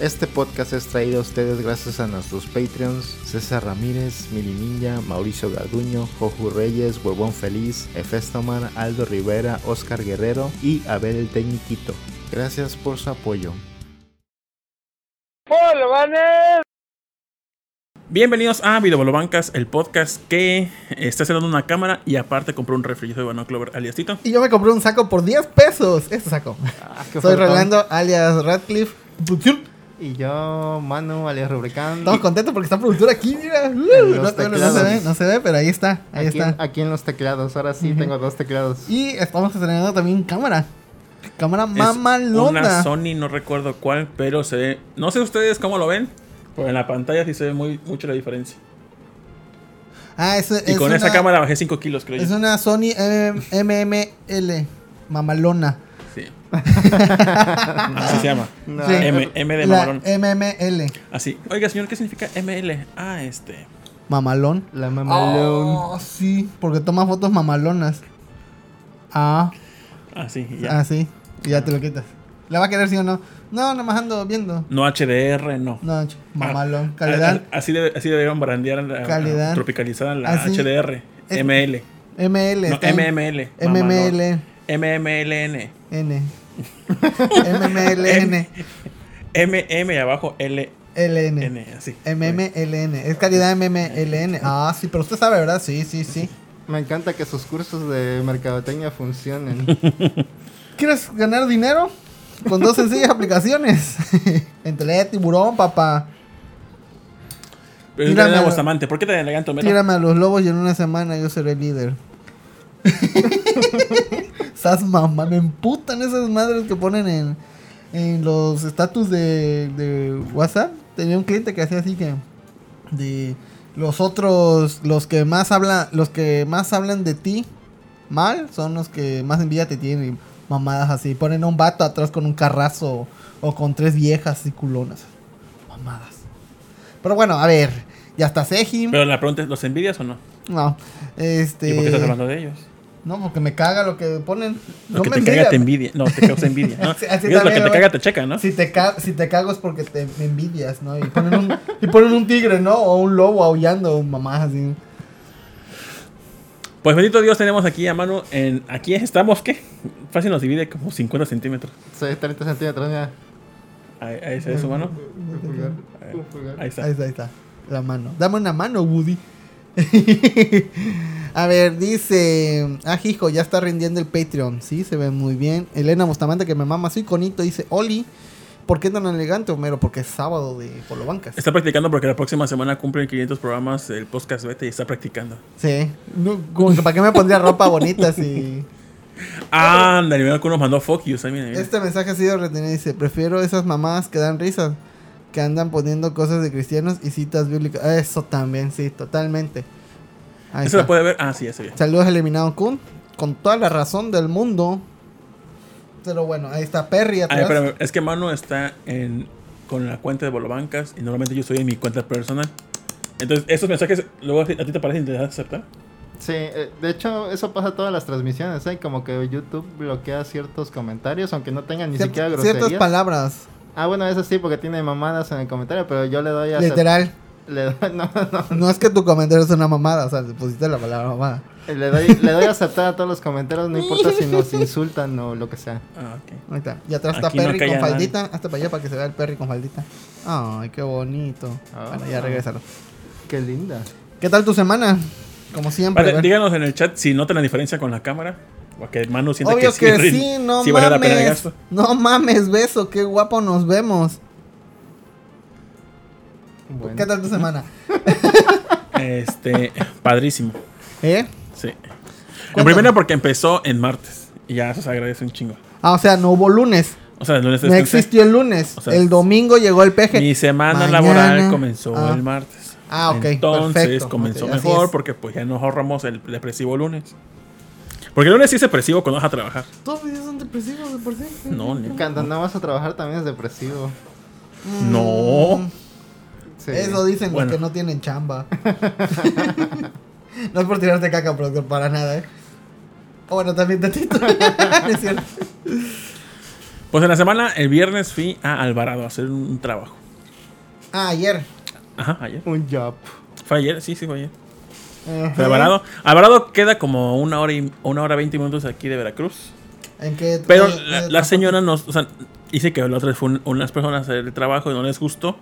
Este podcast es traído a ustedes gracias a nuestros Patreons César Ramírez, Mili Ninja, Mauricio Garduño, Joju Reyes, Huevón Feliz, Efestomar, Aldo Rivera, Oscar Guerrero y Abel el Tecniquito. Gracias por su apoyo. Bienvenidos a Videobolobancas, el podcast que está cenando una cámara y aparte compró un refrigerador de Banano Clover aliasito. Y yo me compré un saco por 10 pesos. Este saco. Ah, Soy. Rolando, alias Radcliffe. Y yo, Manu, alias Rubricán. Estamos contentos porque está productor aquí, mira. Uh, no, se ve, no se ve, pero ahí está. Ahí aquí, está. aquí en los teclados, ahora sí tengo dos teclados. Y estamos estrenando también cámara. Cámara Es mamalona. Una Sony, no recuerdo cuál, pero se ve. No sé ustedes cómo lo ven, pero en la pantalla sí se ve muy, mucho la diferencia. Ah, es, Y es con una, esa cámara bajé 5 kilos, creo Es yo. una Sony MML. Mamalona. Sí. Así se llama. No, Sí. M, M de La mamalón. MML. Así. Oiga, señor, ¿qué significa ML? Ah, este. Mamalón. La mamalón. Oh, sí, porque toma fotos mamalonas. Ah, Así, ya. ah, sí. Y ya te lo quitas. ¿La va a querer sí o no? No, nomás ando viendo. No HDR, no. No, ch- mamalón. Ah, Calidad ah, Así, debe- así debieron brandear la, Calidad. tropicalizada la Así. HDR. Es- ML. ML. No, MML. MML. MMLN. N. MMLN. MM y abajo LN. LN. Así. MMLN. Es calidad MMLN. Ah, sí, pero usted sabe, ¿verdad? Sí, sí, sí. Me encanta que sus cursos de mercadotecnia funcionen. ¿Quieres ganar dinero? Con dos sencillas aplicaciones. Entre tiburón, papá. Pero Tírame a- Bustamante. ¿Por qué te eleganto, Mero? Tírame a los lobos y en una semana yo seré líder. Esas mamás, me emputan esas madres que ponen en, en los estatus de, de WhatsApp. Tenía un cliente que hacía así que de los otros, los que más hablan, los que más hablan de ti mal son los que más envidia te tienen. Mamadas así. Ponen a un vato atrás con un carrazo o con tres viejas y culonas. Mamadas. Pero bueno, a ver. Ya está Sejim. Pero la pregunta es, ¿los envidias o no? No. Este. ¿Y por qué estás hablando de ellos? No, porque me caga lo que ponen. Lo no que me te envidia. caga te envidia. No, te causa envidia. ¿no? Así- así Es lo también, que te ¿no? caga te checa, ¿no? Si te, ca- si te cago es porque te me envidias, ¿no? Y ponen un, y ponen un tigre, ¿no? O un lobo aullando, mamás así. Pues bendito Dios, tenemos aquí a mano. En, aquí estamos, ¿qué? Fácil nos divide como 50 centímetros. Soy 30 centímetros, mira. Ahí, ahí se ve su mano. Ahí está. Ahí está, ahí está. La mano. Dame una mano, Woody. A ver, dice. Ah, hijo, ya está rindiendo el Patreon. Sí, se ve muy bien. Elena Bustamante, que me mama su iconito, dice: Oli, ¿por qué tan elegante, Homero? Porque es sábado de Polo Bancas. Está practicando porque la próxima semana cumplen 500 programas el podcast Beta y está practicando. Sí. No, como que, ¿Para qué me pondría ropa bonita si.? Ah, mira que nos mandó fuck you. Este mensaje ha sido retenido. Dice: Prefiero esas mamás que dan risas. Que andan poniendo cosas de cristianos y citas bíblicas. Eso también, sí, totalmente. Ahí ¿Eso está. la puede ver? Ah, sí, ya ve. Saludos eliminado Kun. Con toda la razón del mundo. Pero bueno, ahí está Perry Ay, atrás. espérame, es que Manu está en, con la cuenta de Bolobancas y normalmente yo estoy en mi cuenta personal. Entonces, esos mensajes, luego a ti te parecen de aceptar. Sí, eh, de hecho, eso pasa todas las transmisiones, ¿eh? Como que YouTube bloquea ciertos comentarios, aunque no tengan ni Cier- siquiera ciertas groserías. palabras. Ah, bueno, eso sí, porque tiene mamadas en el comentario, pero yo le doy a... Literal. Le doy, no, no, No es que tu comentario es una mamada. O sea, le pusiste la palabra mamada. le doy, le doy a aceptar a todos los comentarios, no importa si nos insultan o lo que sea. Ah, ok. Ahí está. Y atrás está no Perry con nadie. faldita. Hasta para allá para que se vea el Perry con faldita. Ay, qué bonito. Ah. Bueno, ya regresaron. Qué linda. ¿Qué tal tu semana? Como siempre. Vale, díganos en el chat si notan la diferencia con la cámara. Que Manu siente Obvio que, que sí, sí, no sí vale la pena el mames. gasto. No mames, beso, qué guapo nos vemos. Bueno. ¿Qué tal tu semana? Este, padrísimo. ¿Eh? Sí. En primera porque empezó en martes. Y ya eso se agradece un chingo. Ah, o sea, no hubo lunes. O sea, el lunes No existió el lunes. O sea, el domingo llegó el peje. Mi semana Mañana. laboral comenzó Ah. el martes. Ah, ok, Entonces perfecto. comenzó mejor porque pues ya nos ahorramos el depresivo lunes. Porque el lunes sí es depresivo cuando vas a trabajar. Todos los días son depresivos de por sí. No, ni- Cuando no vas a trabajar también es depresivo. No. Sí. Eso dicen Bueno. los que no tienen chamba. no es por tirarte caca, productor, para nada, ¿eh? O bueno, también tantito. No es cierto. Pues en la semana, el viernes fui a Alvarado a hacer un trabajo. Ah, ayer. Ajá, ayer. Un job. Fue ayer, sí, sí, fue ayer. Ajá. Alvarado. Alvarado queda como una hora y una hora veinte minutos aquí de Veracruz. ¿En qué? Pero eh, la, eh, la señora nos, o sea, dice que la otra vez fue un- unas personas a hacer el trabajo y no les gustó.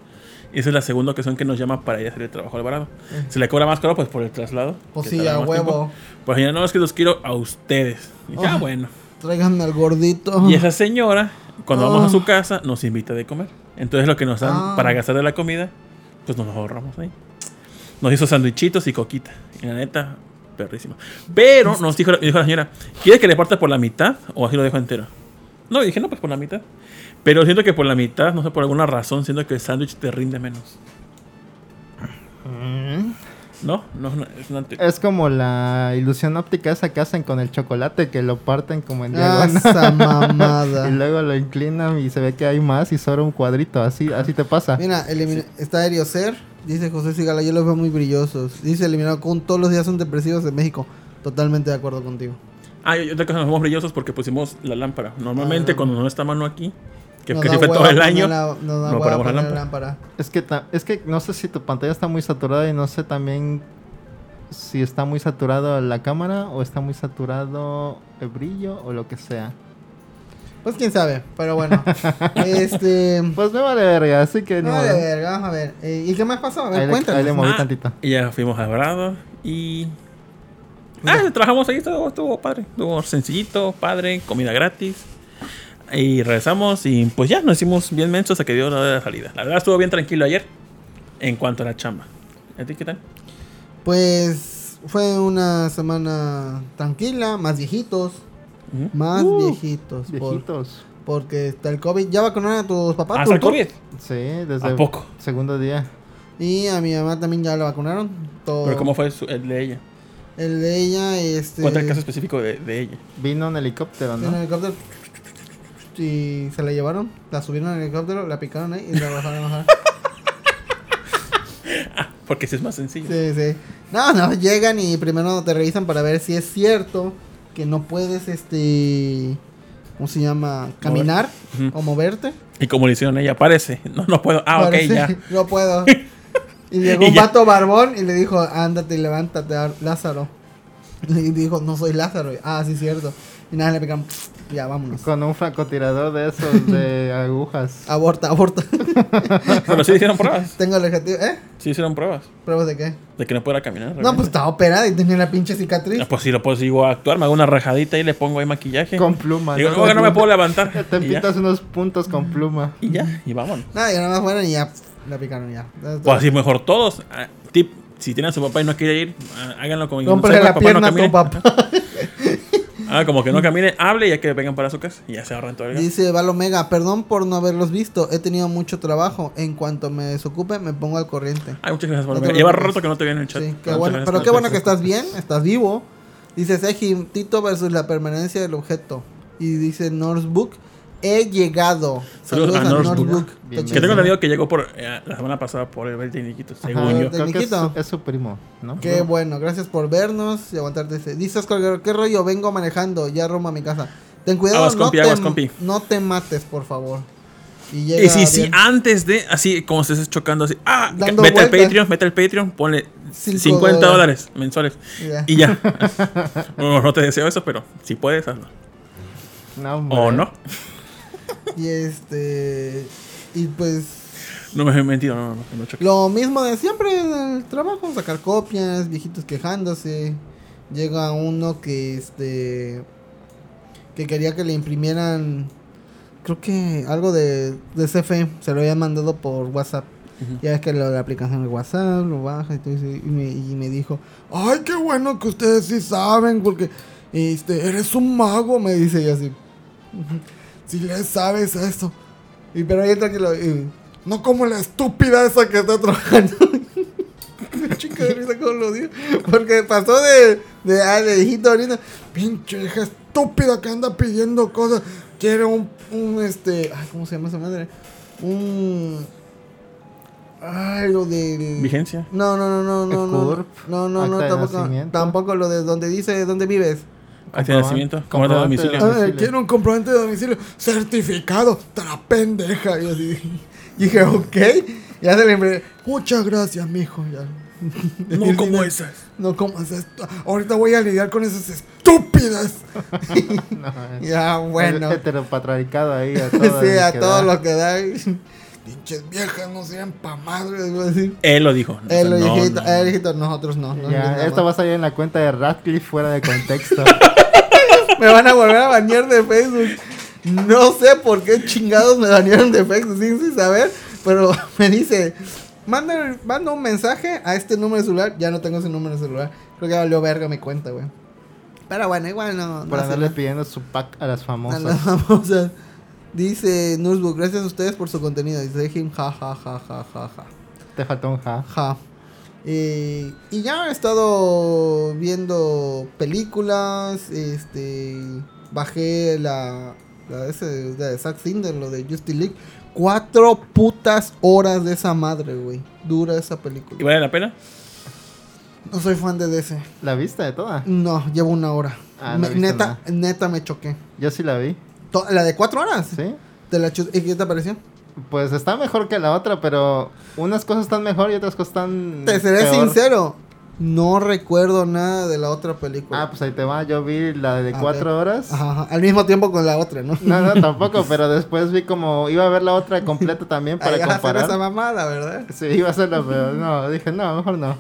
Y esa es la segunda ocasión que nos llama para ir a hacer el trabajo Alvarado. Se le cobra más caro pues por el traslado. Pues sí, a huevo. Pues ya no, es que los quiero a ustedes. Y dije, ah, Oh. bueno. Tráiganme al gordito. Y esa señora, cuando Oh. vamos a su casa, nos invita de comer. Entonces lo que nos dan Ah. para gastar de la comida, pues nos lo ahorramos ahí. Nos hizo sandwichitos y coquita. Y la neta, perrísimo. Pero nos dijo, la señora, ¿quiere que le parta por la mitad o así lo dejo entero? No, y dije, no, pues por la mitad. Pero siento que por la mitad, no sé, por alguna razón, siento que el sándwich te rinde menos. No, no, no, es una... Es como la ilusión óptica esa que hacen con el chocolate, que lo parten como en Ah, diagonal. esa mamada. y luego lo inclinan y se ve que hay más y sobra un cuadrito. Así, así te pasa. Mira, elimina- está Aeriocer. Dice José Sigala, yo los veo muy brillosos. Dice eliminado con todos los días son depresivos en México. Totalmente de acuerdo contigo. Ah, y otra cosa, nos fuimos brillosos porque pusimos la lámpara. Normalmente Ah. cuando no está mano aquí, que fue todo el año, la- nos da no la lámpara. Es que, ta- es que no sé si tu pantalla está muy saturada y no sé también si está muy saturado la cámara o está muy saturado el brillo o lo que sea. Pues quién sabe, pero bueno. este. Pues me vale verga, así que no. No, de verga, vamos a ver. Eh, ¿Y qué más pasó? A ver, Ahí le- cuéntanos. ahí le moví Ah, tantito. Y ya fuimos a Brado y. Ah, trabajamos ahí, estuvo, estuvo padre. Estuvo sencillito, padre, comida gratis. Y regresamos y pues ya nos hicimos bien mensos hasta que dio la hora de la salida. La verdad estuvo bien tranquilo ayer en cuanto a la chamba. ¿A ti qué tal? Pues fue una semana tranquila, más viejitos. Más Uh, viejitos. por- Viejitos. porque está el COVID. ¿Ya vacunaron a tus papás? ¿Hasta el. COVID? Sí, desde ¿A poco? segundo día. Y a mi mamá también ya la vacunaron. Todo. Pero ¿cómo fue su- el de ella? El de ella, este. Cuenta el caso específico de, de ella. Vino en helicóptero, En el ¿no? helicóptero. Y se la llevaron, la subieron al helicóptero, la picaron ahí y la bajaron a bajar. Porque sí es más sencillo. Sí, sí. No, no, llegan y primero te revisan para ver si es cierto que no puedes, este. ¿Cómo se llama? Caminar o moverte. Y como le hicieron ella, parece. No, no puedo. Ah, Parece- ok, ya. No puedo. Y llegó Y un vato barbón y le dijo, ándate y levántate, Ar- Lázaro. Y dijo, no soy Lázaro. Ah, sí, cierto. Y nada, le pican, ya, vámonos. Con un francotirador de esos de agujas. Aborta, aborta. Pero sí hicieron pruebas. Tengo el objetivo. ¿Eh? Sí hicieron pruebas. ¿Pruebas de qué? De que no pueda caminar. No, pues estaba operada y tenía la pinche cicatriz. Ah, Pues si lo puedo sigo a actuar, me hago una rajadita y le pongo ahí maquillaje. Con pluma. Digo, ¿no? no, que no me puedo levantar. Te ya, pintas unos puntos con pluma. y ya, y vámonos. Nada, y nada más fueron y ya la picaron ya. Pues así mejor todos. Ah, tip, si tienen a su papá y no quiere ir, ah, háganlo no Cómprale la papá no pierna a tu camine. papá. Ah, como que no camine, hable y ya que vengan para su casa. Y ya se ahorran todo el. Dice Valomega, perdón por no haberlos visto. He tenido mucho trabajo. En cuanto me desocupe, me pongo al corriente. Ay, muchas gracias por No. Lleva rato que no te veo en el chat. Sí, qué bueno. Pero qué bueno que estás bien, estás vivo. Dice Seji, Tito versus la permanencia del objeto. Y dice Northbook, he llegado. Saludos a Northbook. Que tengo entendido que llegó por eh, la semana pasada por el Niquito, Ajá, según yo. Creo que es su, es su primo, ¿no? Qué bueno, gracias por vernos y aguantarte. ese. Dice Oscar ¿qué rollo? Vengo manejando, ya rumbo a mi casa. Ten cuidado, Aguas, no, compi, te, aguas, compi. no te mates, por favor. Y, llega Y si, si antes de, así como se estés chocando, así, ah, Dando vete al. Patreon, vete al Patreon, ponle Cinco 50 dólares mensuales. Y ya. no, no te deseo eso, pero si puedes, hazlo. No. O no. Y este. Y pues. No me he mentido, no, no, no. Lo mismo de siempre en el trabajo, sacar copias, viejitos quejándose. Llega uno que este. que quería que le imprimieran. Creo que algo de, de CFE. Se lo habían mandado por WhatsApp. Ya ves que la, la aplicación de WhatsApp lo baja y, todo eso, y, me, y me dijo, ay, qué bueno que ustedes sí saben, porque este, eres un mago, me dice y así. Si le sabes a eso. Y pero ahí tranquilo, y, no como la estúpida esa que está trabajando. Chica de risa como lo digo. Porque pasó de, de, ah, de viejito ahorita. Pinche hija estúpida que anda pidiendo cosas. Quiere un, un este. Ay, ¿cómo se llama esa madre? Un. Ay, lo del. Vigencia. No, no, no, no, no. No, no, no, no, de tampoco. Tampoco lo de donde dice dónde vives. Acta de nacimiento. Comprobante de domicilio. Ah, quiero un comprobante de domicilio certificado. Tra pendeja. Y así. Dije, ok. Ya se le. Muchas gracias, mijo. Ya. No como esas. No como esas. Ahorita voy a lidiar con esas estúpidas. No, es- ya, bueno. Heteropatriarcado ahí a todo sí, a que todo lo que da. Pinches viejas no sean pa' madres, voy a decir. Él lo dijo. Él lo No, dijiste, no. él dijiste, nosotros no. no Ya, esto va a salir en la cuenta de Radcliffe fuera de contexto. Me van a volver a banear de Facebook. No sé por qué chingados me banearon de Facebook sin, sin saber. Pero me dice, manda, manda un mensaje a este número de celular. Ya no tengo ese número de celular. Creo que ya valió verga mi cuenta, güey. Pero bueno, igual no. no por hace andarle nada. pidiendo su pack a las A famosas. las famosas. Dice Nursebook, gracias a ustedes por su contenido. Dice him, ja, ja, ja, ja, ja, ja. Te faltó un ja. Ja. Eh, y ya he estado viendo películas. Este. Bajé la. La ese, de Zack Snyder, lo de Justice League. Cuatro putas horas de esa madre, güey. Dura esa ¿Y película. vale la pena? No soy fan de DC. ¿La viste de toda? No, llevo una hora. Ah, Me- neta, nada. neta me choqué. Yo sí la vi. ¿La de cuatro horas? ¿Sí? Te la ¿Y qué te pareció? Pues está mejor que la otra, pero unas cosas están mejor y otras cosas están. Te seré peor. sincero. No recuerdo nada de la otra película. Ah, pues ahí te va. Yo vi la de Ah, cuatro ok. horas. Ajá, ajá, Al mismo tiempo con la otra, ¿no? No, no, tampoco, pero después vi como iba a ver la otra completa también para Ahí vas a hacer esa comparar. mamada, ¿verdad? Sí, iba a hacerla, pero no, dije, no, mejor no.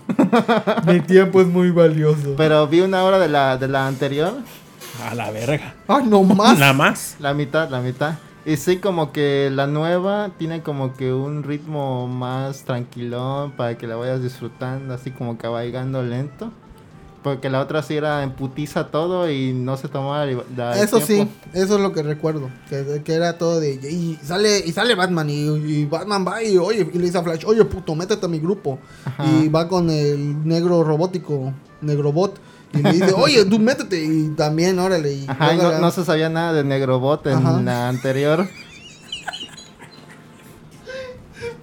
Mi tiempo es muy valioso. Pero vi una hora de la, de la anterior, A la verga. Ah, no más. Nada más. la mitad, la mitad. Y sí, como que la nueva tiene como que un ritmo más tranquilón para que la vayas disfrutando, así como cabalgando lento. Porque la otra sí era en putiza todo y no se tomaba la- la- Eso sí, tiempo. eso es lo que recuerdo. Que, que era todo de. Y sale, y sale Batman. Y, y Batman va y oye, y le dice a Flash, oye puto, métete a mi grupo. Ajá. Y va con el negro robótico, Negrobot. Y dice, oye, tú métete. Y también, órale. Y Ajá, y no, la- no se sabía nada de Negrobot en Ajá. la anterior.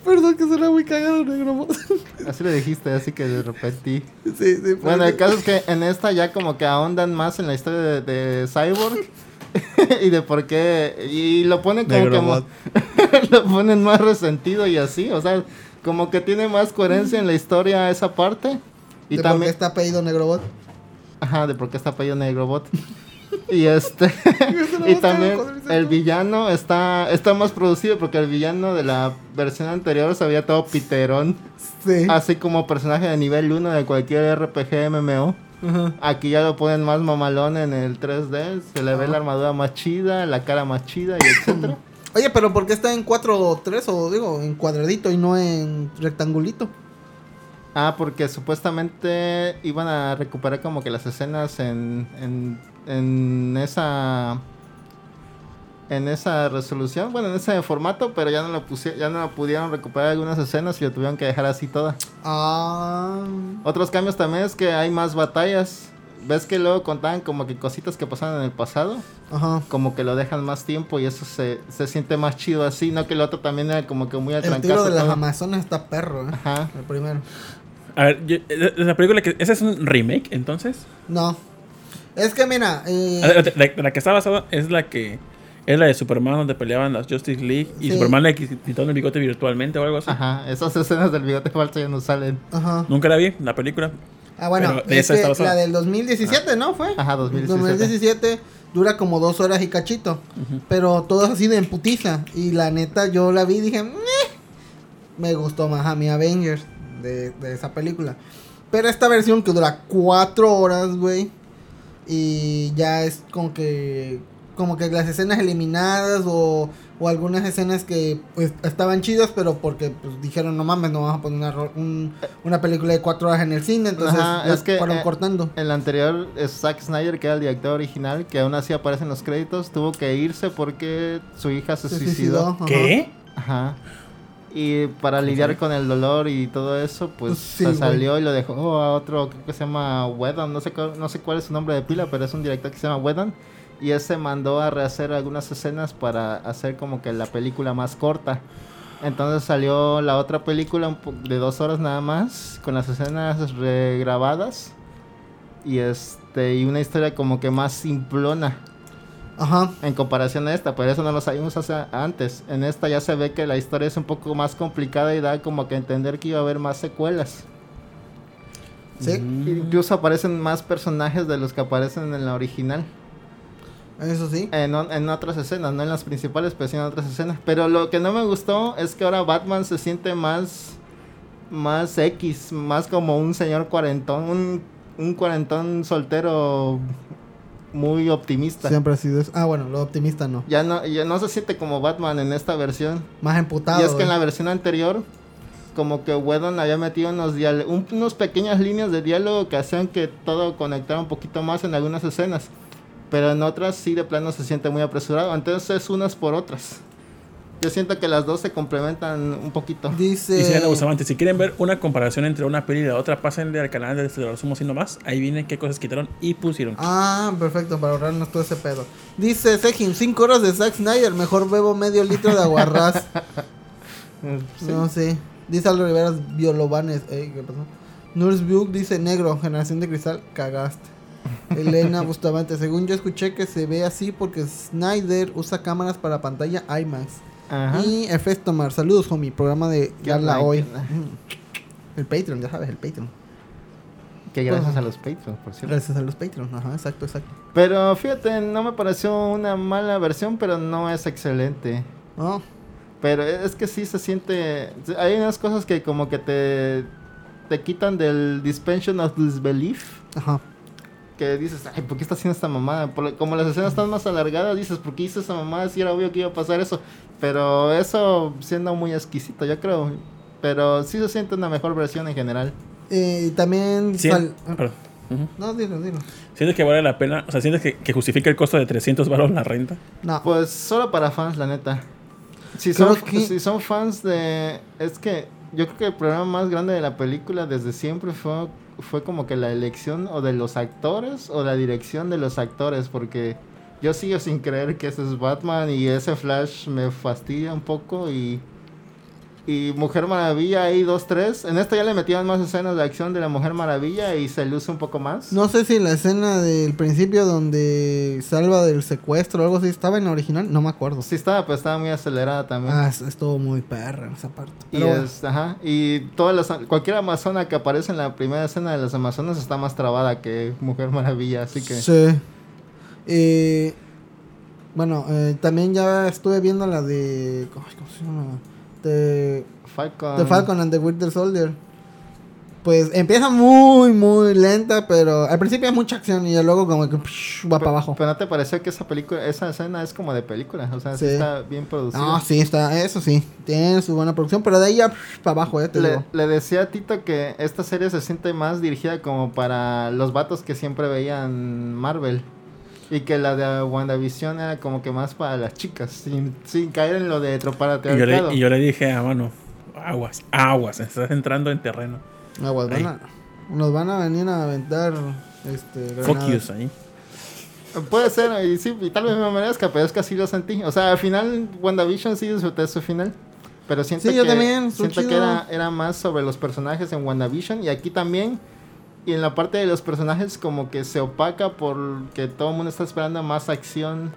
Perdón que suena muy cagado Negrobot. Así le dijiste, así que de repente. sí, sí. Bueno, el caso es que en esta ya como que ahondan más en la historia de, de Cyborg y de por qué. Y lo ponen como Negrobot. que. lo ponen más resentido y así. O sea, como que tiene más coherencia en la historia esa parte. Y de por qué también. está apellido Negrobot. Ajajá, de por qué está apellido Negrobot. Y este. y también el el villano está, está más producido porque el villano de la versión anterior se veía todo piterón. Sí. Así como personaje de nivel 1 de cualquier RPG MMO. Ajá. Aquí ya lo ponen más mamalón en el 3D. Se le ve la armadura más chida, la cara más chida y etcétera. Oye, pero ¿por qué está en 4 o 3 o digo, en cuadradito y no en rectangulito? Ah, porque supuestamente iban a recuperar como que las escenas en, en, en esa en esa resolución, bueno, en ese formato, pero ya no lo pusieron, ya no pudieron recuperar algunas escenas y lo tuvieron que dejar así toda. Ah. Otros cambios también es que hay más batallas. ¿Ves que luego contaban como que cositas que pasaron en el pasado? Ajá. como que lo dejan más tiempo y eso se, se siente más chido así, no que el otro también era como que muy al El tiro de las. Amazonas está perro, ¿eh? Ajá. El primero. A ver, yo- eh, la película que. ¿Ese es un remake entonces? No. Es que mira, eh, Ah, la que está basada es la que. Es la de Superman donde peleaban las Justice League y Sí. Superman le quitaron el bigote virtualmente o algo así. Ajá, esas escenas del bigote falso ya no salen. ajá. Nunca la vi, la película. Ah, bueno, de es esa que la del 2017, ¿no? Fue. Ajá, 2017. 2017 dura como dos horas y cachito. Pero todo así de emputiza. Y la neta, yo la vi y dije, "Meh". me gustó más a mi Avengers de, de esa película. Pero esta versión que dura cuatro horas, güey. Y ya es como que. Como que las escenas eliminadas o, o algunas escenas que pues, estaban chidas, pero porque pues, dijeron, no mames, no vamos a poner una, un- una película de cuatro horas en el cine. Entonces Ajá, las es que, fueron eh, cortando. El anterior es Zack Snyder, que era el director original, que aún así aparece en los créditos, tuvo que irse porque su hija se, Se suicidó. ajá. ¿Qué? Ajá. Y para lidiar con el dolor y todo eso, pues sí, se salió y lo dejó a otro, creo que se llama Whedon, no sé, cuál- no sé cuál es su nombre de pila, pero es un director que se llama Whedon. Y ese mandó a rehacer algunas escenas para hacer como que la película más corta. Entonces salió la otra película de dos horas nada más, con las escenas regrabadas. Y este y una historia como que más simplona Ajá. en comparación a esta, pero eso no lo sabíamos hace- antes. En esta ya se ve que la historia es un poco más complicada y da como que entender que iba a haber más secuelas. Sí, Mm. Incluso aparecen más personajes de los que aparecen en la original. eso sí. En, otras escenas, no en las principales, pero sí en otras escenas. Pero lo que no me gustó es que ahora Batman se siente más, más X, más como un señor cuarentón, un, un cuarentón soltero muy optimista. Siempre ha sido eso. Ah, bueno, lo optimista no. Ya no, ya no se siente como Batman en esta versión. Más emputado. y es que en la eh. versión anterior, como que Whedon había metido unos, un- unos pequeñas líneas de diálogo que hacían que todo conectara un poquito más en algunas escenas. Pero en otras sí de plano se siente muy apresurado. Entonces unas por otras. Yo siento que las dos se complementan un poquito. Dice. Si Ana Bustamante, si quieren ver una comparación entre una peli y la otra, pásenle al canal de Lo Somos y No Más. Ahí viene qué cosas quitaron y pusieron. Ah, perfecto, para ahorrarnos todo ese pedo. Dice Sejin, 5 horas de Zack Snyder, mejor bebo medio litro de aguarrás. Sí. No sé. Dice Aldo Rivera Biolovanes. Ey, ¿qué pasó? Nurse Buke dice negro, generación de cristal, cagaste. Elena Bustamante, según yo escuché que se ve así porque Snyder usa cámaras para pantalla IMAX. Ajá. Y Efestomar, saludos homie, programa de Gala hoy. El Patreon, ya sabes, el Patreon. Que gracias a los Patreons, por cierto. Gracias a los Patreons, ajá, exacto, exacto. Pero fíjate, no me pareció una mala versión, pero no es excelente. No, Pero es que sí se siente. Hay unas cosas que como que te. Te quitan del Dispension of Disbelief. ajá. Que dices, ay, ¿por qué está haciendo esta mamada? Por- como las escenas están más alargadas, dices, ¿por qué hizo esa mamada? Si era obvio que iba a pasar eso. Pero eso siendo muy exquisito, yo creo. Pero sí se siente una mejor versión en general. Y también Sien- sal- perdón. Ujú. No, dilo, dilo. ¿Sientes que vale la pena? O sea, ¿sientes que, que justifica el costo de 300 baros la renta? No. Pues solo para fans, la neta. Si son, que- si son fans de... Es que yo creo que el problema más grande de la película desde siempre fue, fue como que la elección o de los actores o la dirección de los actores, porque yo sigo sin creer que ese es Batman y ese Flash me fastidia un poco y... Y Mujer Maravilla ahí dos, tres. En esta ya le metían más escenas de acción de la Mujer Maravilla y se luce un poco más. No sé si la escena del principio donde salva del secuestro o algo así estaba en la original, no me acuerdo. Sí estaba, pero estaba muy acelerada también. Ah, es- estuvo muy perra esa parte. Y, bueno. es, ajá, y todas las, cualquier amazona que aparece en la primera escena de las amazonas está más trabada que Mujer Maravilla, así que... Sí. Eh, bueno, eh, también ya estuve viendo la de. ¿Cómo, cómo se llama? De, Falcon... The Falcon and the Winter Soldier. Pues empieza muy, muy lenta, pero al principio hay mucha acción y ya luego como que psh, va para abajo. Pero no te pareció que esa película, esa escena es como de película, o sea, sí, está bien producida. No, sí, está, eso sí, tiene su buena producción, pero de ahí ya para abajo, ya te le, digo. le decía a Tito que esta serie se siente más dirigida como para los vatos que siempre veían Marvel. Y que la de WandaVision era como que más para las chicas, sin, sin caer en lo de Y yo, le, y yo le dije a mano, aguas, aguas, estás entrando en terreno. Aguas, van a- nos van a venir a aventar este, Fuck yous ahí. Puede ser, y sí, y tal vez me merezca, pero es que así lo sentí. O sea, al final, WandaVision sí disfruté su final. Pero siento Sí, yo que, también, siento que era, era más sobre los personajes en WandaVision. Y aquí también, y en la parte de los personajes, como que se opaca porque todo el mundo está esperando más acción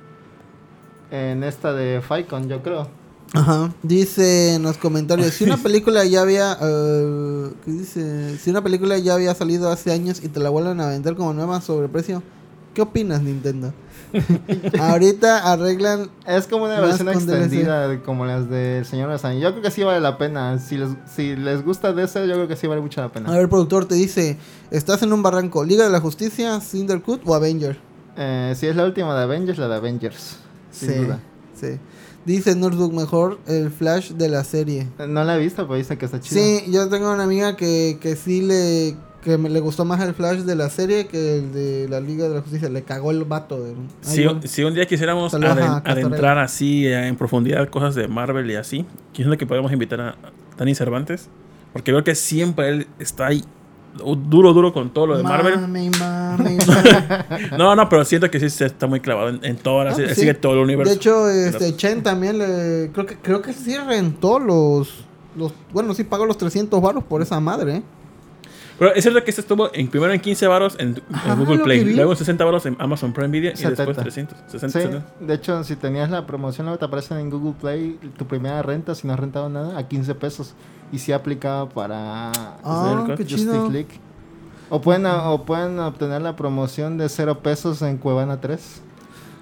en esta de Falcon, yo creo. Ajá. Dice en los comentarios, si una película ya había... eh, ¿Qué dice? Si una película ya había salido hace años y te la vuelven a vender como nueva sobre precio, ¿qué opinas Nintendo? Ahorita arreglan... Es como una versión extendida de- como las del Señor de Anillos. Yo creo que sí vale la pena. Si les, si les gusta de ese, yo creo que sí vale mucho la pena. A ver, productor, te dice, ¿estás en un barranco? ¿Liga de la Justicia, Cindercut o Avenger? Eh, si es la última de Avengers, la de Avengers. Sin sí, duda. sí. Dice Notebook mejor el Flash de la serie. No la he visto, pero dice que está chido. Sí, yo tengo una amiga que, que sí le que me le gustó más el Flash de la serie que el de la Liga de la Justicia. Le cagó el vato. De, Si, Ay, si un día quisiéramos aden- a adentrar así eh, en profundidad cosas de Marvel y así, quisiera que podemos invitar a Dani Cervantes, porque veo que siempre él está ahí duro, duro con todo lo de Marvel. Mame, mame, mame. No, no, pero siento que sí se está muy clavado en, en todas las sí. sigue todo el universo. De hecho, este Chen también le creo que creo que sí rentó los los bueno, sí pagó los 300 baros por esa madre, ¿eh? Pero es cierto que este estuvo en, primero en 15 baros en, Google Play, luego en 60 baros en Amazon Prime Video y 70. después 300. 60, Sí, 70. de hecho, si tenías la promoción, luego te aparecen en Google Play tu primera renta, si no has rentado nada, a 15 pesos. Y sí aplicaba para Ah, qué chido. O pueden, o pueden obtener la promoción de 0 pesos en Cuevana 3.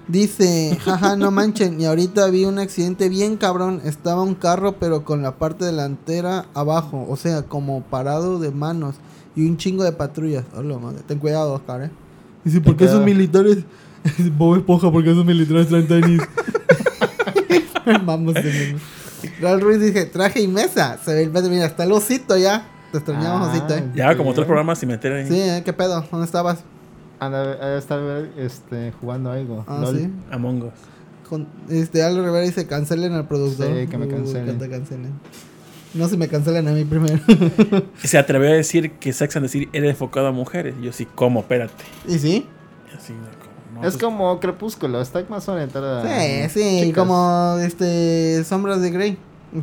Dice, jaja, no manchen. Y ahorita vi un accidente bien cabrón. Estaba un carro, pero con la parte delantera abajo. O sea, como parado de manos. Y un chingo de patrullas. Hola, madre. Ten cuidado, Oscar, eh. Dice, ¿por qué esos militares? Bob Esponja, ¿por qué esos militares traen tenis? Vamos, de Raúl Ruiz dije, traje y mesa. Se ve el pedo. Mira, está el osito ya. Te extrañamos, Ah. osito, eh. Ya como tres programas sin meter ahí. Sí, eh, ¿qué pedo? ¿Dónde estabas? Anda, a estar este, jugando algo. Ah, LOL. sí. Among Us. Con, este, Aldo Rivera dice, cancelen al productor. Sí, que me Uy, cancelen. que te cancelen. No, si me cancelan a mí primero. Se atrevió a decir que Sex and the City era enfocado a mujeres. Y yo sí, ¿cómo? Espérate. ¿Y sí? Y así, no, no, Es pues, como Crepúsculo, está más orientada Sí, sí, chicas. como este Sombras de Grey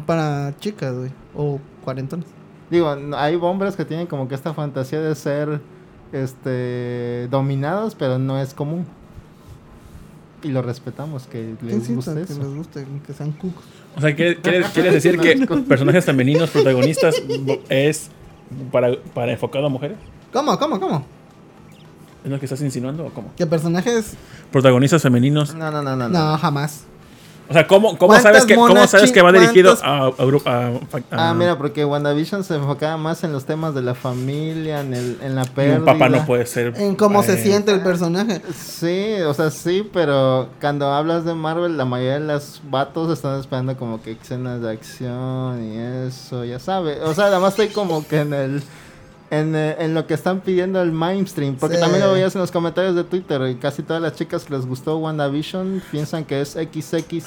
para chicas, güey, o cuarentones. Digo, hay hombres que tienen como que esta fantasía de ser este dominados, pero no es común. Y lo respetamos, que les guste que les guste, que sean cucos. O sea, ¿quieres, quieres, decir que personajes femeninos protagonistas es para, para enfocado a mujeres? ¿Cómo, cómo, cómo? ¿Es lo que estás insinuando o cómo? ¿Qué personajes? Protagonistas femeninos. No, no, no, no. no. No, jamás. O sea, ¿cómo, cómo ¿Cuántas sabes que, cómo sabes que va dirigido a, a, grupo- a- a- Ah, mira, porque WandaVision se enfocaba más en los temas de la familia, en, el, en la y pérdida. un papá no puede ser. En cómo se siente el personaje. Sí, o sea, sí, pero cuando hablas de Marvel, la mayoría de los vatos están esperando como que escenas de acción y eso, ya sabes. O sea, además estoy como que en el... En, eh, en lo que están pidiendo el mainstream, porque Sí. también lo veías en los comentarios de Twitter y casi todas las chicas que les gustó WandaVision piensan que es XX.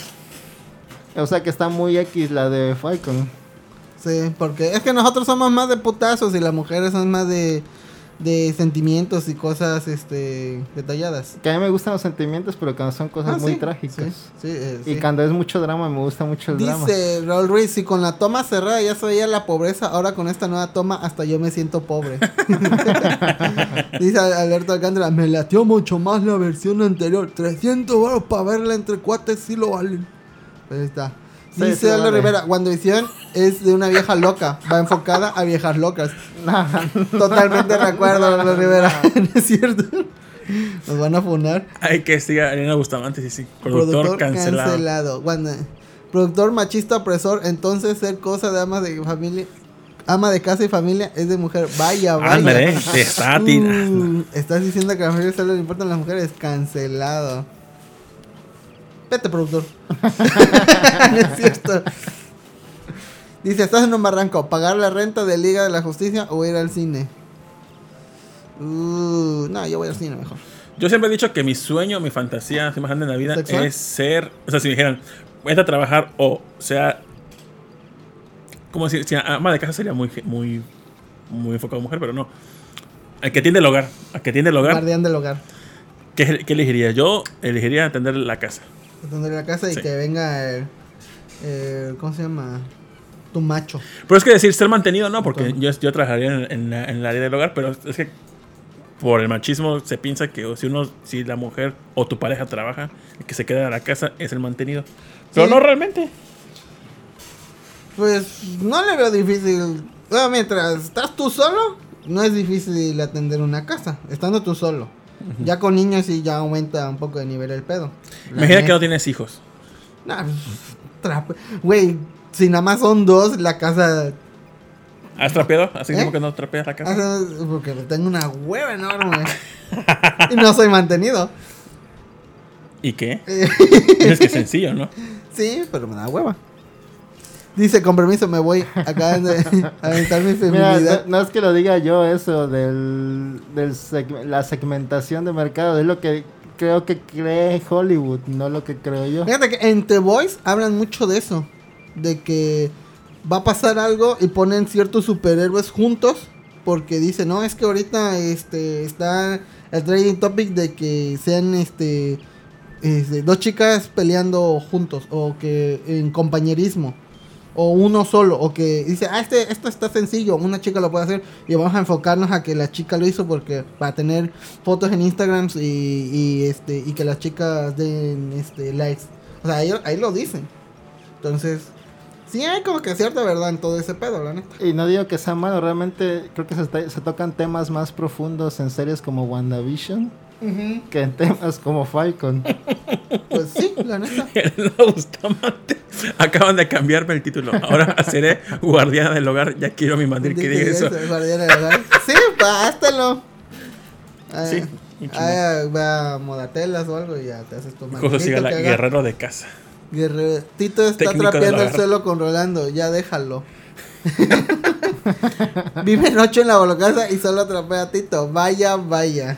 O sea que está muy X la de Falcon. Sí, porque es que nosotros somos más de putazos y las mujeres son más de, de sentimientos y cosas este detalladas. Que a mí me gustan los sentimientos, pero cuando son cosas Ah, muy sí, trágicas. Sí, sí, eh, Y cuando es mucho drama, me gusta mucho el drama. Dice Raúl Ruiz, si con la toma cerrada ya se veía la pobreza, ahora con esta nueva toma hasta yo me siento pobre. Dice Alberto Alcántara, me latió mucho más la versión anterior. 300 baros para verla entre cuates sí lo valen. Ahí está. Sí, Dice sí Aldo vale. Rivera, WandaVision es de una vieja loca, va enfocada a viejas locas. Totalmente de acuerdo, Aldo Rivera. No es cierto. Nos van a funar. Hay que siga Elena Bustamante, sí, sí. Productor, cancelado. Wanda. Productor machista opresor, entonces ser cosa de ama de familia, ama de casa y familia es de mujer. Vaya, vaya. Ándale, te está tirando. Uh, estás diciendo que a las mujeres solo le importan las mujeres. Cancelado. Vete, productor. no es cierto. Dice, estás en un barranco. ¿Pagar la renta de Liga de la Justicia o ir al cine? Uh, no, yo voy al cine mejor. Yo siempre he dicho que mi sueño, mi fantasía así más grande en la vida ¿Sexual? es ser. O sea, si me dijeran, vete a trabajar o sea. Como decir, si ama de casa sería muy, muy, muy enfocado a mujer, pero no. Al que tiende el hogar. Al que tiende el hogar. Guardián del hogar. ¿Qué, qué elegiría? Yo elegiría atender la casa. Atender la casa y Sí. que venga el, el- ¿Cómo se llama? Tu macho. Pero es que decir ser mantenido, no, porque yo, yo trabajaría en, en la, en el área del hogar, pero es que por el machismo se piensa que si uno, si la mujer o tu pareja trabaja, el que se queda en la casa es el mantenido. Pero Sí. no realmente. Pues no le veo difícil. Bueno, mientras estás tú solo, no es difícil atender una casa. Estando tú solo. Ya con niños sí ya aumenta un poco de nivel el pedo. Imagina que no tienes hijos. Nah, Güey, si nada más son dos, la casa. ¿Has trapeado? ¿Hace ¿Eh? tiempo que no trapeas la casa? Ah, Porque tengo una hueva enorme. y no soy mantenido. ¿Y qué? es que es sencillo, ¿no? Sí, pero me da hueva. Dice, con permiso, me voy acá de a aventar mi Mira, feminidad. no, no es que lo diga yo eso del, del seg- la segmentación de mercado, es lo que creo que cree Hollywood, no lo que creo yo. Fíjate que en The Voice hablan mucho de eso. De que va a pasar algo y ponen ciertos superhéroes juntos. Porque dicen, no, es que ahorita este está el trading topic de que sean este, este, dos chicas peleando juntos. O que en compañerismo. O uno solo, o que dice, ah, este, esto está sencillo, una chica lo puede hacer, y vamos a enfocarnos a que la chica lo hizo porque para tener fotos en Instagram y, y, este y que las chicas den este likes. O sea, ahí, ahí lo dicen. Entonces, sí hay como que cierta verdad en todo ese pedo, la neta. Y no digo que sea malo, realmente creo que se, está- se tocan temas más profundos en series como WandaVision que en temas como Falcon. Pues sí, la neta. Bustamante. Acaban de cambiarme el título. Ahora seré guardiana del hogar. Ya quiero mi mandil que diga eso. Guardiana del Hogar. Sí, pástelo. Ah, Sí, ah, va a modatelas o algo y ya te haces tu Cosa siga la guerrero de casa. Guerrero- Tito está Técnico trapeando el suelo con Rolando, ya déjalo. Vive noche en la bolocasa y solo trapea a Tito. Vaya, vaya.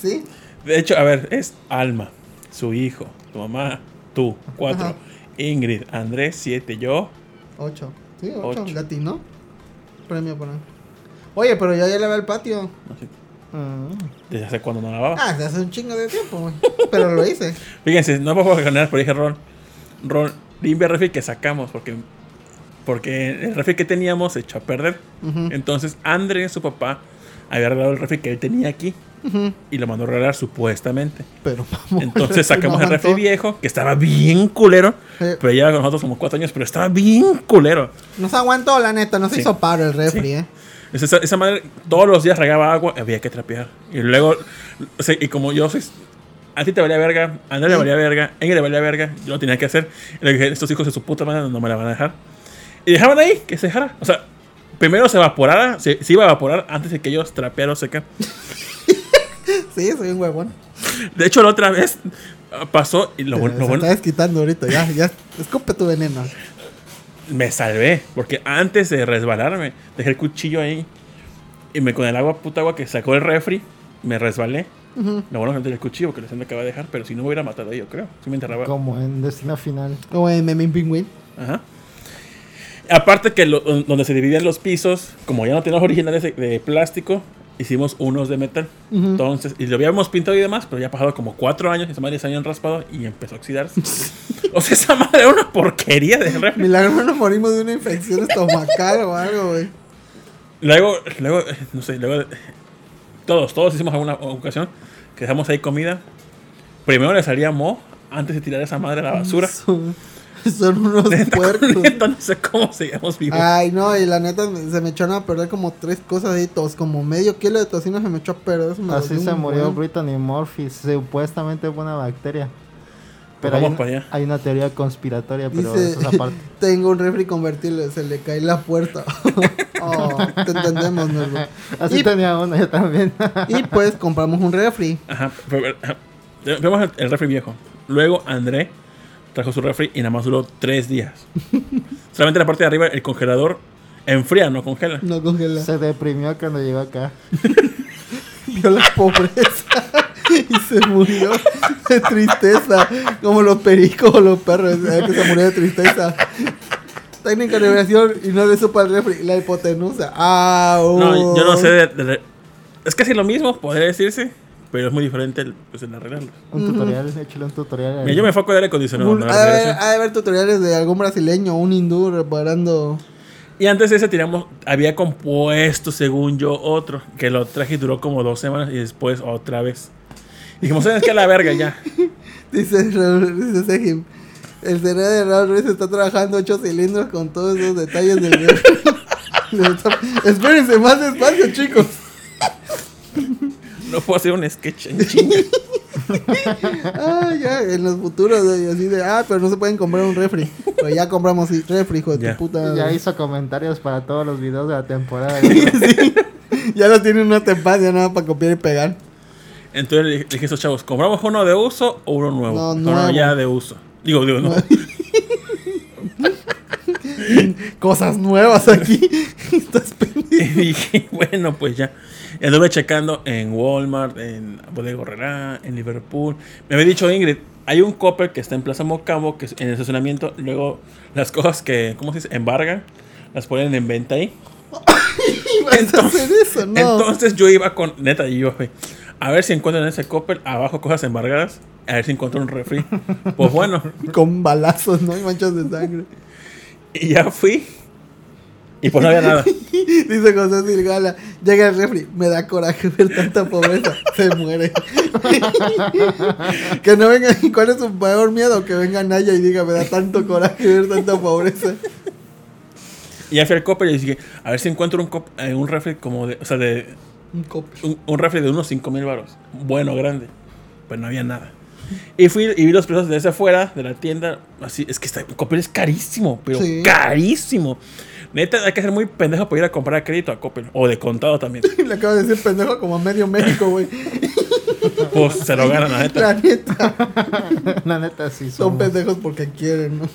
¿Sí? De hecho, a ver, es Alma, su hijo, tu mamá, tú, cuatro. Ajá. Ingrid, Andrés, siete, yo. Ocho. Sí, ocho. Ocho. Latino. Premio para. Oye, pero yo ya le veo el patio. No sé, Mm. ¿Desde hace cuándo no lavaba? Ah, desde hace un chingo de tiempo, güey. Pero lo hice. Fíjense, no puedo ganar, pero dije Ron. Ron, limpia el refri que sacamos, porque, porque el refri que teníamos se echó a perder. Entonces, Andrés, su papá, había arreglado el refri que él tenía aquí ujú. y lo mandó a arreglar supuestamente. Pero vamos. Entonces sacamos el refri viejo, que estaba bien culero, Eh. pero con nosotros como cuatro años, pero estaba bien culero. Nos aguantó, la neta. Nos Sí. hizo paro el refri, Sí. eh. Esa, esa madre todos los días regaba agua, había que trapear. Y luego, y como yo soy. A ti te valía verga, a Andrés le valía verga, a le valía verga, yo lo tenía que hacer. Y le dije, estos hijos de su puta madre no me la van a dejar. Y dejaban ahí que se dejara. O sea, primero se evaporara, se, se iba a evaporar antes de que ellos trapearan o secar. Sí, soy un huevón. De hecho, la otra vez ah, pasó y lo, lo se bueno, está desquitando ahorita. Ya, ya. Escupe tu veneno. me salvé. Porque antes de resbalarme, dejé el cuchillo ahí. Y me con el agua, puta agua que sacó el refri, me resbalé. Ujú. Lo bueno que no tenía el cuchillo porque lo me acaba de dejar, pero si no me hubiera matado yo, creo. Si me enterraba. Como en Destino Final. Como en Memín Pingüín. Ajá. Aparte que lo- donde se dividían los pisos, como ya no teníamos originales de, de plástico, hicimos unos de metal. Entonces, y lo habíamos pintado y demás, pero ya ha pasado como cuatro años y esa madre se habían raspado y empezó a oxidarse. o sea, esa madre era una porquería de refri. Milagro no nos morimos de una infección estomacal o algo, güey. Luego, luego, no sé, luego, todos, todos hicimos alguna ocasión que dejamos ahí comida. Primero le salía mo antes de tirar esa madre a la basura. Son, unos Neta, puercos. neta, no sé cómo seguíamos vivos. Ay, no, y la neta se me echaron a perder como tres cosas ahí, tos, como medio kilo de tocino se me echó a perder. eso me Así se murió buen. Brittany Murphy. Supuestamente fue una bacteria. Pero hay, vamos una- para allá. hay una teoría conspiratoria, pero Dice, eso es aparte. tengo un refri convertible, se le cae la puerta. oh, te entendemos, Nervo. Así Y- tenía uno yo también. Y pues compramos un refri. Ajá, pero, ajá. Vemos el, el refri viejo. Luego André trajo su refri y nada más duró tres días. Solamente la parte de arriba, el congelador enfría, no congela. No congela. Se deprimió cuando llegó acá. Vio la pobreza y se murió de tristeza. Como los pericos o los perros, ¿sabes? que se murió de tristeza. Técnica de liberación y no le supo al refri. La hipotenusa. Ah, No, yo no sé. de- de- es casi lo mismo, podría decirse, pero es muy diferente el, pues, el arreglarlo. Un tutorial, échale un tutorial. Mira, yo me enfoco en aire acondicionado. Un- no ha, en de la haber, refrigeración. ha de haber tutoriales de algún brasileño, un hindú reparando. Y antes de ese tiramos, había compuesto, según yo, otro, que lo traje y duró como dos semanas y después otra vez. Dijimos, ¿sabes qué? A la verga ya. Dice, Raúl- dice Sejim, El cerebro de Raúl Ruiz está trabajando ocho cilindros con todos esos detalles del. Espérense más despacio, chicos. No puedo hacer un sketch en chinga. Ah, ya, en los futuros, así de, ah, pero no se pueden comprar un refri. Pero ya compramos sí, refri, hijo de Ya. tu puta. Ya hizo comentarios para todos los videos de la temporada. Ya lo tienen una tempada, ya nada para copiar y pegar. Entonces le dije le dije a esos chavos, ¿compramos uno de uso o uno nuevo? No, No, ya de uso. Digo, digo, no. Cosas nuevas aquí. Estás. Y dije, bueno, pues ya. Y Anduve checando en Walmart, en Bodega Herrera, en Liverpool. Me había dicho Ingrid, hay un copper que está en Plaza Mocambo, que es en el estacionamiento, luego las cosas que, ¿cómo se dice? Embargan, las ponen en venta ahí. ¿Vas a Entonces- hacer eso? No. Entonces yo iba con, neta, yo iba a ver si encuentro en ese copper abajo cosas embargadas, a ver si encuentro un refri. Pues bueno, Con balazos, ¿no? Y manchas de sangre. Y ya fui. Y pues no había nada. Dice José Silgala, llega el refri, me da coraje ver tanta pobreza, se muere. que no venga, ¿cuál es su peor miedo? Que venga Naya y diga, me da tanto coraje ver tanta pobreza. Y ya fui al Coppel y dije, a ver si encuentro un, cop- eh, un refri como de, o sea, de, Un cop. un, un refri de unos 5 mil baros. Bueno, grande. Pues no había nada. Y fui y vi los precios de ese afuera, de la tienda. Así, es que está, Coppel es carísimo, pero Sí. carísimo. Neta, hay que ser muy pendejo para ir a comprar a crédito a Coppel. O de contado también. Le acabo de decir pendejo como a medio México, güey. Pues se lo ganan, la neta. La neta, La neta sí son son. pendejos porque quieren, ¿no?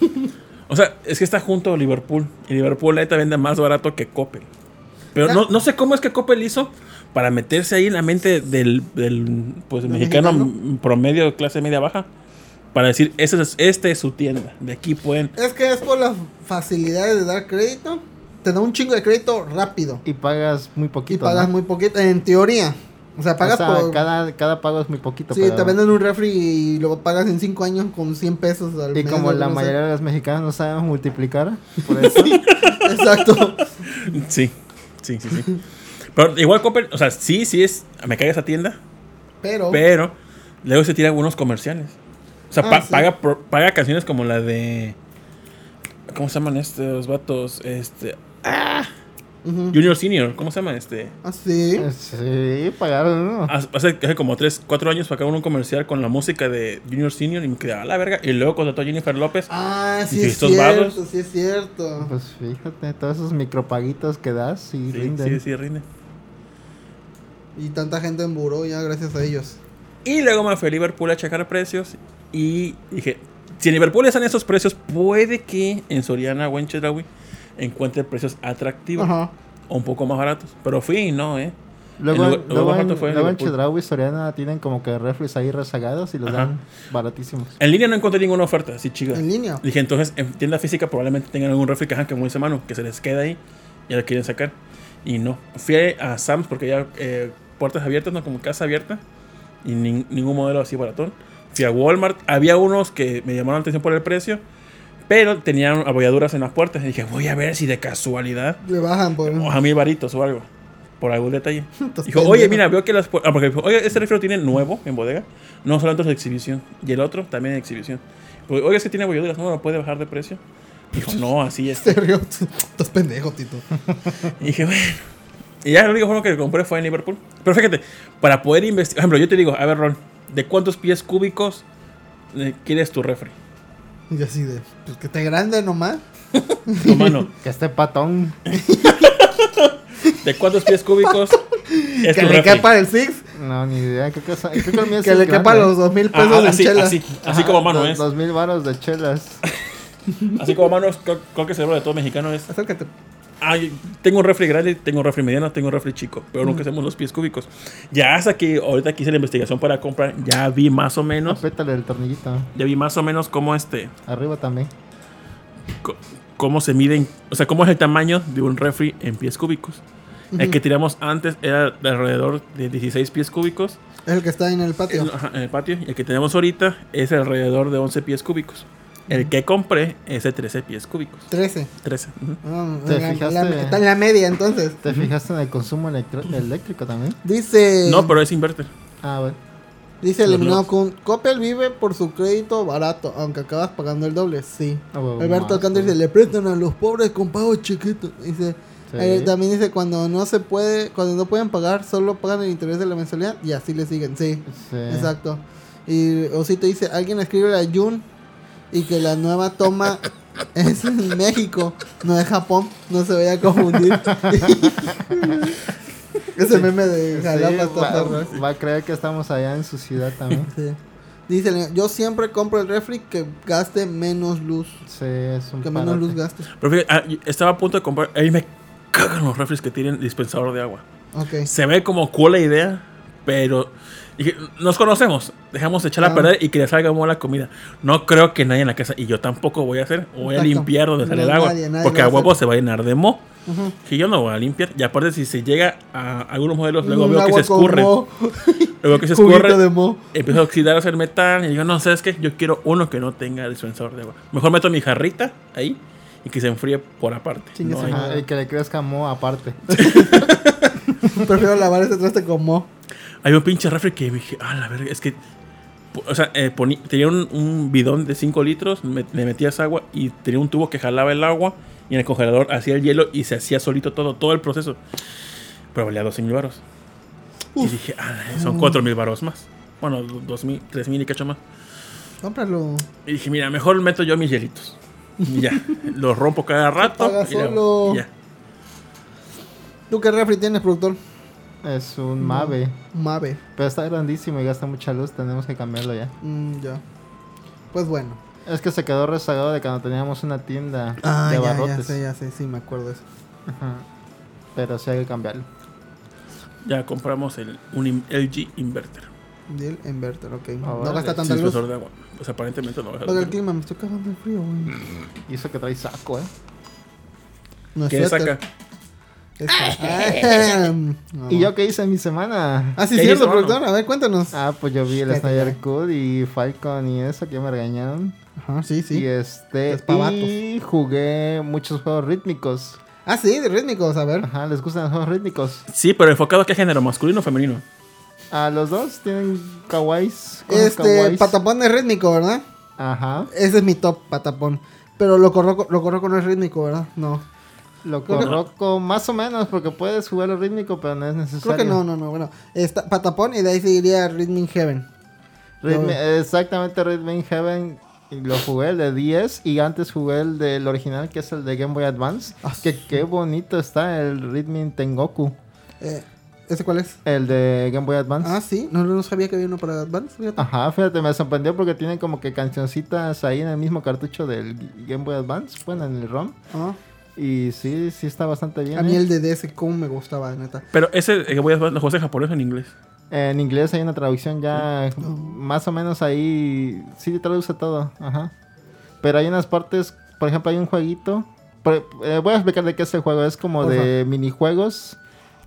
O sea, es que está junto a Liverpool. Y Liverpool neta vende más barato que Coppel. Pero no, no sé cómo es que Coppel hizo para meterse ahí en la mente del, del, pues, ¿Del mexicano, mexicano? promedio, clase media baja. Para decir, esta es, esta es su tienda. De aquí pueden. Es que es por las facilidades de dar crédito. Te da un chingo de crédito rápido. Y pagas muy Y poquito. pagas ¿no? muy poquito, en teoría. O sea, pagas o sea, por... cada, cada pago es muy poquito. Sí, pero- te venden un refri y lo pagas en 5 años con 100 pesos al Y mes, como la no sé. mayoría de los mexicanos no saben multiplicar, por eso. Exacto. Sí, sí, sí, sí. Pero igual Coppel, o sea, sí, sí es. Me cae esa tienda. Pero... Pero luego se tira algunos comerciales. O sea, Ah, pa- sí. paga, paga canciones como la de. ¿Cómo se llaman estos vatos? Este. Ujú. Junior Senior, ¿cómo se llama este? Ah, sí. sí, pagaron, ¿no? Hace, hace como 3, 4 años sacaron un comercial con la música de Junior Senior y me quedaba la verga. Y luego contrató a Jennifer López. Ah, sí ¿Y es estos cierto, sí es cierto. Pues fíjate, todos esos micropaguitos que das y Sí, rinden. sí, sí, rinde. Y tanta gente en buró ya gracias a ellos. Y luego me fui a Liverpool a checar precios. Y dije: Si en Liverpool están esos precios, puede que en Soriana o en Chedraui encuentre precios atractivos. Ajá. o un poco más baratos. Pero fui y no, ¿eh? Luego, El luego, lugar más en, fue luego en. Chedraui y Soriana tienen como que refres ahí rezagados y los Ajá. dan baratísimos. En línea no encontré ninguna oferta, así chica. En línea. Dije, entonces en tienda física probablemente tengan algún refri que, como dice que se les queda ahí y lo quieren sacar. Y no. Fui a Sam's porque ya eh, puertas abiertas, no como casa abierta. Y nin- ningún modelo así baratón. Fui a Walmart. Había unos que me llamaron la atención por el precio. Pero tenían abolladuras en las puertas. Y dije, voy a ver si de casualidad. Le bajan por... O a mil varitos o algo. Por algún detalle. Dijo, oye, mira, veo que las... pu- Ah, porque dijo, oye, este refri lo tiene nuevo en bodega. No solamente es de exhibición. Y el otro también de exhibición. Pues, oye, es que tiene abolladuras. No, ¿lo puede bajar de precio? Dijo, no, así es. Serio, estás pendejo, Tito. Y dije, bueno. Y ya lo único que compré fue en Liverpool. Pero fíjate, para poder investigar... Por ejemplo, yo te digo, a ver, Ron, ¿de cuántos pies cúbicos eh, quieres tu refri? Y así de, pues que esté grande nomás. Tu mano. Que esté patón. ¿De cuántos pies cúbicos es que tu le refri? quepa el Six. No, ni idea. Creo que, es- creo que Que le quepa los dos mil Ah, pesos en así, chela. así, así como mano es. Dos mil varos de chelas. Así como mano es, creo, creo que el cerebro de todo mexicano es... Acércate. Ay, tengo un refri grande, tengo un refri mediano, tengo un refri chico, pero nunca hacemos los pies cúbicos. Ya hasta que ahorita que hice la investigación para comprar, ya vi más o menos, Apétale el tornillito. ya vi más o menos cómo este, Arriba también. cómo se miden, o sea, cómo es el tamaño de un refri en pies cúbicos. El que tiramos antes era de alrededor de 16 pies cúbicos Es el que está en el patio. ajá, en el patio, y el que tenemos ahorita es alrededor de 11 pies cúbicos. El que compré es de 13 pies cúbicos. 13. 13. ujú. Ah, ¿Te la- fijaste? la- está en la media entonces. ¿Te fijaste en el consumo eléctrico también? Dice. No, pero es inverter. Ah, bueno. Dice Los eliminado con Coppel vive por su crédito barato, aunque acabas pagando el doble. Sí. Ah, Alberto Alcántara dice, le prestan a los pobres con pago chiquito. Dice, Sí. eh, también dice, cuando no se puede, cuando no pueden pagar, solo pagan el interés de la mensualidad y así le siguen. Sí, Sí. exacto. Y Osito dice, alguien escribe a Jun y que la nueva toma es en México, no es Japón, no se vaya a confundir. Ese meme de Sí, Jalapa está va, va a creer que estamos allá en su ciudad también. Sí. Dice, yo siempre compro el refri que gaste menos luz. Sí, es un Que menos luz gaste. Pero fíjate, ah, estaba a punto de comprar. A mí me cagan los refres que tienen dispensador de agua. Ok. Se ve como cool la idea, pero dije, nos conocemos. Dejamos de echar a Ah. perder y que le salga mal la comida. No creo que nadie en la casa, y yo tampoco voy a hacer, voy a limpiar donde sale No, el agua. nadie, nadie porque a huevo se va a llenar de mo. Ujú. Que yo no voy a limpiar. Y aparte, si se llega a algunos modelos, luego veo que agua se escurre. con mo, Luego que se escurre. de mo. Empieza a oxidarse el metal y digo, no, ¿sabes qué? Yo quiero uno que no tenga dispensador de agua. Mejor meto mi jarrita ahí y que se enfríe por aparte. Chingue No hay- y que le crezca mo aparte. Prefiero lavar ese traste con mo. Hay un pinche refri que dije, ah, la verga, es que. O sea, eh, tenía un, un bidón de 5 litros, me- le metías agua y tenía un tubo que jalaba el agua y en el congelador hacía el hielo y se hacía solito todo, todo el proceso. Pero valía 12 mil baros. Y dije, ah, son 4 mil baros más. Bueno, 2 mil, 3 mil y cacho más. Cómpralo. Y dije, mira, mejor meto yo mis hielitos. Y ya, los rompo cada rato. y solo. y ya. ¿Tú qué refri tienes, productor? Es un Mave. Mave. Pero está grandísimo y gasta mucha luz. Tenemos que cambiarlo ya. Mm, ya. Pues bueno. Es que se quedó rezagado de cuando teníamos una tienda Ah, de ya, ya barrotes. sé, ya sé. Sí, me acuerdo eso. Ajá. Pero sí hay que cambiarlo. Ya compramos el, un LG inverter. Del inverter, ok. no Órale. gasta tanta Sin luz. de agua. Pues aparentemente no. Lo del clima, me estoy cagando el frío, güey. Y eso que trae saco, ¿eh? No es ¿Qué suéter. saca? ¿Y yo qué hice en mi semana? Ah, sí, ¿Qué cierto, productor. A ver, cuéntanos. Ah, pues yo vi el Snyder. Cut y Falcon y eso que me regañaron. Ajá, sí, sí. Y este. Y jugué muchos juegos rítmicos. Ah, sí, de rítmicos, a ver. Ajá, ¿les gustan los juegos rítmicos? Sí, pero enfocado a qué género, masculino o femenino. A los dos tienen kawaiis. Este, kawaiis. patapón es rítmico, ¿verdad? Ajá. Ese es mi top, patapón. Pero lo corroco, lo corroco no es rítmico, ¿verdad? No. Lo corroco más o menos porque puedes jugarlo rítmico, pero no es necesario. Creo que no, no, no. Bueno, está patapón y de ahí seguiría Rhythm Heaven. Rhythm- No. Exactamente, Rhythm in Heaven. Lo jugué el de 10 y antes jugué el del original que es el de Game Boy Advance. Ah, que sí. qué bonito está el Rhythm in Tengoku. Eh, ¿Ese cuál es? El de Game Boy Advance. Ah, sí. No, no sabía que había uno para Advance. fíjate. Ajá, fíjate, me sorprendió porque tienen como que cancioncitas ahí en el mismo cartucho del Game Boy Advance, bueno, en el ROM. Ah, Y sí, sí está bastante bien. a mí ¿eh? el de DS, cómo me gustaba, neta. Pero ese que voy a lo juegas en japonés o en inglés. En inglés hay una traducción ya más o menos ahí. Sí, traduce todo. Ajá. Pero hay unas partes, por ejemplo, hay un jueguito. eh, voy a explicar de qué es el juego. Es como Porfa. de minijuegos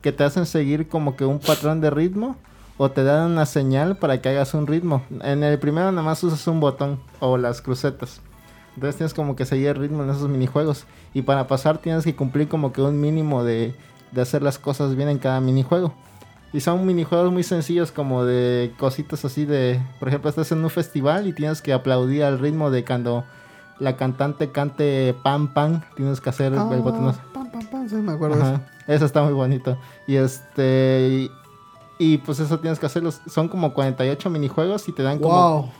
que te hacen seguir como que un patrón de ritmo. O te dan una señal para que hagas un ritmo. En el primero nada más usas un botón o las crucetas. Entonces tienes como que seguir el ritmo en esos minijuegos. Y para pasar tienes que cumplir como que un mínimo de, de hacer las cosas bien en cada minijuego. Y son minijuegos muy sencillos como de cositas así de... Por ejemplo, estás en un festival y tienes que aplaudir al ritmo de cuando la cantante cante pam pam. Tienes que hacer Ah, el botón. pam, pam, pam, sí, me acuerdo. Ajá. Eso está muy bonito. Y este... Y, y, pues eso tienes que hacerlos. Son como 48 minijuegos y te dan como, Wow. como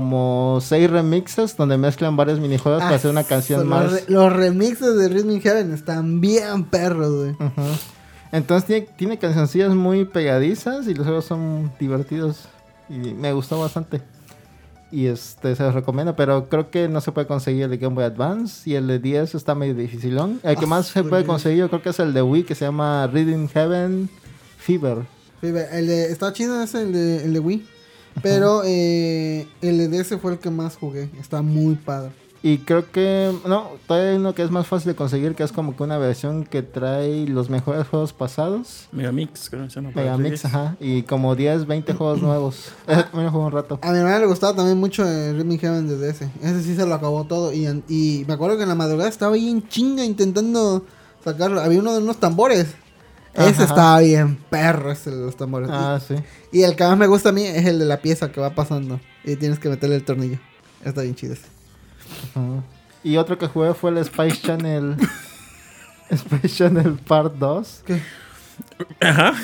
6 remixes donde mezclan varios minijuegos para hacer una canción los más... re- los remixes de Rhythm Heaven están bien perros, güey. Entonces tiene, tiene cancioncillas muy pegadizas y los juegos son divertidos. Y me gustó bastante. Y este se los recomiendo, pero creo que no se puede conseguir el de Game Boy Advance y el de 10 está medio dificilón. El que Ah, más se puede conseguir yo creo que es el de Wii que se llama Reading Heaven Fever. El de, está chido ese, el de, el de Wii. Pero eh, el de DS fue el que más jugué. Está muy padre. Y creo que, no, todavía hay uno que es más fácil de conseguir, que es como que una versión que trae los mejores juegos pasados. Megamix, creo que se llama. Megamix, 3DS. ajá. Y como 10, 20 juegos nuevos. Eh, También juego un rato. A mi hermana le gustaba también mucho el Rhythm Heaven de DS. Ese sí se lo acabó todo. Y, en- y me acuerdo que en la madrugada estaba ahí en chinga intentando sacarlo. Había uno de unos tambores. Ese Ajá. estaba bien perro, ese de los tambores. Ah, sí. Y, el que más me gusta a mí es el de la pieza que va pasando. Y tienes que meterle el tornillo. Está bien chido ese. Ujú. Y otro que jugué fue el Spice Channel. Spice Channel Part 2. ¿Qué? Ajá.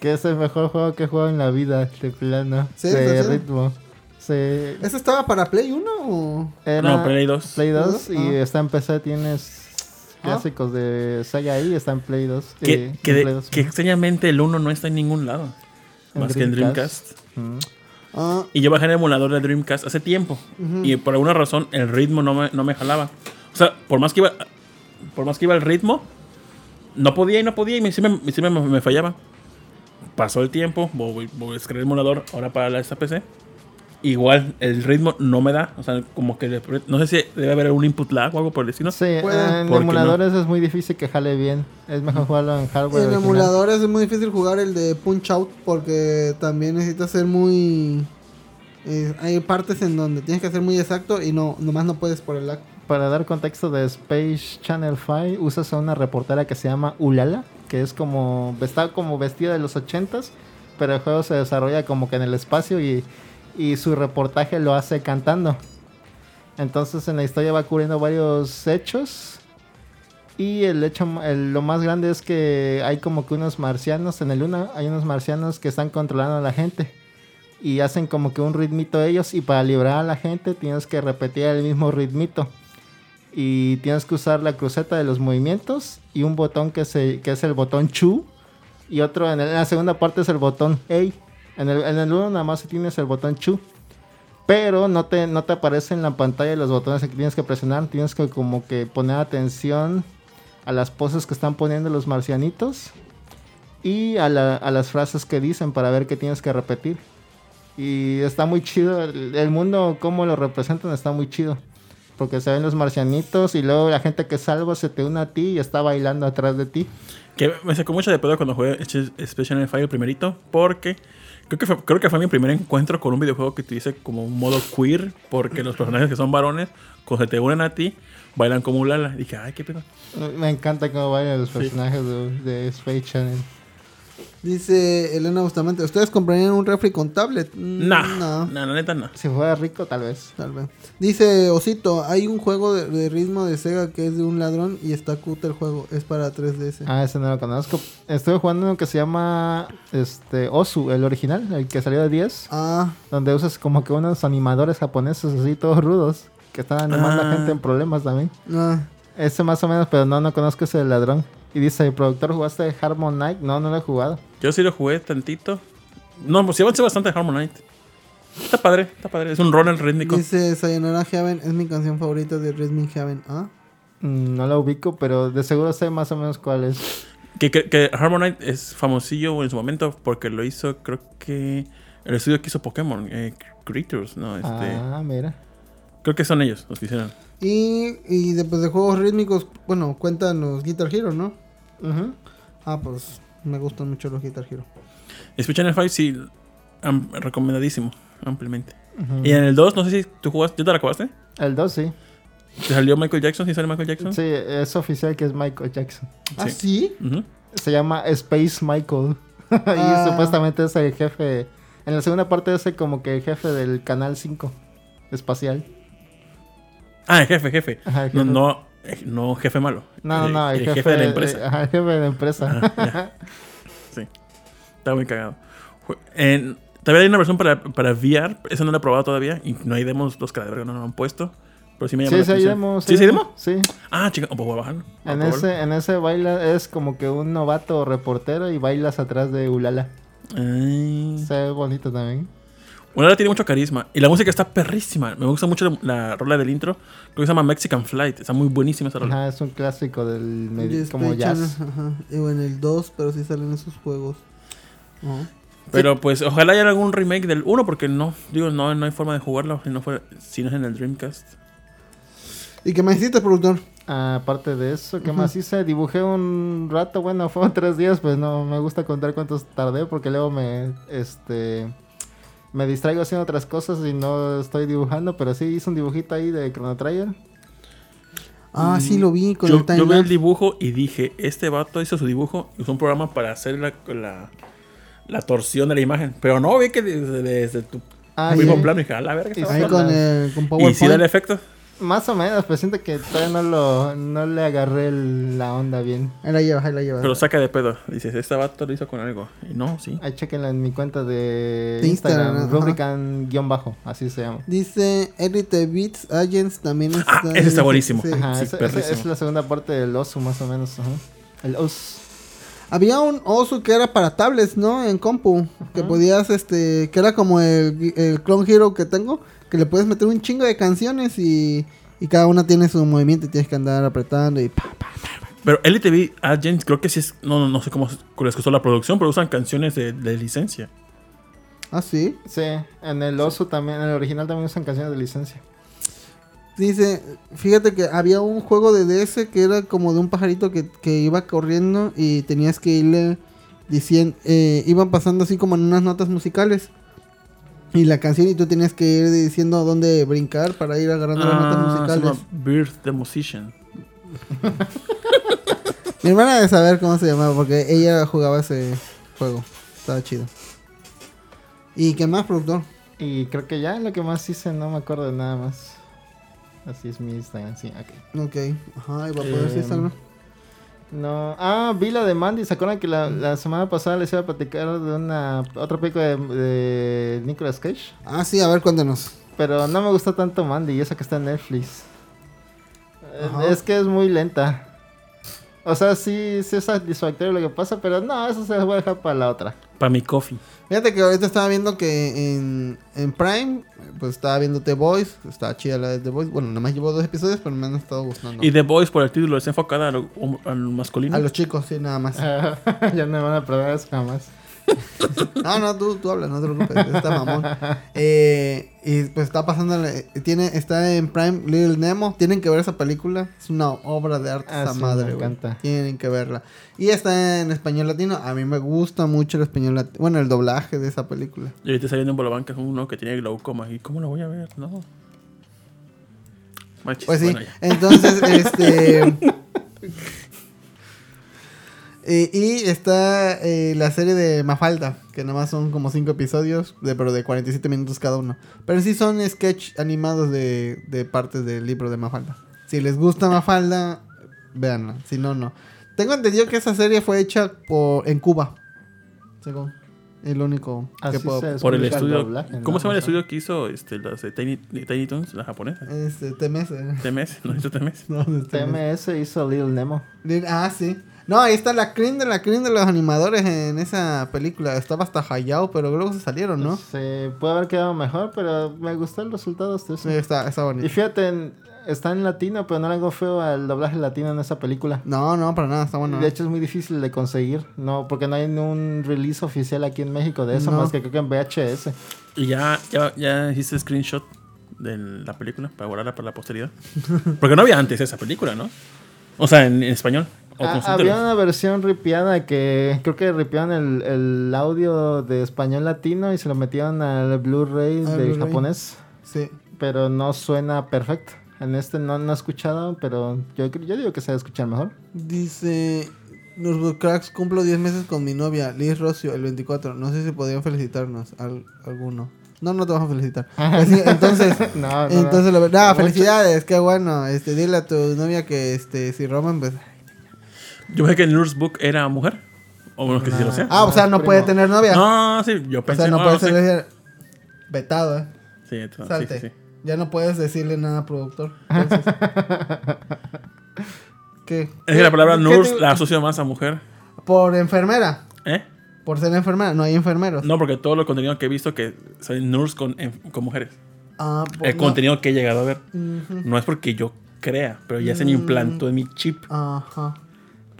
Que es el mejor juego que he jugado en la vida, de plano. ¿Sí? de ritmo. Sí. ¿Ese estaba para Play 1 o...? Era No, Play 2. Play 2 ¿Play y? Ah. está en PC, tienes clásicos de Sega ahí, está en Play 2. Que, eh, que, en de- Play 2. que extrañamente el 1 no está en ningún lado. En más que en Dreamcast. Dreamcast. Ah, Y yo bajé el emulador de Dreamcast hace tiempo. Y por alguna razón el ritmo no me, no me jalaba. O sea, por más que iba. Por más que iba el ritmo, no podía y no podía y me, sí me, sí me, me fallaba. Pasó el tiempo, voy, voy a descargar el emulador ahora para la, esta PC. Igual el ritmo no me da. O sea, como que no sé si debe haber un input lag o algo por el estilo. Sí, Puede. en ¿Por qué emuladores es muy difícil que jale bien. Es mejor jugarlo en hardware. en original. emuladores es muy difícil jugar el de Punch Out porque también necesitas ser muy... eh, hay partes en donde tienes que ser muy exacto y no nomás no puedes por el lag. para dar contexto de Space Channel 5, usas a una reportera que se llama Ulala, que es como, está como vestida de los 80s, pero el juego se desarrolla como que en el espacio y, y su reportaje lo hace cantando. Entonces en la historia va cubriendo varios hechos. Y el hecho, lo más grande es que hay como que unos marcianos en el Luna, hay unos marcianos que están controlando a la gente. Y hacen como que un ritmito ellos. Y para librar a la gente tienes que repetir el mismo ritmito. Y tienes que usar la cruceta de los movimientos. Y un botón que, es el botón Chu. Y otro en la segunda parte es el botón Hey. En el, en el uno nada más tienes el botón Chu. Pero no te, no te aparece en la pantalla los botones que tienes que presionar. Tienes que como que poner atención a las poses que están poniendo los marcianitos. Y a, la- a las frases que dicen para ver qué tienes que repetir. Y está muy chido. El, mundo, como lo representan, está muy chido. Porque se ven los marcianitos y luego la gente que salva se te une a ti y está bailando atrás de ti. Que me sacó mucho de pedo cuando jugué 5 el primerito, porque creo que, fue, creo que fue mi primer encuentro con un videojuego que utilice como un modo queer, porque los personajes que son varones, cuando se te unen a ti, bailan como un lala. Dije, ay, qué pedo. Me encanta cómo bailan los personajes de, de Space Channel. Dice Elena Bustamante, ¿ustedes comprarían un refri con tablet? Mm, Nah, No, no, la neta no. Si fuera rico, tal vez. tal vez. Dice Osito, hay un juego de, de ritmo de Sega que es de un ladrón y está cut el juego, es para 3DS. Ah, ese no lo conozco. Estuve jugando uno que se llama este Osu, el original, el que salió de 10. Ah, Donde usas como que unos animadores japoneses así todos rudos. Que están animando Ah. a gente en problemas también. ah, Ese más o menos, pero no, no conozco ese del ladrón. Y dice, ¿el productor jugaste Harmon Knight? No, no lo he jugado. Yo sí lo jugué tantito. No, pues sí avancé bastante en Harmonite. Está padre, está padre. Es un runner rítmico. dice Sayonara Heaven, es mi canción favorita de Rhythm Heaven. Ah, Mm, no lo ubico, pero de seguro sé más o menos cuál es. Que, que, que Harmonite es famosillo en su momento porque lo hizo, creo que el estudio que hizo Pokémon, eh, Creatures, ¿no? Este, Ah, mira. Creo que son ellos los que hicieron. y, y después de juegos rítmicos, bueno, cuentan los Guitar Hero, ¿no? Ujú. Ah, pues me gustan mucho los Guitar Hero. Speech Channel 5 sí, am- recomendadísimo, ampliamente. Y en el 2, no sé si tú jugaste, ¿yo te la acabaste? El 2 sí. ¿Te salió Michael Jackson? ¿Sí sale Michael Jackson? Sí, es oficial que es Michael Jackson. ¿Ah, sí? Se llama Space Michael. y Ah. supuestamente es el jefe. En la segunda parte es el como que el jefe del canal 5 espacial. Ah, el jefe, jefe. Ajá, el No, jefe. no, no jefe malo. No, no, no, el, jefe, de la empresa. eh, ajá, el jefe de la empresa. Ajá. Sí. Está muy cagado. En- todavía hay una versión para, para VR. Esa no la he probado todavía. Y no hay demos, los cadáveres no lo han puesto. Pero sí me llama sí, la sí, hay atención. demo. ¿Sí, sí, demo? Sí. Ah, chica, pues voy a bajarlo. Voy a En ese, en ese baila es como que un novato reportero y bailas atrás de Ulala. Ay. Se ve bonito también. Bueno, tiene mucho carisma. Y la música está perrísima. Me gusta mucho la, la rola del intro. Creo que se llama Mexican Flight. Está muy buenísima esa rola. Ajá, es un clásico del Y medi- como jazz. Ajá. Y bueno, el 2, pero sí salen esos juegos. Ajá. Pero pues ojalá haya algún remake del 1 porque no, digo, no, no hay forma de jugarlo si no, fuera, si no es en el Dreamcast. ¿Y qué me hiciste, productor? Aparte de eso, ¿qué más hice? Dibujé un rato, bueno, fueron tres días, pues no me gusta contar cuántos tardé porque luego me, este, me distraigo haciendo otras cosas y no estoy dibujando, pero sí hice un dibujito ahí de Chrono Trigger. Ah, sí lo vi con Yo, el yo vi el dibujo y dije, este vato hizo su dibujo y usó un programa para hacer la, la, la torsión de la imagen. Pero no, vi que desde, desde tu Ah, mismo sí. plano dije, a la verga. Y Ahí vato". con, el, con Y PowerPoint. si da el efecto. Más o menos, pero siento que todavía no, lo, no le agarré el- la onda bien. Ahí la llevas, ahí la llevas. Pero saca de pedo. Dices, este vato lo hizo con algo. Y no, sí. Ahí chequenla en mi cuenta de, De Instagram. Rubrican-bajo, así se llama. Dice Elite Beats Agents también está. Ah, ese está buenísimo. Sí. Ajá, sí, es la segunda parte del oso, más o menos. ajá. El oso. Había un oso que era para tablets, ¿no? En compu. Que podías, este. Que era como el, el Clone Hero que tengo. Que le puedes meter un chingo de canciones y. Y cada una tiene su movimiento y tienes que andar apretando y pa, pa. Pero LTV Agent creo que sí es... No, no, no sé cómo les costó la producción, pero usan canciones de, de licencia. Ah, sí. Sí, en el oso también, en el original también usan canciones de licencia. Dice, fíjate que había un juego de DS que era como de un pajarito que, que iba corriendo y tenías que irle diciendo, eh, iban pasando así como en unas notas musicales. Y la canción y tú tienes que ir diciendo dónde brincar para ir agarrando las notas Ah, se musicales. llama Birth the Musician. Mi hermana debe saber cómo se llamaba porque ella jugaba ese juego. Estaba chido. ¿Y qué más, productor? Y creo que ya lo que más hice, no me acuerdo de nada más. Así es mi Instagram, sí, ok. Ok. Ajá, y va a poder decir Em, algo. No, ah, vi la de Mandy. ¿Se acuerdan que la, la semana pasada les iba a platicar de una otra película de, de Nicolas Cage? Ah, sí, a ver, cuéntanos. Pero no me gustó tanto Mandy, y eso que está en Netflix. Ajá. Es que es muy lenta. O sea, sí, sí es satisfactorio lo que pasa, pero no, eso se va a dejar para la otra. Para mi coffee. Fíjate que ahorita estaba viendo que en, en Prime, pues estaba viendo The Voice. Estaba chida la de The Voice. Bueno, nada más llevo dos episodios, pero me han estado gustando. Y The Voice, por el título, está enfocada al, al masculino. A los chicos, sí, nada más. ya no me van a probar eso jamás. No, no, tú, tú hablas, no te preocupes. Está mamón. Eh, y pues está pasando. Tiene, está en Prime Little Nemo. Tienen que ver esa película. Es una obra de arte Ah, esa sí, madre, me encanta. Tienen que verla. Y está en español latino. A mí me gusta mucho el español latino. Bueno, el doblaje de esa película. Y ahorita está viendo en Bolabanca uno que tiene glaucoma. ¿Y cómo lo voy a ver? No. Machis. Pues sí. Bueno. Entonces, este. Eh, y está eh, la serie de Mafalda, que nada más son como 5 episodios, de, pero de 47 minutos cada uno. Pero sí son sketch animados de, de partes del libro de Mafalda. Si les gusta Mafalda, véanla. Si no, no. Tengo entendido que esa serie fue hecha por, en Cuba. Según. El único que puedo. Por el estudio. doblaje, ¿Cómo se llama el estudio que hizo este, las de Tiny, Tiny Toons, la japonesa? Este, TMS. ¿eh? TMS, ¿no hizo TMS? No, TMS. TMS hizo Little Nemo. Ah, sí. No, ahí está la cream de la cream de los animadores en esa película. Estaba hasta Hayao, pero luego se salieron, ¿no? Se puede haber quedado mejor, pero me gustó el resultado eso. Sí, está, está Y bonito. fíjate, en- está en latino, pero no le hago feo al doblaje latino en esa película. No, no, para nada, está bueno. De hecho es muy difícil de conseguir, no, porque no hay un release oficial aquí en México de eso, No. más que creo que en VHS. Y ya, ya, ya hiciste screenshot de la película para guardarla para la posteridad. Porque no había antes esa película, ¿no? O sea, en, en español. O Ah, había una versión ripiada que creo que ripiaron el, el audio de español latino y se lo metieron al Blu-ray Al del japonés, Sí. pero no suena perfecto. En este no, no he escuchado, pero yo, yo digo que se va a escuchar mejor. Dice... Cracks, cumplo 10 meses con mi novia, Liz Rocio, el 24. No sé si podrían felicitarnos, al- alguno. No, no te vamos a felicitar. Entonces, No, no, no. entonces, no, felicidades, qué bueno. Este, dile a tu novia que, este, si Roman, pues... Yo pensé que el Nurse Book era mujer. O bueno, que sí lo sea. Ah, o sea, no primo. puede tener novia. No, sí, yo o pensé. sea, no puede ser vetado, ¿eh? Sí, entonces, Salte. sí, sí, sí. Ya no puedes decirle nada a productor. Entonces, ¿Qué? Es que la palabra ¿Qué nurse te- la asocio más a mujer. Por enfermera. ¿Eh? Por ser enfermera. No hay enfermeros. No, porque todo lo contenido que he visto que soy nurse con, en- con mujeres. Ah, por- El no. contenido que he llegado a ver. No es porque yo crea, pero ya se me Mm. implantó en mi chip. Ajá.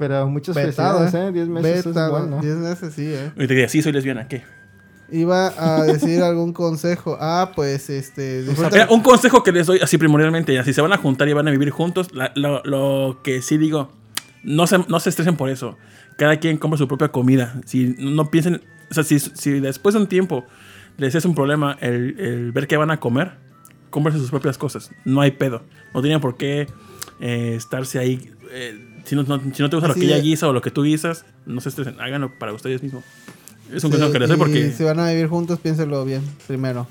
Vetado, felicidades, ¿eh? ¿eh? 10 meses Vetado. es bueno. 10 meses, sí, ¿eh? Y te diría, sí, soy lesbiana, ¿qué? Iba a decir algún consejo. Ah, pues, este... disfruta- Mira, un consejo que les doy así primordialmente, ya, si se van a juntar y van a vivir juntos, la- lo, lo que sí digo, no se, no se estresen por eso. Cada quien compra su propia comida. Si no piensen, o sea, si, si después de un tiempo les es un problema el, el ver qué van a comer, cómprense sus propias cosas. No hay pedo. No tienen por qué eh, estarse ahí. eh, si, no, no- si no te gusta lo Así que ella de- guisa o lo que tú guisas, no se estresen. Háganlo para ustedes mismos. Es un Sí, consejo que les doy porque... si van a vivir juntos, piénselo bien primero.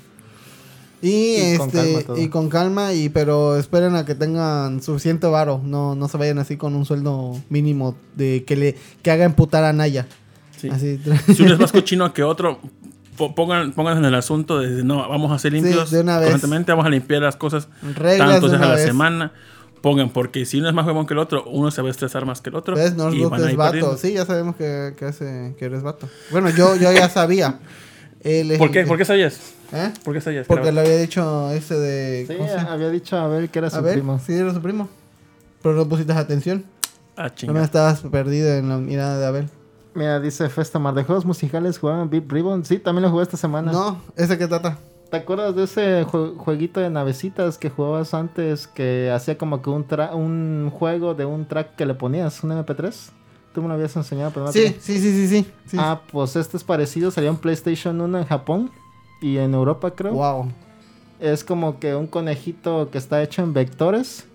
Y, Y con este calma todo. y con calma y pero esperen a que tengan suficiente varo, no no se vayan así con un sueldo mínimo de que le que haga emputar a Naya. sí. Así. si uno es más cochino que otro, po- pongan, pónganse en el asunto de no, vamos a ser Sí, limpios de una vez. constantemente, vamos a limpiar las cosas Reglas tantos de días a una la vez. semana. Pongan, porque si uno es más huevón que el otro, uno se va a estresar más que el otro. ¿Ves? y Northbrook van es vato. perdiendo. Sí, ya sabemos que, que, hace, que eres vato. Bueno, yo, yo ya sabía. Él es ¿Por qué? que- ¿Por qué sabías? ¿Eh? ¿Por qué sabías? Porque Claro. le había dicho ese de... Sí, había dicho a ver que era A su ver, primo. sí, era su primo. Pero no pusiste atención. Ah, No me chinga. estabas perdido en la mirada de Abel. Mira, dice Festamar, ¿de juegos musicales jugaban Beat Ribbon? Sí, también lo jugué esta semana. No, ese que trata. ¿Te acuerdas de ese jue- jueguito de navecitas que jugabas antes que hacía como que un, tra- un juego de un track que le ponías, un MP3? Tú me lo habías enseñado, pero no Sí, te- sí, sí, sí, sí. sí. Ah, pues este es parecido, salió en PlayStation 1 en Japón. y en Europa creo. Wow. Es como que un conejito que está hecho en vectores.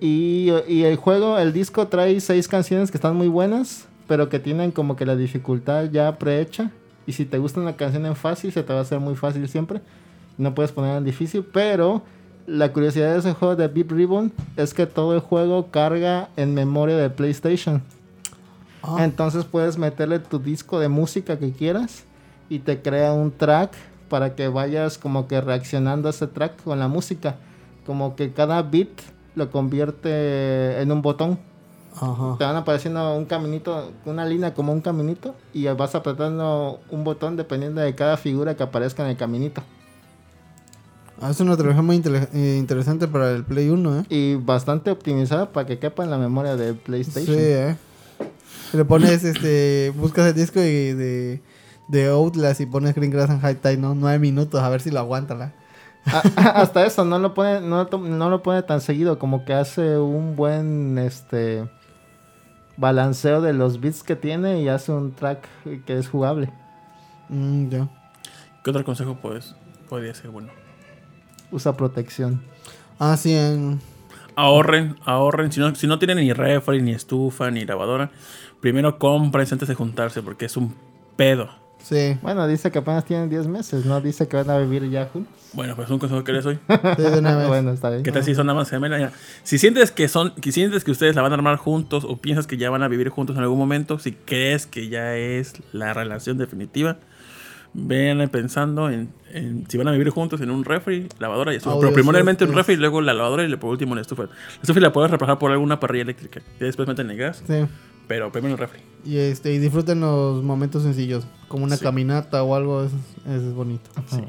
Y, y el juego, el disco trae seis canciones que están muy buenas, pero que tienen como que la dificultad ya prehecha. Y si te gusta una canción en fácil, se te va a hacer muy fácil siempre. No puedes poner en difícil, pero la curiosidad de ese juego de Beat Ribbon es que todo el juego carga en memoria de PlayStation. Ah, Entonces puedes meterle tu disco de música que quieras y te crea un track para que vayas como que reaccionando a ese track con la música. Como que cada beat lo convierte en un botón. Ajá. Te van apareciendo un caminito, una línea como un caminito y vas apretando un botón dependiendo de cada figura que aparezca en el caminito. Ah, Es una tecnología muy eh, interesante para el Play 1, ¿eh? Y bastante optimizada para que quepa en la memoria de PlayStation. Sí, ¿eh? Le pones, este, buscas el disco y de, de Outlast y pones Green Grass and High Tide, ¿no? Nueve minutos, a ver si lo aguanta la. A- hasta eso, no lo pone, no, no lo pone tan seguido, como que hace un buen este balanceo de los beats que tiene y hace un track que es jugable. Mm, ya. ¿Qué otro consejo pues, podría ser bueno? Usa protección. Ah, sí, en... Ahorren, ahorren. Si no, si no tienen ni refri, ni estufa, ni lavadora, primero compren antes de juntarse porque es un pedo. Sí, Bueno, dice que apenas tienen 10 meses, no dice que van a vivir ya juntos. Bueno, pues un consejo que les doy. sí, de una vez. bueno, está bien. ¿Qué tal si son nada más gemelas? Si sientes que son, que sientes que ustedes la van a armar juntos o piensas que ya van a vivir juntos en algún momento, si crees que ya es la relación definitiva, véanle pensando en, en si van a vivir juntos en un refri, lavadora y estufa. Audio Pero primordiamente un surf, refri, luego la lavadora y luego por último la estufa. La estufa la puedes reemplazar por alguna parrilla eléctrica. Y después meten el gas, Sí. Pero primero el refri. Y, este, y disfruten los momentos sencillos, como una Sí. caminata o algo, es, es bonito. Sí.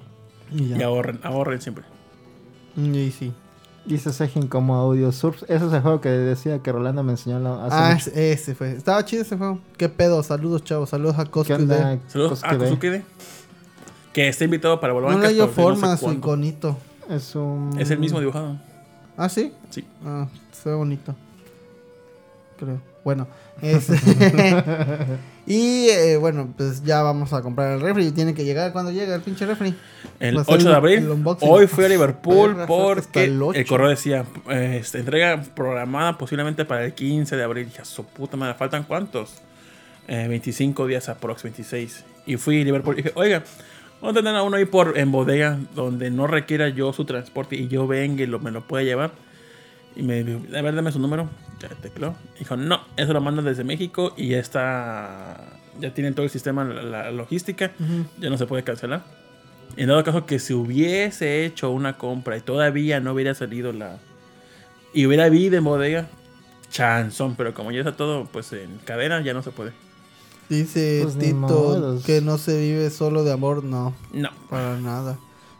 Y ya. Y ahorren, ahorren siempre. Mm, Y sí. Dice Sejin como audio surf. Ese es el juego que decía que Rolando me enseñó la- hace Ah, mucho. ese, fue. Estaba chido ese juego. ¿Qué pedo? Saludos, chavos. Saludos a ¿Qué Cosplay. onda? Saludos a Kosuke? Kusuke, que está invitado para volver No le dio no forma a sé su iconito. Es un... Es el mismo dibujado. ¿Ah, sí? Sí. Ah, se ve bonito. Creo. Bueno, es- y eh, bueno, pues ya vamos a comprar el refri. Tiene que llegar cuando llega el pinche refri. El ser 8 de abril. Hoy fui a Liverpool porque el el, 8. correo decía eh, este, entrega programada posiblemente para el 15 de abril. Ya su puta madre, ¿faltan cuántos? Eh, 25 días aprox, 26. Y fui a Liverpool y dije, oiga, vamos a tener a uno ahí por, en bodega donde no requiera yo su transporte y yo venga y lo, me lo pueda llevar. Y me dijo, a ver, dame su número. Ya tecló. Dijo, no, eso lo mandan desde México y ya está. Ya tienen todo el sistema, la, la logística. Ya no se puede cancelar. En dado caso que si hubiese hecho una compra y todavía no hubiera salido la. Y hubiera habido en bodega, chanzón. Pero como ya está todo pues en cadena, ya no se puede. Dice Pues Tito que no se vive solo de amor. No, No. para nada.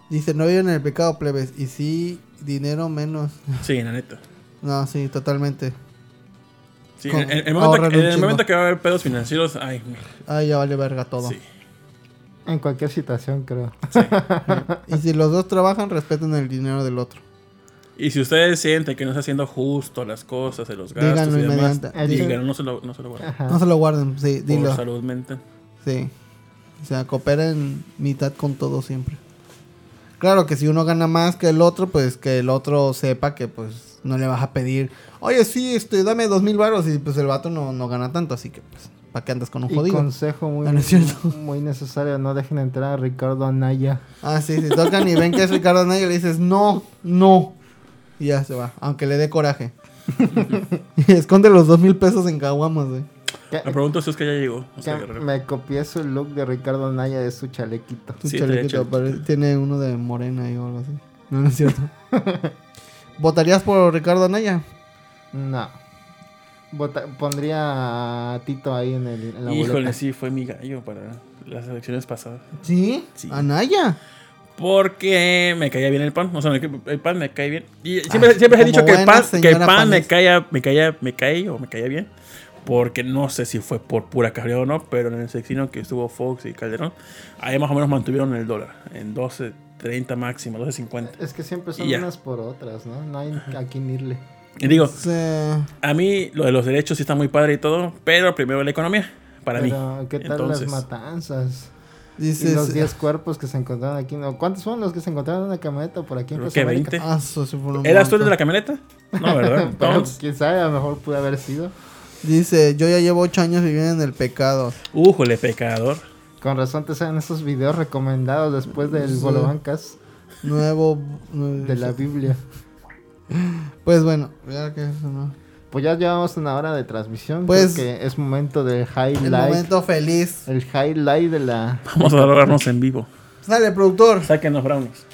Dice, no viven en el pecado, plebes. Y sí, dinero menos. Sí, la neta. No, sí, totalmente. Sí, Con- en, en el momento, que, un en el chingo. momento que va a haber pedos financieros, ay, Ay, ya vale verga todo. sí. En cualquier situación, creo. Y si los dos trabajan, respeten el dinero del otro. Y si ustedes sienten que no está haciendo justo las cosas, de los gastos Díganlo y demás, inmediatamente. díganlo, no se lo, no se lo guarden. Ajá. No se lo guarden, sí, Por dilo. salud mental. Sí. O sea, cooperen mitad con todo siempre. Claro que si uno gana más que el otro, pues que el otro sepa que pues no le vas a pedir, oye, sí, este, dame dos mil baros y pues el vato no, no gana tanto, así que pues, ¿para qué andas con un Y jodido? consejo muy, no muy necesario, no dejen entrar a Ricardo Anaya. Ah, sí, si tocan y ven que es Ricardo Anaya, le dices, no, no. Y ya se va, aunque le dé coraje. y esconde los dos mil pesos en caguamas, güey. Me pregunto si es que ya llegó. O sea, me copié su look de Ricardo Anaya de su chalequito. Tu Sí, chalequito, pare- tiene uno de morena y o algo así. No, no es cierto. ¿Votarías por Ricardo Anaya? No. Vota- pondría a Tito ahí en, el, en la Híjole, boleta. sí, fue mi gallo para las elecciones pasadas. ¿Sí? Sí. ¿Anaya? Porque me caía bien el pan. O sea, el pan me cae bien. Y siempre, Ah, siempre he dicho que el pan, que el pan me caía, me caía, me cae o me caía bien. Porque no sé si fue por pura casualidad o no, pero en el sexino que estuvo Fox y Calderón, ahí más o menos mantuvieron el dólar en 12.30 máximo, 12.50. Es que siempre son Y unas por otras, ¿no? No hay a quién irle. Y digo, Sí. a mí lo de los derechos sí está muy padre y todo, pero primero la economía, para mí. Pero, ¿qué tal Entonces, las matanzas? Y Dices, los 10 cuerpos que se encontraron aquí. ¿no? ¿Cuántos fueron los que se encontraron en una camioneta por aquí en Costa que América? 20. Ah, eso sí fue un ¿Eras tú el de la camioneta? No, ¿verdad? Pero, Vamos. quién sabe, a lo mejor pudo haber sido. Dice, yo ya llevo 8 años viviendo en el pecado. Újole, pecador. Con razón te salen esos videos recomendados después del Sí. Bolobancas Nuevo... nuevo- de la Biblia. Pues bueno, ya que eso no. Pues ya llevamos una hora de transmisión. Pues- Creo que es momento del highlight. El momento feliz. El highlight de la. Vamos a lograrnos en vivo. Sale, productor. Sáquenos brownies.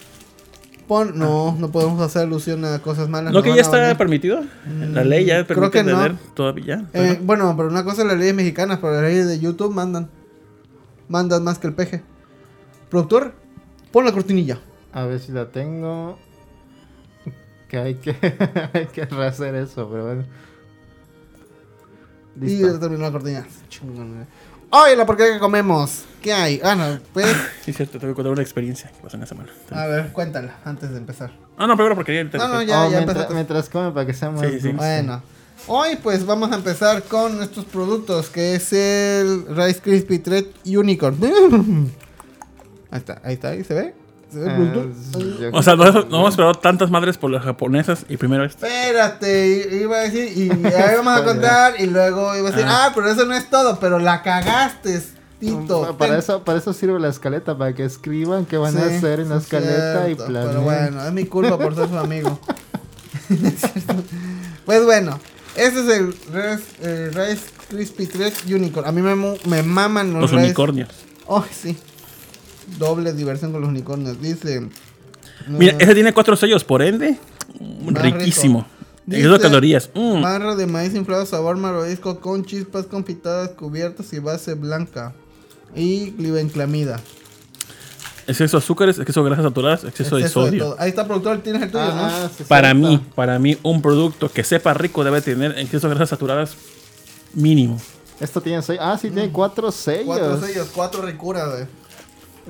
Pon... No, no podemos hacer alusión a cosas malas. ¿No nos que ya a está permitido? La ley ya creo permite que no. todavía. Eh, bueno, pero una cosa es las leyes mexicanas, pero las leyes de YouTube mandan. Mandan más que el peje. Productor, pon la cortinilla. A ver si la tengo. Que hay que, hay que rehacer eso, pero bueno. Y Listo. ya terminó la cortinilla. Chingón, Oye, la porquería que comemos. ¿Qué hay? Ah, no, pues. Sí, cierto, tengo que contar una experiencia que pasó en la semana. A ver, cuéntala antes de empezar. Ah, no, primero porque ya No, no, ya, Oh, ya mientras, empezaste. mientras come para que sea más Sí, sí. Bueno, hoy pues vamos a empezar con estos productos que es el Rice Krispie Treat Unicorn. Ahí está, ahí está, ahí se ve. ¿Se ve el Ah, O sea, no, no hemos esperado tantas madres por las japonesas y primero esto. Espérate, iba a decir, y ahí vamos a contar, y luego iba a decir, ah, pero eso no es todo, pero la cagaste, Tito. Pa- para, Ten- eso, para eso sirve la escaleta, para que escriban qué van a hacer en la es escaleta cierto, y planear. Pero bueno, es mi culpa por ser su amigo. Pues bueno, este es el Rice, eh, Rice Krispie Treat Unicorn. A mí me, mu- me maman los, Los Rice- unicornios. Oh, sí. Doble diversión con los unicornios. Dice. Mira, no, ese tiene cuatro sellos, por ende, riquísimo. rico. Dice, calorías. Mm. Barra de maíz inflado sabor malvavisco con chispas confitadas cubiertas y base blanca. Y glibenclamida. Exceso de azúcares, exceso de grasas saturadas, exceso, de Exceso de sodio. Ahí está, productor. Tienes el tuyo, Ah, ¿no? sí, para mí, para mí, un producto que sepa rico debe tener exceso de grasas saturadas mínimo. Esto tiene seis. Ah, sí, tiene cuatro sellos. Cuatro sellos, cuatro ricuras, güey.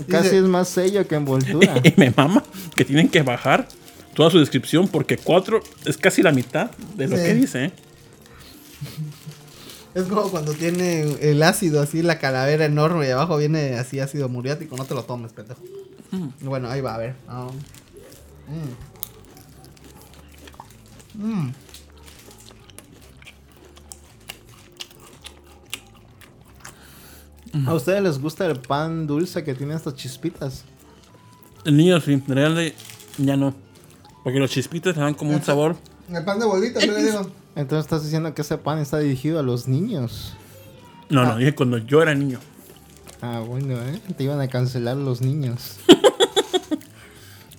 Casi Dice- es más sello que envoltura. y me mama que tienen que bajar toda su descripción porque cuatro es casi la mitad de lo Sí. que dice. ¿eh? Es como cuando tiene el ácido así, la calavera enorme y abajo viene así ácido muriático. No te lo tomes, pendejo. Bueno, ahí va, a ver. Ah. Mm. Mm. ¿A ustedes les gusta el pan dulce que tiene estas chispitas? El niño sí, de realidad ya no. Porque los chispitas le dan como un sabor. El pan de bolita, yo le digo. Entonces estás diciendo que ese pan está dirigido a los niños. No, no, dije cuando yo era niño. Ah, bueno, ¿eh? Te iban a cancelar los niños.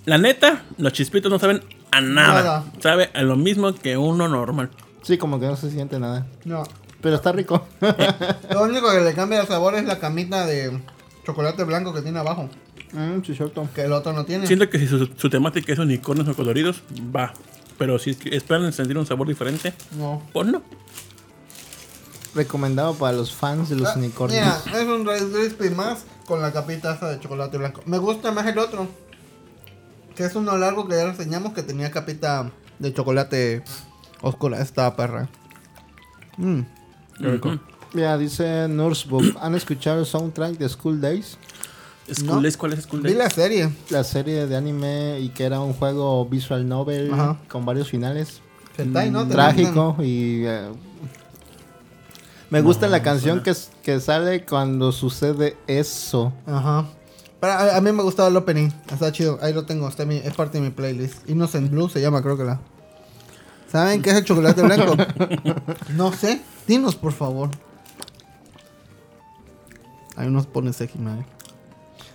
La neta, los chispitos no saben a nada. Nada. Sabe a lo mismo que uno normal. Sí, como que no se siente nada. No. Pero está rico. Lo único que le cambia el sabor es la camita de chocolate blanco que tiene abajo. Mmm, chichoto. Que el otro no tiene. Siento que si su, su temática es unicornios o coloridos, va. Pero si es que esperan sentir un sabor diferente, No. pues no. Recomendado para los fans de los Ah, unicornios. Mira, es un Rice Krispie más con la capita esa de chocolate blanco. Me gusta más el otro. Que es uno largo que ya reseñamos que tenía capita de chocolate oscura. Esta perra. Mm. Qué rico. Ujú. Mira, dice Nursebook. ¿Han escuchado el soundtrack de School Days? School No. Days, ¿cuál es School Vi Days? la serie. La serie de anime y que era un juego visual novel Ajá. con varios finales. Hentai, ¿no? Trágico y... eh, me gusta No, la canción que, que sale cuando sucede eso. Ajá. Pero a, a mí me gustaba el opening. Está chido. Ahí lo tengo. Está en mi- es parte de mi playlist. Innocent Blue se llama, creo que la. ¿Saben qué es el chocolate blanco? no sé. Dinos, por favor. Hay unos pones madre.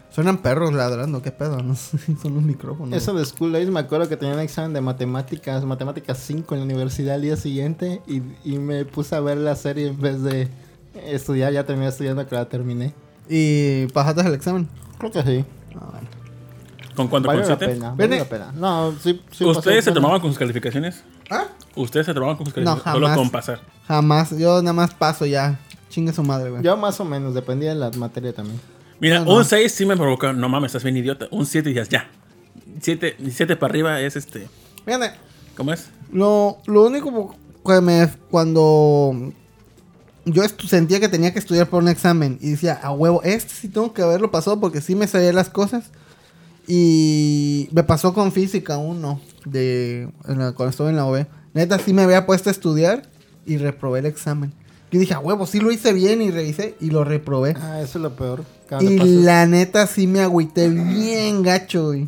Suenan perros ladrando. ¿Qué pedo? No sé. Son los micrófonos. Eso de School Days me acuerdo que tenía un examen de matemáticas, matemáticas 5 en la universidad al día siguiente y, y me puse a ver la serie en vez de estudiar. Ya terminé estudiando que la terminé. ¿Y pasaste el examen? Creo que sí. Ah, bueno. ¿Con cuánto? Vale ¿Con la siete? pena, vale la pena. No, sí, sí pasé ¿Ustedes se tomaban con sus calificaciones? ¿Ah? ¿Ustedes se tomaban con sus No, calificaciones? Solo jamás. con pasar. Jamás. Yo nada más paso ya. Chingue su madre, güey. Yo más o menos, dependía de la materia también. Mira, No, no. un 6 sí me provocó. No mames, estás bien idiota. Un 7 y ya, ya. 7 siete para arriba es este. Fíjate. ¿Cómo es? Lo, lo único que me. Cuando yo estu- sentía que tenía que estudiar por un examen. Y decía, a huevo, este sí tengo que haberlo pasado porque sí me sabía las cosas. Y me pasó con física uno, de, en la- cuando estuve en la OB. Neta, sí me había puesto a estudiar y reprobé el examen. Y dije, a huevo, sí lo hice bien y revisé y lo reprobé. Ah, eso es lo peor. Y la neta sí me agüité bien gacho, güey.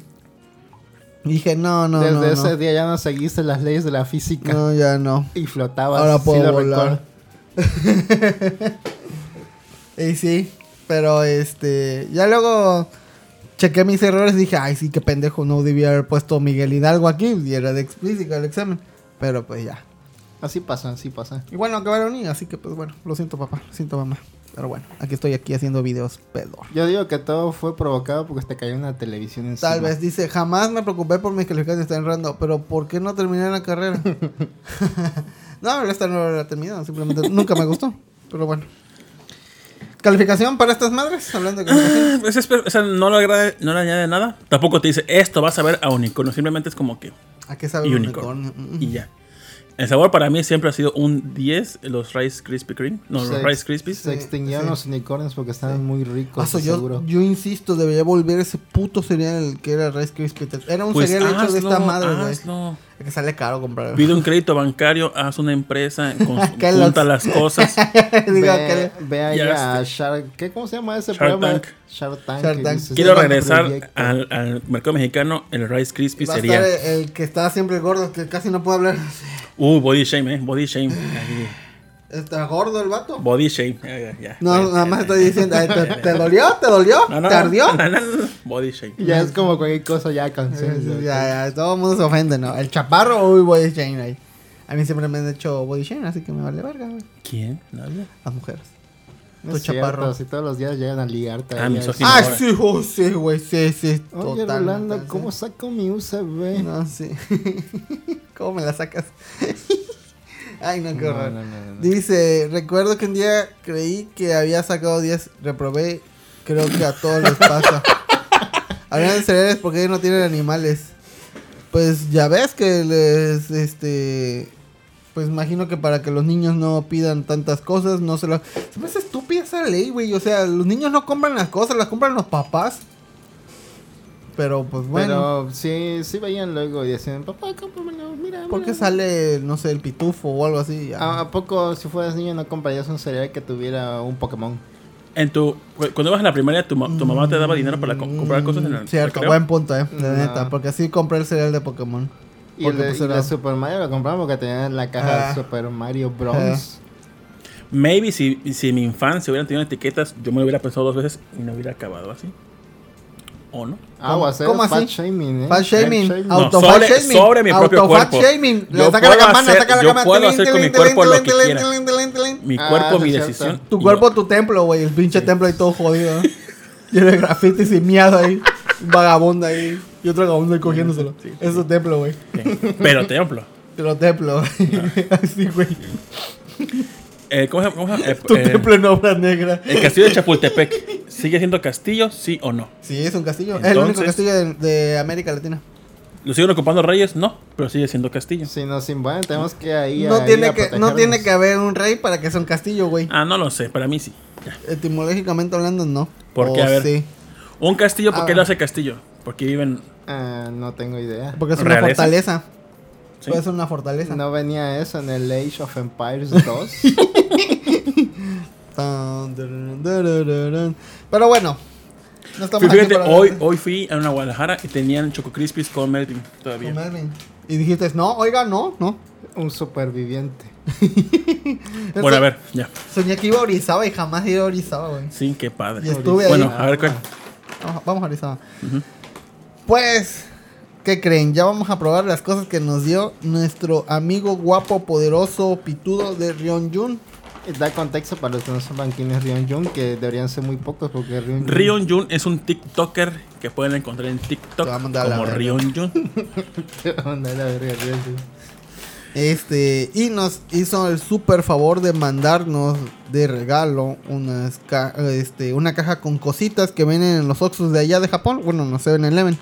Y Dije, no, no, Desde no. ese no. día ya no seguiste las leyes de la física. No, ya no. Y flotabas. Ahora sí puedo lo volar. Y sí, pero este, ya luego chequé mis errores y dije, ay, sí, qué pendejo, no debía haber puesto Miguel Hidalgo aquí y era de explícita el examen. Pero pues ya. Así pasa, así pasa. Y bueno, acabaron y así que pues bueno, lo siento papá, lo siento mamá. Pero bueno, aquí estoy aquí haciendo videos pedo. Yo digo que todo fue provocado porque te cayó una televisión encima. Tal vez dice, jamás me preocupé por mis calificaciones están rando, pero ¿por qué no terminé la carrera? no, esta no la he terminado, simplemente nunca me gustó. Pero bueno. ¿Calificación para estas madres? Hablando de calificación. Ese es- o sea, no, le agrade- no le añade nada. Tampoco te dice, esto vas a ver a unicornio. Simplemente es como que. ¿A qué sabe unicornio. unicornio? Mm, Y ya. El sabor para mí siempre ha sido un 10, los Rice Krispy Kreme. No, Se los Rice Krispies. Se extinguieron sí. los unicornios porque estaban muy ricos, Paso, seguro. yo, yo insisto, debería volver ese puto cereal que era Rice Krispies. Era un Pues cereal hecho de esta hazlo, madre, güey. hazlo. Es que sale caro comprar. Pide un crédito bancario, haz una empresa, junta las cosas. Digo, ve, ve a Shark... ¿Qué? ¿Cómo se llama ese Shark programa? Tank. Shark Tank. Shark Tank. Quiero "Este regresar proyecto". al, al mercado mexicano. El Rice Krispie Va a sería. estar el, el que está siempre gordo, que casi no puede hablar. Uh, body shame, eh. Body shame. Está gordo el vato. Body shame. Ya, ya, ya. No, nada más estoy diciendo, ¿te, dolió? ¿Te dolió? No, no, ¿Te ardió? no, no, no. Body shame. Ya es como cualquier cosa ya canción. Ya, ya, todo el mundo se ofende, ¿no? El chaparro, uy, body shame ahí. A mí siempre me han hecho body shame, así que me vale verga, güey. ¿Quién? ¿Nadie? Las mujeres. No Tu es cierto, chaparro. si todos los días llegan a ligarte. Ah. Ah, sí, oh, sí, güey, sí, sí. Oye, total, Rolando, total, ¿cómo sí. saco mi USB? No, sí. ¿Cómo me la sacas? Ay, no, qué No, horror. no, no, no. Dice, recuerdo que un día creí que había sacado 10, reprobé, creo que a todos les pasa. Hablando de cereales, ¿por qué no tienen animales? Pues ya ves que les, este, pues imagino que para que los niños no pidan tantas cosas, no se lo... Se me hace estúpida esa ley, güey, o sea, los niños no compran las cosas, las compran los papás. Pero pues bueno, Pero sí, sí veían luego y decían, papá, cómpramelo, mira. ¿por qué mira". sale, no sé, el pitufo o algo así? ¿A, a poco si fueras niño no comprarías un cereal que tuviera un Pokémon? En tu, cu- cuando ibas a la primaria, tu, ma- tu mamá te daba dinero para co- comprar cosas en el Mm, Cierto, recreo? buen punto, eh. La No. neta, porque así compré el cereal de Pokémon. Y el de, pues, y de Super Mario lo compramos porque tenían la caja Ah. de Super Mario Bros. Maybe si, si mi infancia hubieran tenido etiquetas, yo me lo hubiera pensado dos veces y no hubiera acabado así. ¿O no? Ah, o hacer ¿Cómo así? fat shaming, ¿eh? Fat shaming, No, auto sobre- fat shaming, sobre mi propio auto fat cuerpo. shaming. Yo Le saca puedo la campana, hacer- saca la yo campana. puedo tilín, hacer con mi cuerpo lo que quiera. Mi Ah, cuerpo, sí, mi decisión. Tu cuerpo, yo- tu templo, güey. El pinche templo ahí todo jodido. ¿no? Lleno de grafitis y miado ahí. Un vagabundo ahí. Y otro vagabundo cogiéndoselo. Es tu templo, güey. Sí. Pero templo. Tu templo. Así, güey. Eh, ¿Cómo se llama? ¿Cómo se llama? Eh, Tu eh, templo en obra negra. el castillo de Chapultepec. ¿Sigue siendo castillo, sí o no? Sí, es un castillo. es el único castillo de, de América Latina. ¿Lo siguen ocupando reyes? No, pero sigue siendo castillo. Si nos invaden, tenemos que ahí No ahí tiene, a que, no tiene que haber un rey para que sea un castillo, güey. Ah, no lo sé, para mí sí. Ya. Etimológicamente hablando, no. ¿Por qué? O A ver. Sí. Un castillo, ¿por qué Ah. lo hace castillo? Porque viven. Ah, no tengo idea. Porque es una ¿Realeza? fortaleza. ¿sí? Puede ser una fortaleza. No venía eso en el Age of Empires 2. Tan, dararán, dararán. Pero bueno. No estamos Fíjate, para hoy, hablar hoy fui a una Guadalajara y tenían Choco Crispies con Melvin todavía. Melvin. Y dijiste, no, oiga, no, no. Un superviviente. Bueno, a ver, ya. Soñé que iba a Orizaba y jamás ido a Orizaba, güey. Sí, qué padre. Y estuve ahí. Bueno, a ver cuál. Vamos, vamos a Orizaba. Pues, ¿qué creen? Ya vamos a probar las cosas que nos dio nuestro amigo guapo, poderoso, pitudo de Ryonjun. Y Da contexto para los que no sepan quién es Rion Jung, que deberían ser muy pocos porque Rion Jung... Rion Jun es un TikToker que pueden encontrar en TikTok Te va a mandar a la como verga. Rion Jun. Rion. Este, y nos hizo el super favor de mandarnos de regalo unas ca- este, una caja con cositas que vienen en los Oxxos de allá de Japón. Bueno, no sé, en Eleven.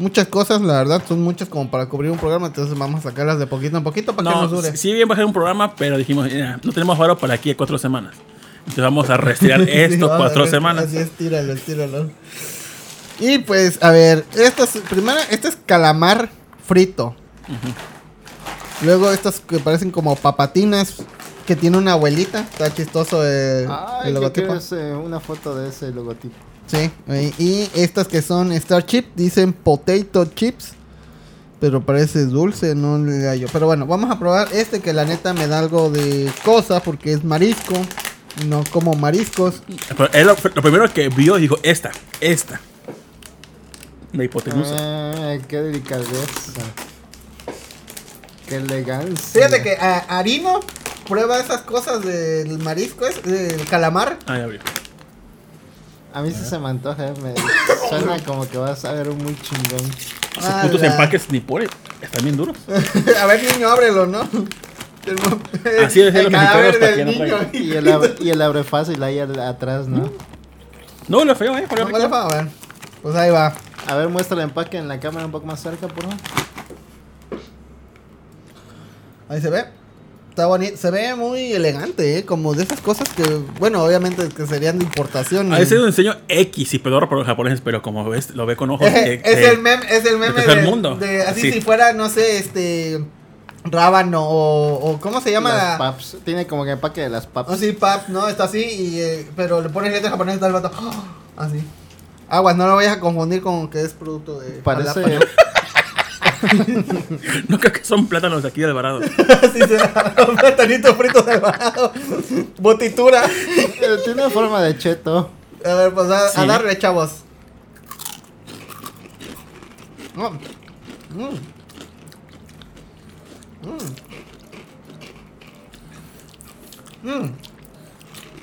Muchas cosas, la verdad, son muchas como para cubrir un programa, entonces vamos a sacarlas de poquito en poquito para que No, nos dure. sí, bien bajar un programa, pero dijimos, "Mira, no tenemos varo para aquí a cuatro semanas. Entonces vamos a retirar esto Sí, cuatro ver, semanas. Así es, tíralo, tíralo. Y pues, a ver, esto es, primero, este es calamar frito. Luego estos que parecen como papatinas, que tiene una abuelita, está chistoso eh, Ay, el ¿qué logotipo. eh, una foto de ese logotipo. Sí, y estas que son Star Chip, dicen potato chips. Pero parece dulce, no le hallo. Pero bueno, vamos a probar este que la neta me da algo de cosa porque es marisco. No como mariscos. Pero él lo, lo primero que vio dijo, esta, esta. La hipotenusa. Ay, qué delicadeza. Qué elegancia. Fíjate que a Arino prueba esas cosas del marisco, es del calamar. Ah, ya abrió. A mí sí se me antoja, eh, me suena como que vas a ver un muy chingón. Sus Ah, putos la- empaques ni por están bien duros. a ver, niño, ábrelo, ¿no? El, Así decían el cadáver del que no niño. traigan. Y el, abre, y el abre fácil ahí al- atrás, ¿no? No, lo feo, eh. No, vale, a ver. Pues ahí va. A ver, muestra el empaque en la cámara un poco más cerca, por favor. Ahí se ve. Está bonito. Se ve muy elegante, ¿eh? Como de esas cosas que, bueno, obviamente que serían de importación. A veces lo enseño X y pedorro por los japoneses, pero como ves, lo ve con ojos. que- es el meme, es el meme tercer de, mundo. de- así Sí. si fuera, no sé, este rábano o, o ¿cómo se llama? Las paps. Tiene como que empaque de las paps. Así, pap, ¿no? Está así, y, eh, pero le pones letras japonesas está el vato. Así. Aguas, no lo vayas a confundir con que es producto de. Parece. No creo que son plátanos de aquí del Alvarado. Así será. Un platanito frito de bajado. Botitura. tiene forma de cheto. A ver, pues a, a Sí. darle, chavos. Mm. Mm. Mm. Mm.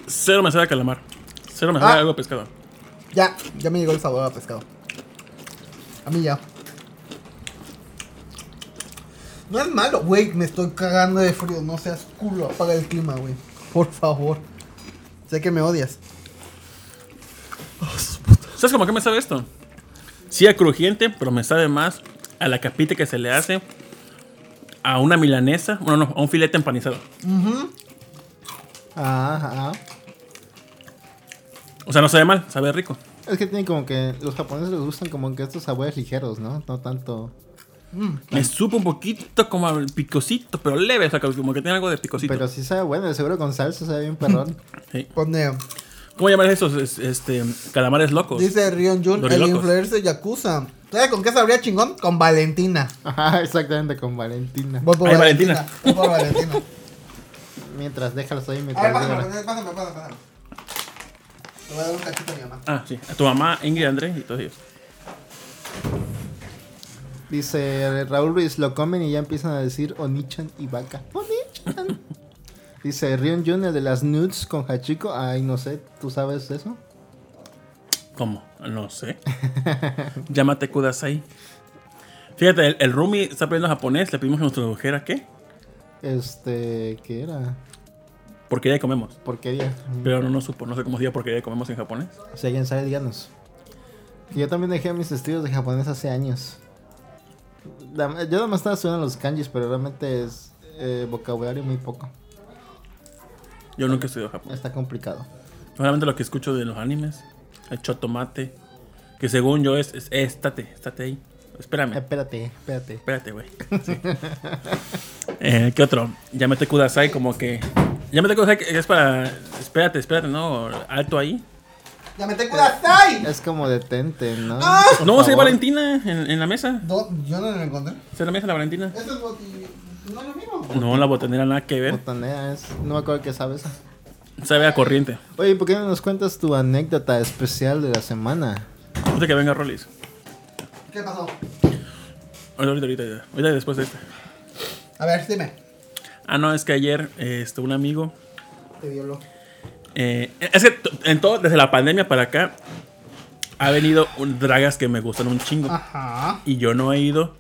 Cero me sabe a calamar. Cero me sabe Ah. a algo de pescado. Ya, ya me llegó el sabor a pescado. A mí ya. No es malo, güey, me estoy cagando de frío. No seas culo, apaga el clima, güey. Por favor. Sé que me odias. ¿Sabes cómo que me sabe esto? Sí, a crujiente, pero me sabe más a la capita que se le hace a una milanesa. Bueno, no, a un filete empanizado. Ajá. O sea, no sabe mal, sabe rico. Es que tiene como que. Los japoneses les gustan como que estos sabores ligeros, ¿no? No tanto. Me supo un poquito como al picosito, pero leve, o sea, como que tiene algo de picosito. Pero sí sabe bueno, seguro con salsa sabe bien perrón. Sí. Pone. ¿Cómo llaman esos es- este, calamares locos? Dice Rion Jun, el influencer Yakuza. ¿Sabes con qué sabría chingón? Con Valentina. Ajá, exactamente, con Valentina. Voy por Ay, Valentina. Valentina. Voy por Valentina. Mientras, déjalos ahí A ver, mientras. pásame, pásame, pásame, pásame. Le voy a dar un cachito a mi mamá. Ah, sí. A tu mamá, Ingrid André y todos ellos. Dice Raúl Ruiz, lo comen y ya empiezan a decir Onichan y vaca. Onichan. Dice Rion Jun, el de las nudes con Hachiko. Ay, no sé, ¿tú sabes eso? ¿Cómo? No sé. Llámate Kudasai. Fíjate, el, el Rumi está aprendiendo japonés. Le pedimos que nos tradujera qué. Este, ¿qué era? Porquería comemos. Porquería. Pero no nos supo. No sé cómo se diga porquería comemos en japonés. Si alguien sabe, díganos. Yo también dejé mis estudios de japonés hace años. Yo nada más estaba estudiando los kanjis, pero realmente es eh, vocabulario muy poco. Yo nunca he estudiado japonés. Está complicado. Solamente lo que escucho de los animes. El chotomate. Que según yo es, es estate, estate ahí. Espérame. Espérate, espérate. Espérate, güey. Sí. Eh, ¿Qué otro? Llámate Kudasai como que... Llámate Kudasai que es para... Espérate, espérate, ¿no? Alto ahí. ¡Ya me te kudasai! Es como detente, ¿no? ¡Ah! No, sí, favor. Valentina en, en la mesa. Do- yo no lo encontré. ¿Sí en la mesa la Valentina? Eso es boti... No es lo mismo. No, la botanera nada que ver. Botanera es. No me acuerdo qué sabes. Sabe a corriente. Oye, ¿por qué no nos cuentas tu anécdota especial de la semana? Ahorita que venga Rollis. ¿Qué pasó? Ahorita, ahorita, ahorita. Ahorita después de este. A ver, dime. Ah, no, es que ayer eh, este, un amigo. Te violó. Eh, es que en todo, desde la pandemia para acá, ha venido un- dragas que me gustan un chingo. Ajá. Y yo no he ido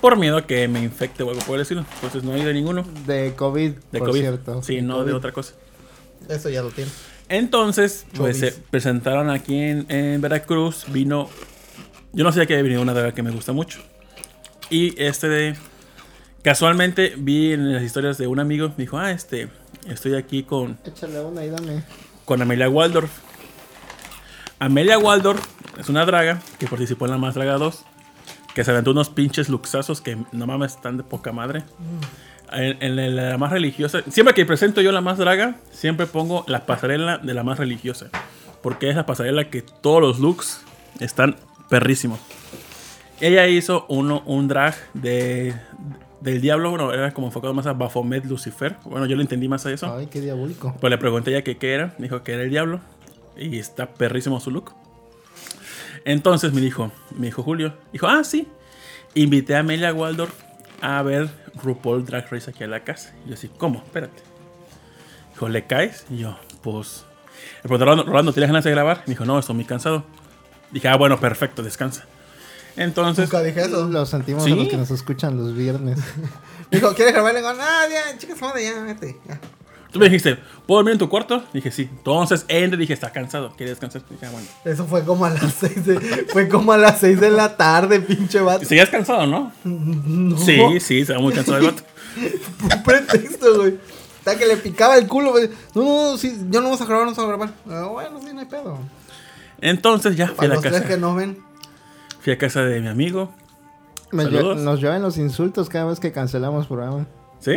por miedo a que me infecte o algo por el estilo. Entonces no he ido a ninguno. De COVID, De por COVID. cierto. Sí, no de otra cosa. Eso ya lo tiene. Entonces, pues se presentaron aquí en, en Veracruz. Vino Yo no sabía que había venido una draga que me gusta mucho. Y este de. Casualmente vi en las historias de un amigo, me dijo, ah, este, estoy aquí con, Échale una y dame. con Amelia Waldorf. Amelia Waldorf es una draga que participó en la Más Draga 2. Que se aventó unos pinches luxazos que no mames están de poca madre. En, en la más religiosa, siempre que presento yo la Más Draga, siempre pongo la pasarela de la más religiosa. Porque es la pasarela que todos los looks están perrísimos. Ella hizo uno, un drag de, del diablo, bueno, era como enfocado más a Baphomet Lucifer. Bueno, yo lo entendí más a eso. Ay, qué diabólico. Pues le pregunté a ella que qué era. Me dijo que era el diablo. Y está perrísimo su look. Entonces me dijo, me dijo Julio, dijo, ah, sí. Invité a Amelia Waldorf a ver RuPaul Drag Race aquí a la casa. Y yo así, ¿cómo? Espérate. Dijo, ¿le caes? Y yo, pues. Le pregunté, Rolando, Rolando, ¿tienes ganas de grabar? Me dijo, no, estoy muy cansado. Dije, ah, bueno, perfecto, descansa. Entonces, Nunca dije eso. Lo sentimos ¿Sí? a los que nos escuchan los viernes. Dijo, ¿quieres grabar? Le digo, ah, ya, chicas, madre, ya, vete. Ya. tú me dijiste, ¿puedo dormir en tu cuarto? Dije, sí. Entonces, entra y dije, está cansado, ¿quiere descansar? Dije, ah, bueno. Eso fue como a las 6 de, fue como a las 6 de la tarde, pinche vato. Y seguías cansado, ¿no? No, Sí, sí, se ve muy cansado el vato. Un pretexto, güey. Hasta que le picaba el culo, güey. No, no, no, sí, yo no vamos a grabar, no vamos a grabar. Ah, bueno, sí, no hay pedo. Entonces ya fui a Para la los tres que no ven. Fui a casa de mi amigo. Nos, lle- Saludos. nos llevan los insultos cada vez que cancelamos programa. ¿Sí?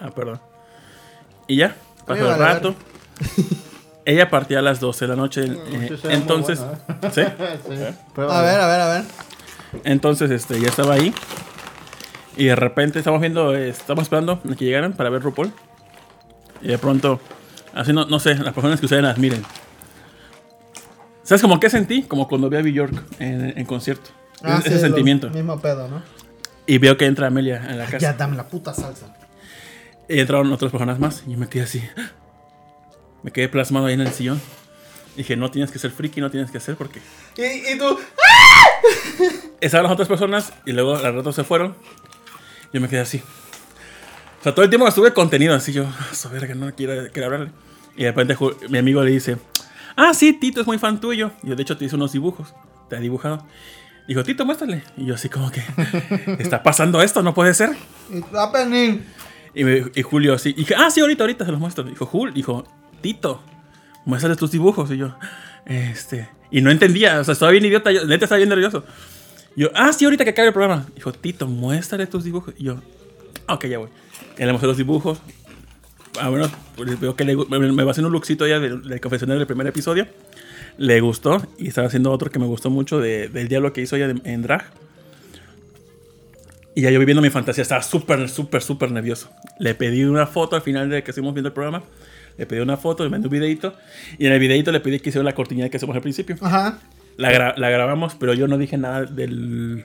Ah, perdón. Y ya, pasó el rato. Ella partía a las 12 de la noche. eh, sí entonces, bueno, ¿sí? Prueba A ver, a ver, a ver. Entonces, este, ya estaba ahí. Y de repente estamos viendo, eh, estamos esperando a que llegaran para ver RuPaul. Y de pronto, así no, no sé, las personas que ustedes admiren. ¿Sabes como qué sentí? Como cuando vi a Bjork en, en concierto. Ah, ese sí, sentimiento. Mismo pedo, ¿no? Y veo que entra Amelia en la casa. Ya, dame la puta salsa. Y entraron otras personas más. Y yo me quedé así. Me quedé plasmado ahí en el sillón. Dije, no tienes que ser friki, no tienes que hacer porque. Y, y tú, Estaban las otras personas y luego al rato se fueron. Yo me quedé así. O sea, todo el tiempo estuve contenido así. Yo, "Ah, su verga, no quiero, quiero hablarle. Y de repente mi amigo le dice, ah, sí, Tito es muy fan tuyo. Y yo, de hecho, te hice unos dibujos. Te ha dibujado. Dijo, Tito, muéstrale. Y yo así como que, ¿está pasando esto? No puede ser. happening. Y, me- y Julio así. Y dije, ah, sí, ahorita, ahorita se los muestro. Dijo, Jul, dijo, Tito, muéstrale tus dibujos. Y yo, este. Y no entendía, o sea, estaba bien idiota. Yo, neta, estaba bien nervioso. Y yo, ah, sí, ahorita que acabe el programa. Dijo, Tito, muéstrale tus dibujos. Y yo, "Ah, ok, ya voy. Y le mostré los dibujos. Ah, bueno, pues veo que le me, me va haciendo un lookcito ya del, del confesionario del primer episodio. Le gustó. Y estaba haciendo otro que me gustó mucho de- del diablo que hizo ella de- en drag. Y ya yo viviendo mi fantasía, estaba súper, súper, súper nervioso. Le pedí una foto al final de que estuvimos viendo el programa. Le pedí una foto, le mandé un videito. Y en el videito le pedí que hiciera la cortinilla que hacemos al principio. Ajá. La, gra- la grabamos, pero yo no dije nada del.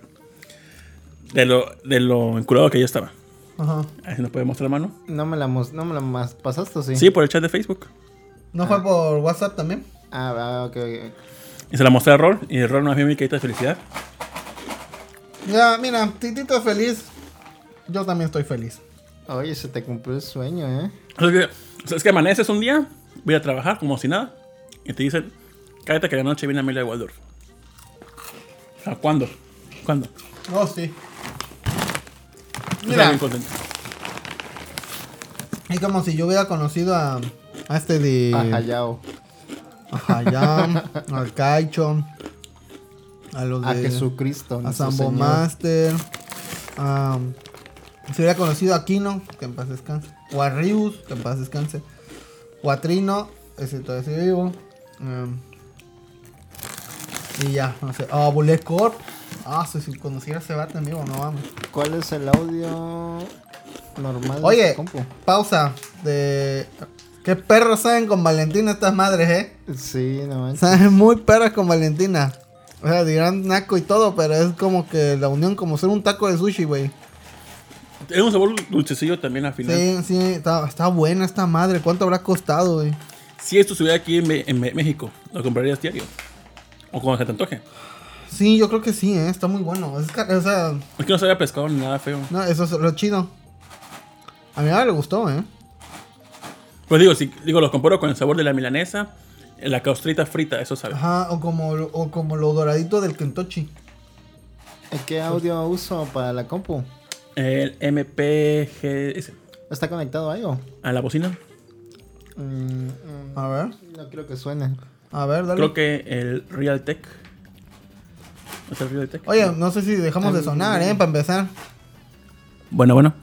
De lo, de lo enculado que yo estaba. Ajá. Así nos puede mostrar la mano. No me la, no me la mas- pasaste, ¿o sí? Sí, por el chat de Facebook. ¿No fue por WhatsApp también? Ah, ah, ok, ok. Y se la mostré a Rol. Y Rol nos vio mi carita de felicidad. Ya, mira, Titito es feliz. Yo también estoy feliz. Oye, se te cumplió el sueño, ¿eh? O sea, que, o sea, es que amaneces un día, voy a trabajar como si nada. Y te dicen, cállate que la noche viene Amelia Waldorf. O sea, ¿cuándo? ¿Cuándo? Oh, sí. Mira, bien contento. es como si yo hubiera conocido a, a este de... A Hayao. A Hayam, al Kaicho, a los A de... Jesucristo. A Sambo Señor. Master. A, si hubiera conocido a Kino, que en paz descanse. O a Rius, que en paz descanse. O a Trino, ese todavía sigue vivo. Em, y ya, no sé. A Bullet Corp. Ah, si, si conociera ese vato en vivo, no vamos. ¿Cuál es el audio normal? de Oye, compu? pausa. De. ¿Qué perros saben con Valentina estas madres, eh? Sí, no manches. Saben muy perras con Valentina. O sea, dirán naco y todo, pero es como que la unión, como ser un taco de sushi, güey. Tiene un sabor dulcecillo también al final. Sí, sí, está, está buena esta madre. ¿Cuánto habrá costado, güey? Si esto estuviera aquí en, en México, ¿lo comprarías diario? O como se te antoje. Sí, yo creo que sí, ¿eh? Está muy bueno. Es o sea, Es que no sabía pescado ni nada feo. no, eso es lo chido. A mi mamá le gustó, ¿eh? Pues digo, si digo, lo comparo con el sabor de la milanesa, la caustrita frita, eso sabe. Ajá, o como, lo- o como lo doradito del Kentucky. ¿Qué audio uso para la compu? El MPGS. ¿Está conectado a algo? A la bocina. Mm, mm, A ver. no creo que suene. A ver, dale. Creo que el Realtek. Oye, no sé si dejamos de sonar, ¿eh? Para empezar. Bueno, bueno.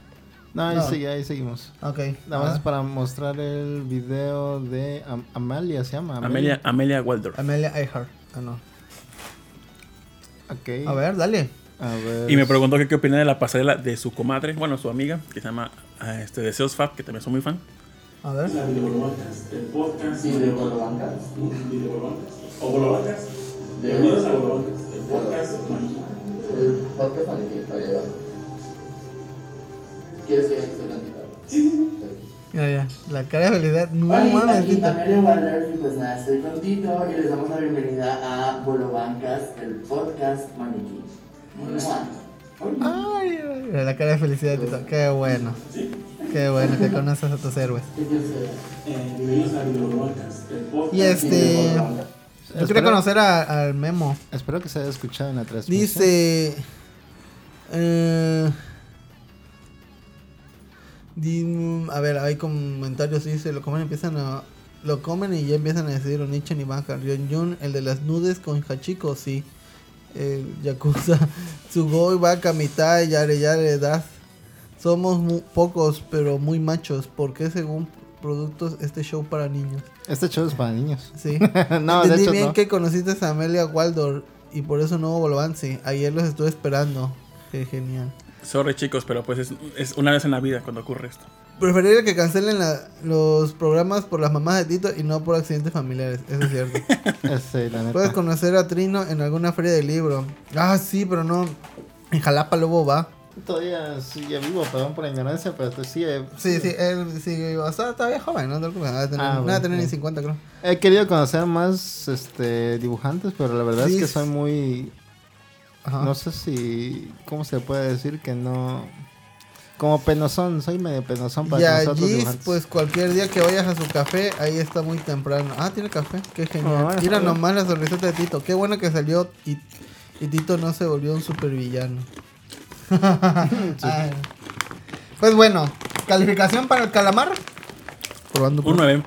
No, ahí, No. sí, ahí seguimos. Ok. Nada más es para mostrar el video de Am- Amalia, se llama. Amelia, Amelia Waldorf. Amelia Earhart. Ah, no. Ok. A ver, dale. A ver. Y me preguntó que qué opina de la pasarela de su comadre, bueno, su amiga, que se llama ah, este, Deseos Fab, que también soy muy fan. A ver. El podcast de Bolobancas. ¿O Bolobancas? Bienvenidos a Bolobancas, el podcast ¿Quieres que se tantito? Ya, ya. La cara de felicidad. No Hola, mames, aquí. Amelia Waller y pues nada, estoy con Tito y les damos la bienvenida a Bolobancas, el podcast maniquí. Ay, ay, ay, la cara de felicidad Tito. Qué bueno. Qué bueno que conoces a tus héroes. ¿Qué quieres que Eh, Bienvenidos a Bolobancas, el podcast. Y este. Yo quería Espera. conocer al Memo. Espero que se haya escuchado en la transmisión. Dice. Eh, di- a ver, hay comentarios. Dice: Lo comen, empiezan a. Lo comen y ya empiezan a decir Onichan y Baka. Ryun Jun, el de las nudes con Hachiko, sí. El Yakuza. Sugoi, Baka, mitad, Yare, Yare, Das. Somos mu- pocos, pero muy machos. ¿Por qué, según productos, este show para niños? Este show es para niños. Sí. no, de Entendí hecho bien no. que conociste a Amelia Waldor y por eso no hubo Bolovansi. Ayer los estuve esperando. Qué genial. Sorry chicos, pero pues es, es una vez en la vida cuando ocurre esto. Preferiría que cancelen la- los programas por las mamás de Tito y no por accidentes familiares. Eso es cierto. La neta. Puedes conocer a Trino en alguna feria de libro. Ah, sí, pero no. En Jalapa luego va. Todavía sigue vivo, perdón por la ignorancia, pero te sigue. Sí, sí, él sigue. O sea, todavía joven, ¿no? No va a tener, Ah, no va a tener ni sí. 50, creo. He querido conocer más este dibujantes, pero la verdad Sí, es que soy muy. Ajá. No sé si. ¿Cómo se puede decir que no.? Como penosón, soy medio penosón para Y a conocer otros Gis, dibujantes. pues cualquier día que vayas a su café, ahí está muy temprano. Ah, tiene café, qué genial. Ah, Mira está bien. nomás la sonrisita de Tito. Qué bueno que salió y, y Tito no se volvió un supervillano. Ay. Pues bueno, calificación para el calamar. Probando Un 9,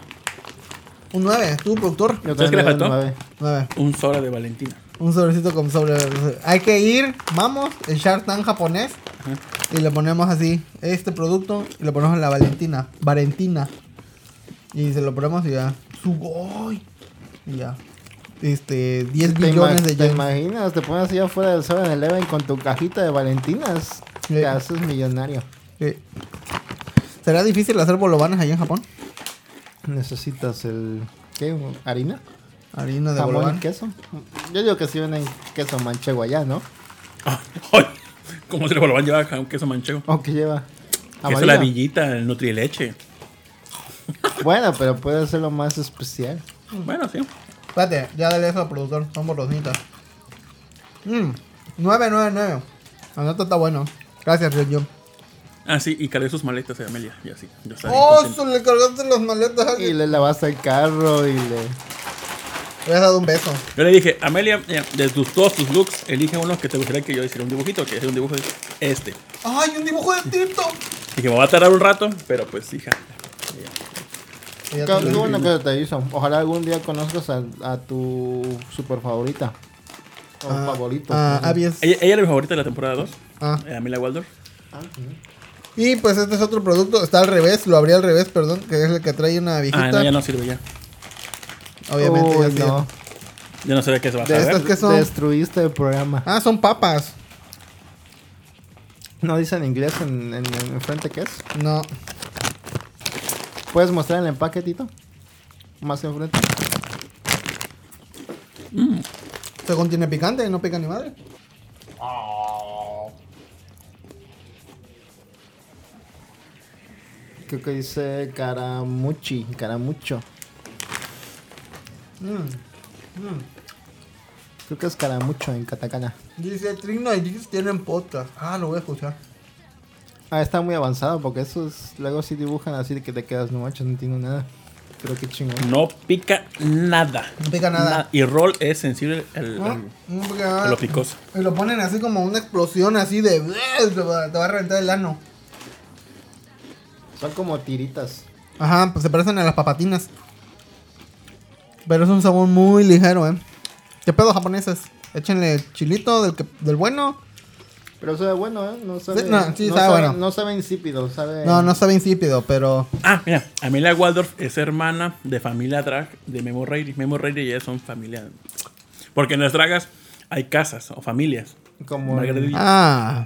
Un 9, tú, productor. Yo ¿Sabes qué le faltó? nueve. 9. un sobre de Valentina. Un sobrecito con sobre. Hay que ir, vamos, el Shark Tank japonés. Y le ponemos así, este producto, y le ponemos la Valentina. Valentina. Y se lo ponemos y ya. Sugoi. Y ya. Este, 10 ¿Te, billones de te yenes. imaginas? Te pones allá afuera del 7-Eleven con tu cajita de Valentinas. Sí. Te haces millonario. Sí. ¿Será difícil hacer bolovanes allá en Japón? Necesitas el. ¿Qué? ¿Harina? Harina de ¿Jamón bolobán. y queso? Yo digo que si venden queso manchego allá, ¿no? Ah. ¿Cómo se le volván a llevar a un queso manchego? ¿O qué lleva? Queso la villita, el nutrileche. Bueno, pero puede ser lo más especial. Bueno, sí. Espérate, ya dale eso al productor. Son borrositas. Mmm, 999. La nota está bueno. Gracias, Ryun. Ah, sí, y cargué sus maletas de Amelia. Y así. Yo ¡Oh, le cargaste las maletas a Y alguien! le lavaste el carro y le... Le has dado un beso. Yo le dije, Amelia, mira, de tus, todos tus looks, elige uno que te gustaría que yo hiciera un dibujito, que hiciera un dibujo de este. ¡Ay, un dibujo de Tito! Dije, me va a tardar un rato, pero pues, hija. Qué, bueno que te hizo. Ojalá algún día conozcas a, a tu super favorita. O Ah, favorito. Ah, no sé. Abies. Ella, ella era mi favorita de la temporada 2, Ah. eh, Amelia Waldorf. Y pues este es otro producto. Está al revés, lo abrí al revés, perdón. Que es el que trae una viejita. Ah, no, ya no sirve ya. Obviamente Uy, ya sí. no. Ya no sabía qué se va a De estas que son- Destruiste el programa. Ah, son papas. ¿No dice en inglés en, en, en frente qué es? No. ¿Puedes mostrar el empaquetito? Más enfrente. Según tiene picante, no pica ni madre. Creo que dice caramuchi, caramucho. Mm. Creo que es caramucho en katakana. Dice Trino y Gis tienen podcast. Ah, lo voy a escuchar. Ah, está muy avanzado porque esos luego sí dibujan así de que te quedas, no manches, no entiendo nada. Pero qué chingón. No pica nada. No pica nada. Y roll es sensible al, ¿No? al- No, porque, a ah, lo picoso. Y lo ponen así como una explosión así de... Te va, te va a reventar el ano. Son como tiritas. Ajá, pues se parecen a las papatinas. Pero es un sabor muy ligero, ¿eh? ¿Qué pedo japoneses? Échenle chilito del, que, del bueno. Pero sabe bueno, ¿eh? No sabe, Sí, no, sí, sabe bueno. No sabe insípido, sabe... No, no sabe insípido, pero... Ah, mira, Amelia Waldorf es hermana de familia drag de Memo Reilly. Memo Reilly y ella son familia. Porque en las dragas hay casas o familias. Como... Margarita Ah,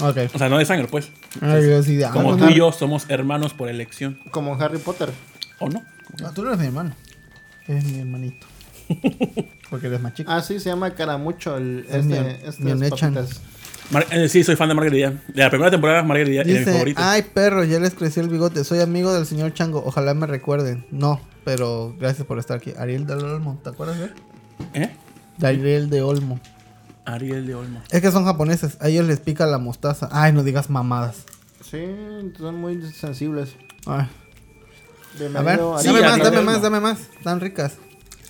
ok. O sea, no de sangre, pues. Ay, yo sí, ah, Como no, tú y yo somos hermanos por elección. Como en Harry Potter. ¿O no? no, tú no eres mi hermano. Eres mi hermanito. Porque eres más chico. Ah, sí, se llama Caramucho. El, Es mi- este, estas mi papitas. Mar- eh, sí, soy fan de Margarita. De la primera temporada, Margarita era mi Dice, favorito. ay perro, ya les creció el bigote. Soy amigo del señor Chango. Ojalá me recuerden. No, pero gracias por estar aquí. Ariel de Olmo, ¿te acuerdas de él? ¿Eh? De Ariel de Olmo. Ariel de Olmo. Es que son japoneses. A ellos les pica la mostaza. Ay, no digas mamadas. Sí, son muy sensibles. Ay. A ver, Sí, dame más, dame más, dame más. Están ricas.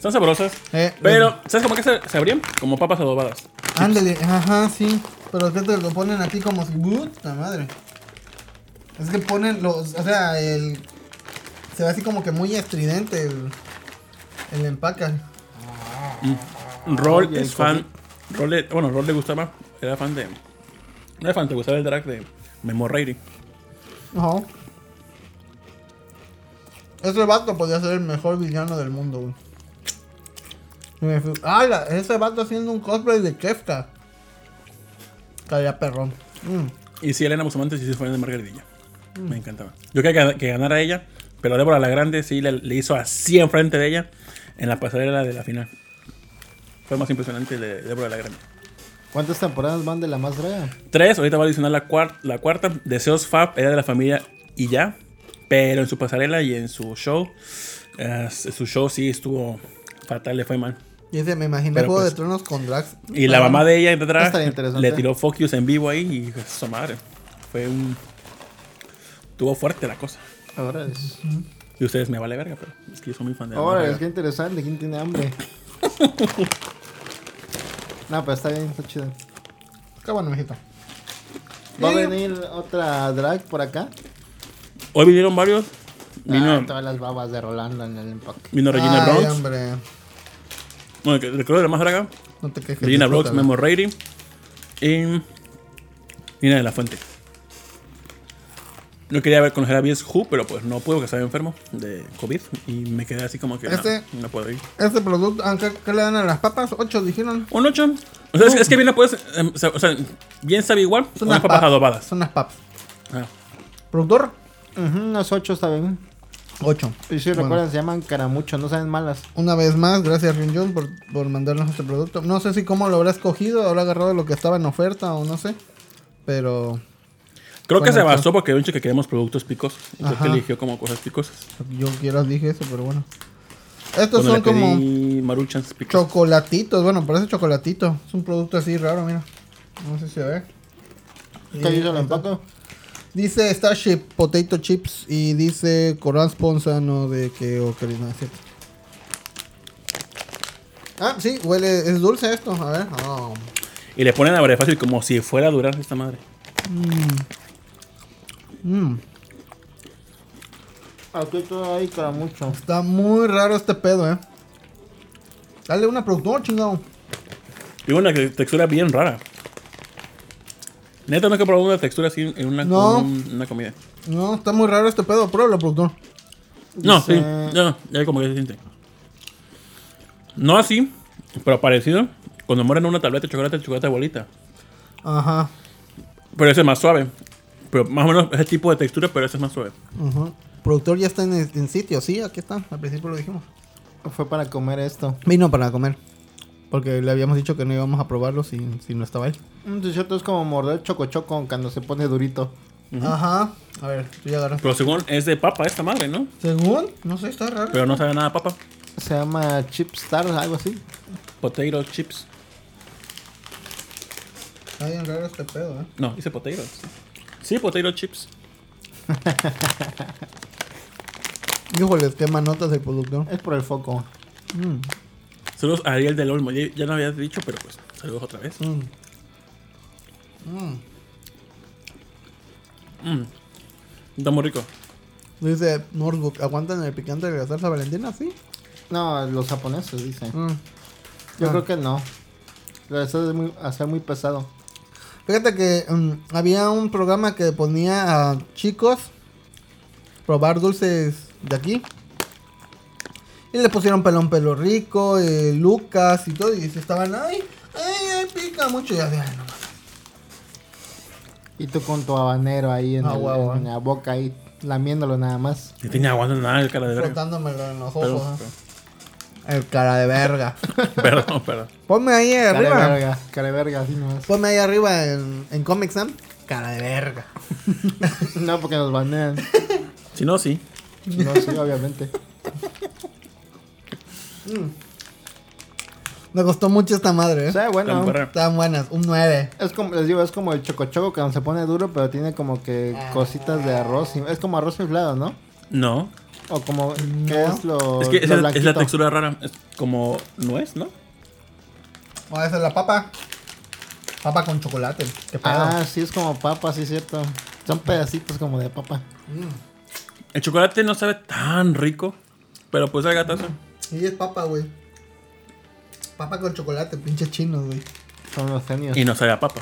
Están sabrosas. Eh, Pero, ¿sabes cómo que se, se abrían? Como papas adobadas. Ándale, ajá, sí. Pero que te lo ponen aquí como si. ¡Puta madre! Es que ponen los. O sea, el. Se ve así como que muy estridente el. El empaque. Roll Ay, el es fan. Roll le- bueno, Roll le gustaba. Era fan de. No era fan, te gustaba el drag de Memo Reilly. Ajá. Ese vato podría ser el mejor villano del mundo, güey. ¡Ah! la- ese vato haciendo un cosplay de Kefka. Caía perrón. Mm. Y sí, Elena Bustamante sí se fue de Margaritilla. Me encantaba. Yo quería que, que ganara ella, pero Débora la Grande sí le, le hizo así enfrente de ella en la pasarela de la final. Fue más impresionante de Débora la Grande. ¿Cuántas temporadas van de la más draga? Tres, ahorita va a adicionar la, cuar- la cuarta. Deseos Fab era de la familia y ya. Pero en su pasarela y en su show, eh, su show sí estuvo fatal, le fue mal. Y ese me imaginé Pero Juego pues- de Tronos con drags. Y la mamá de ella detrás le tiró Focus en vivo ahí y pues, su madre. Fue un. Tuvo fuerte la cosa. Ahora es... Y ustedes me vale verga, pero es que yo soy muy fan de la Ahora es que interesante. ¿Quién tiene hambre? no, pero está bien, está chido. Qué bueno, mijito. ¿Va a venir otra drag por acá? Hoy vinieron varios. Vino, Ah, todas las babas de Rolando en el empaque. vino Regina Ay, Bronx. hombre. Bueno, que recuerdo de la más draga. No te quejes. Regina Bronx, disfrútalo. Memo Reilly. Y. Nina de la Fuente. Yo quería ver conocer a Bies Who, pero pues no puedo, que estaba enfermo de COVID. Y me quedé así como que. no, Este- No, puedo ir. Este producto, aunque ¿qué le dan a las papas? Ocho dijeron. Un 8. O sea, es, es que bien la puedes. em, o sea, bien sabe igual. Son unas papas papas. adobadas. Son unas papas. Ah. Productor, Ujú, unas ocho está bien. Ocho. Y si Bueno. recuerdan, se llaman caramucho, no saben malas. Una vez más, gracias Ryunjun por, por mandarnos este producto. No sé si cómo lo habrá escogido, habrá agarrado lo que estaba en oferta o no sé. Pero Creo que se basó porque dicho que queremos productos picosos. Entonces Ajá. que eligió como cosas picosas. yo quiero dije eso, pero bueno. Estos son como chocolatitos. Bueno, parece chocolatito. Es un producto así raro, mira. No sé si se ve. ¿Qué dice el está. empaque? Dice Starship Potato Chips y dice Corresponsano de que o que no es cierto. Ah, sí, huele, es dulce esto, a ver. Oh. Y le ponen a fácil como si fuera a durar esta madre. Mm, Aquí todo hay caramucho. está muy raro este pedo, eh. Dale una productora, chingado. Y una textura bien rara. Neta, no he probado una textura así en una, No. un- una comida. No, está muy raro este pedo, pruébalo, productor. No, sí, Dice- ya, ya como que se siente. No así, pero parecido. Cuando mueren una tableta de chocolate, chocolate de bolita. Ajá. Pero ese es más suave. Pero más o menos ese tipo de textura, pero ese es más suave. Ajá. Productor ya está en, en sitio, sí, aquí está. Al principio lo dijimos. Fue para comer esto. Vino para comer. Porque le habíamos dicho que no íbamos a probarlo si, si no estaba él. Un cierto es como morder chocochoco cuando se pone durito. Ajá. A ver, tú ya agarras. Pero según es de papa esta madre, ¿no? Según, no sé, está raro. Pero no sabe nada a papa. Se llama Chip Star, algo así. Potato chips. Está bien raro este pedo, eh. No, dice potatoes. Sí, potato chips. Híjole, qué manotas el productor. Es por el foco. Mm, Saludos a Ariel del Olmo. Ya, ya no habías dicho, pero pues saludos otra vez. mm. Mm. Mm. Está muy rico. Dice Northbook, ¿aguantan el picante de la salsa valentina? Sí. No, los japoneses dicen. Mm. Yo Ah. creo que no. Eso es muy, hacer muy pesado. Fíjate que mm, había un programa que ponía a chicos probar dulces de aquí. Y le pusieron pelón pelo rico, eh, Lucas y todo. Y se estaban, ay, ay, ay, pica mucho. Y ya, ay, no. Y tú con tu habanero ahí en, Ah, el- en la boca ahí, lamiéndolo nada más. Y tenía aguantando nada el cara de verga. Frotándomelo en los Pero- ojos. ¿eh? El cara de verga. Perdón, perdón. Ponme ahí Cara de arriba. verga, cara de verga, así nomás. Ponme ahí arriba en, en Comic Sam. Cara de verga. No, porque nos banean. Si no, sí. No, sí, obviamente. Me costó mucho esta madre, O ¿eh? sea, bueno. Están buenas. Un 9. es como, les digo, es como el chocochoco que se pone duro, pero tiene como que cositas de arroz. Es como arroz inflado, ¿no? No. O como, ¿qué No. es lo Es que lo es, es la textura rara. Es como nuez, ¿no? Vamos a hacer la papa. Papa con chocolate. Ah, sí, es como papa, sí, es cierto. Son pedacitos como de papa. El chocolate no sabe tan rico. Pero pues el gatazo. Sí, es papa, güey. Papa con chocolate, pinche chinos, güey. Son los genios. Y no sabe a papa.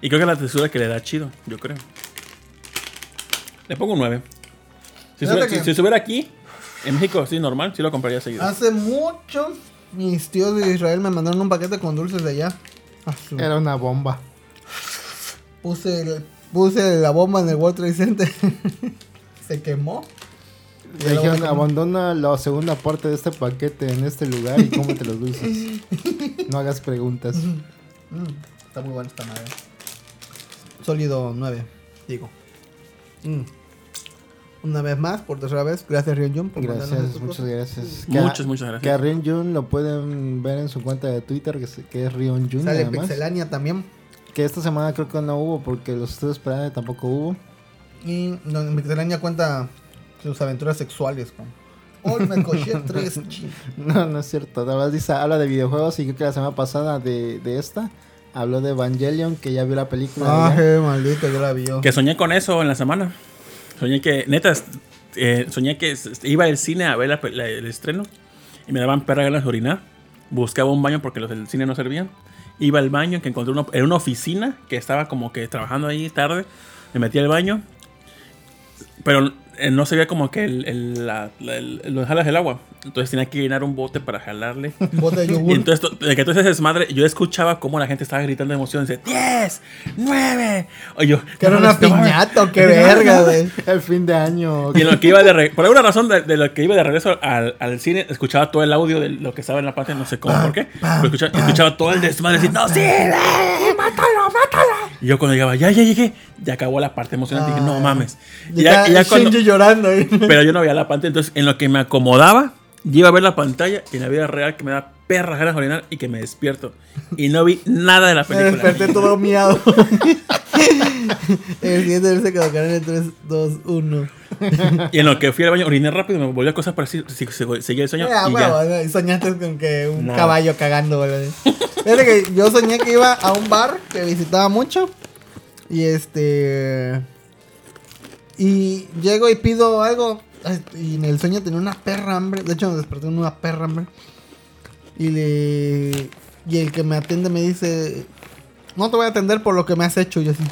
Y creo que la textura que le da chido, yo creo. Le pongo un 9. Si, que- si- si estuviera aquí, en México, sí, normal, sí lo compraría seguido. Hace mucho, mis tíos de Israel me mandaron un paquete con dulces de allá. Ah, su- Era una bomba. Puse, el- puse la bomba en el World Trade Center. Se quemó. Le dijeron, abandona la segunda parte de este paquete en este lugar y cómete los dulces. No hagas preguntas. Mm, está muy buena esta madre. Sólido 9, digo. Mm. Una vez más, por tercera vez, gracias Rion Jun por Gracias, muchas cosas. gracias. Que a- Muchas, muchas gracias. Que a Rion Jun lo pueden ver en su cuenta de Twitter, que, se- que es Rion Jun. Sale nada más. Pixelania también. Que esta semana creo que no hubo porque los estudios esperando tampoco hubo. Y donde Pixelania cuenta sus aventuras sexuales. Con... Hoy me coché tres No, no es cierto. La verdad dice, habla de videojuegos y creo que la semana pasada de, de esta habló de Evangelion, que ya vio la película. Ah, ya. maldito, yo la vi. yo. Que soñé con eso en la semana. Soñé que, neta, eh, soñé que iba al cine a ver la pe- la- el estreno y me daban perra ganas de orinar. Buscaba un baño porque los del cine no servían. Iba al baño que encontré uno, en una oficina que estaba como que trabajando ahí tarde. Me metí al baño. Pero no se veía como que el, el, la, la- el- los jalas del agua. Entonces tenía que llenar un bote para jalarle. Un bote de Y yogur. entonces, to- de que entonces es madre, yo escuchaba cómo la gente estaba gritando de emoción. Dice, 10, 9. O yo, que era "No una mames, no mames". piñata, o qué verga, güey. El fin de año. Y en lo que iba de re- por alguna razón de, de lo que iba de regreso al, al cine, escuchaba todo el audio de lo que estaba en la parte, no sé cómo, por qué. Pero escuchaba, escuchaba todo el desmadre decir, no, sí, eh, mátalo, mátalo. Y yo cuando llegaba, ya, ya llegué, ya acabó la parte emocionante. dije, no mames. Y Y ya, y ya cuando, llorando pero yo no veía la pantalla, entonces en lo que me acomodaba, yo iba a ver la pantalla y en la vida real que me da perra ganas de orinar y que me despierto. Y no vi nada de la Me película. desperté todo miado. el siguiente se quedó en el 3, 2, 1. Y en lo que fui al baño, oriné rápido, me volvió a cosas para decir, si, si- seguía el sueño. Y soñaste con que un Nada. caballo cagando, güey. Fíjate que yo soñé que iba a un bar que visitaba mucho. Y este. Y llego y pido algo. Y en el sueño tenía una perra hambre. De hecho, me desperté con una perra hambre. Y le. Y el que me atiende me dice. No te voy a atender por lo que me has hecho. Y yo así.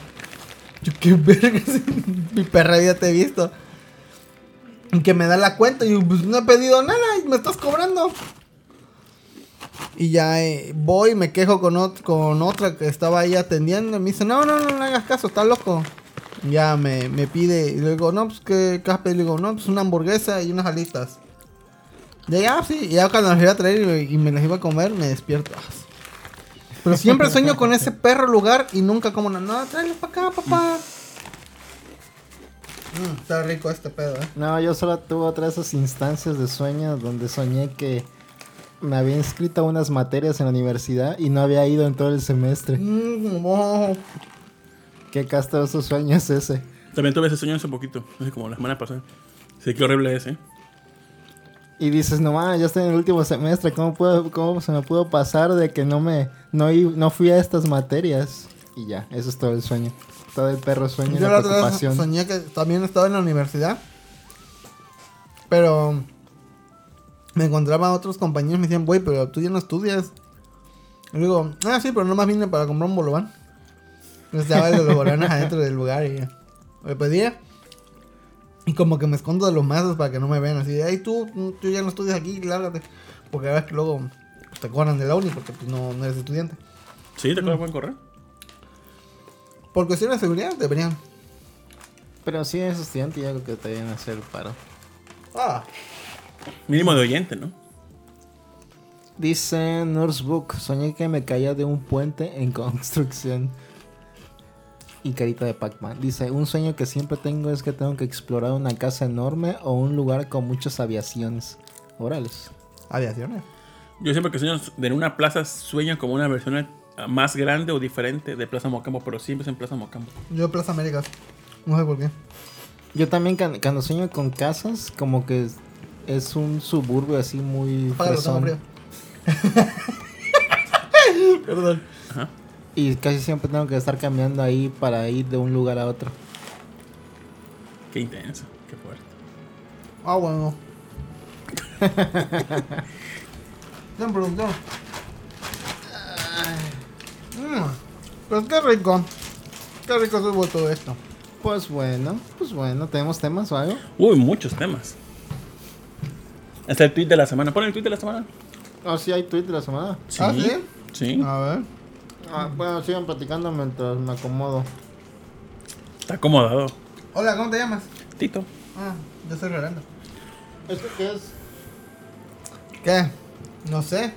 Yo, qué verga. Mi perra ya te he visto. Y que me da la cuenta. Y yo, pues no he pedido nada. Y me estás cobrando. Y ya eh, voy, me quejo con, ot- con otra que estaba ahí atendiendo. Y me dice, no, no, no, no hagas caso, está loco. Ya me, me pide, y le digo, no, pues que pedido?" Le digo, no, pues una hamburguesa y unas alitas. Y ya, sí, y ya cuando las iba a traer y, y me las iba a comer, me despierto. Ah. Pero siempre sueño con ese perro lugar y nunca como nada. No, tráelo para acá, papá. Mm, está rico este pedo, eh. No, yo solo tuve otra de esas instancias de sueños donde soñé que me había inscrito a unas materias en la universidad y no había ido en todo el semestre. Mm. Qué castroso sueño es ese. También tuve ese sueño hace poquito, hace como la semana pasada. Sí, qué horrible es, ¿eh? Y dices, no mames, ya estoy en el último semestre, ¿cómo, puedo, ¿cómo se me pudo pasar de que no me no, no fui a estas materias? Y ya, eso es todo el sueño. Todo el perro sueño y Yo la la otra vez preocupación. soñé que también estaba en la universidad. Pero me encontraba a otros compañeros y me decían, güey, pero tú ya no estudias. Y digo, ah, sí, pero nomás vine para comprar un bolobán. Estaba los bolobanes adentro del lugar y me pedía. Y como que me escondo de los mazos para que no me vean así. de, Ay, tú, tú ya no estudias aquí, lárgate. Porque a ver que luego pues, te cobran de la uni porque pues, no, no eres estudiante. Sí, te pueden correr. Por cuestiones de seguridad deberían. Pero si eres estudiante, ya creo que te deben hacer paro. Ah, Mínimo de oyente, ¿no? Dice Nursebook, soñé que me caía de un puente en construcción. Y carita de Pac-Man. Dice, un sueño que siempre tengo es que tengo que explorar una casa enorme o un lugar con muchas aviaciones. Orales. aviaciones. Yo siempre que sueño de en una plaza sueño como una versión más grande o diferente de Plaza Mocambo, pero siempre es en Plaza Mocambo. Yo Plaza Américas. No sé por qué. Yo también cuando sueño con casas, como que es, es un suburbio así muy Págalo, tengo fresón. Y casi siempre tengo que estar cambiando ahí para ir de un lugar a otro. Qué intenso, qué fuerte. Ah, bueno. Bien, productor. Mm, Pues qué rico. Qué rico estuvo todo esto. Pues bueno, pues bueno, ¿tenemos temas o algo? Uy, muchos temas. Está el tweet de la semana. Pon el tweet de la semana. Oh, sí, hay tweet de la semana. ¿Ah, sí? Sí. A ver. Ah, bueno, sigan platicando mientras me acomodo. Está acomodado. Hola, ¿cómo te llamas? Tito. Ah, yo soy Rolando. ¿Esto qué es? ¿Qué? No sé.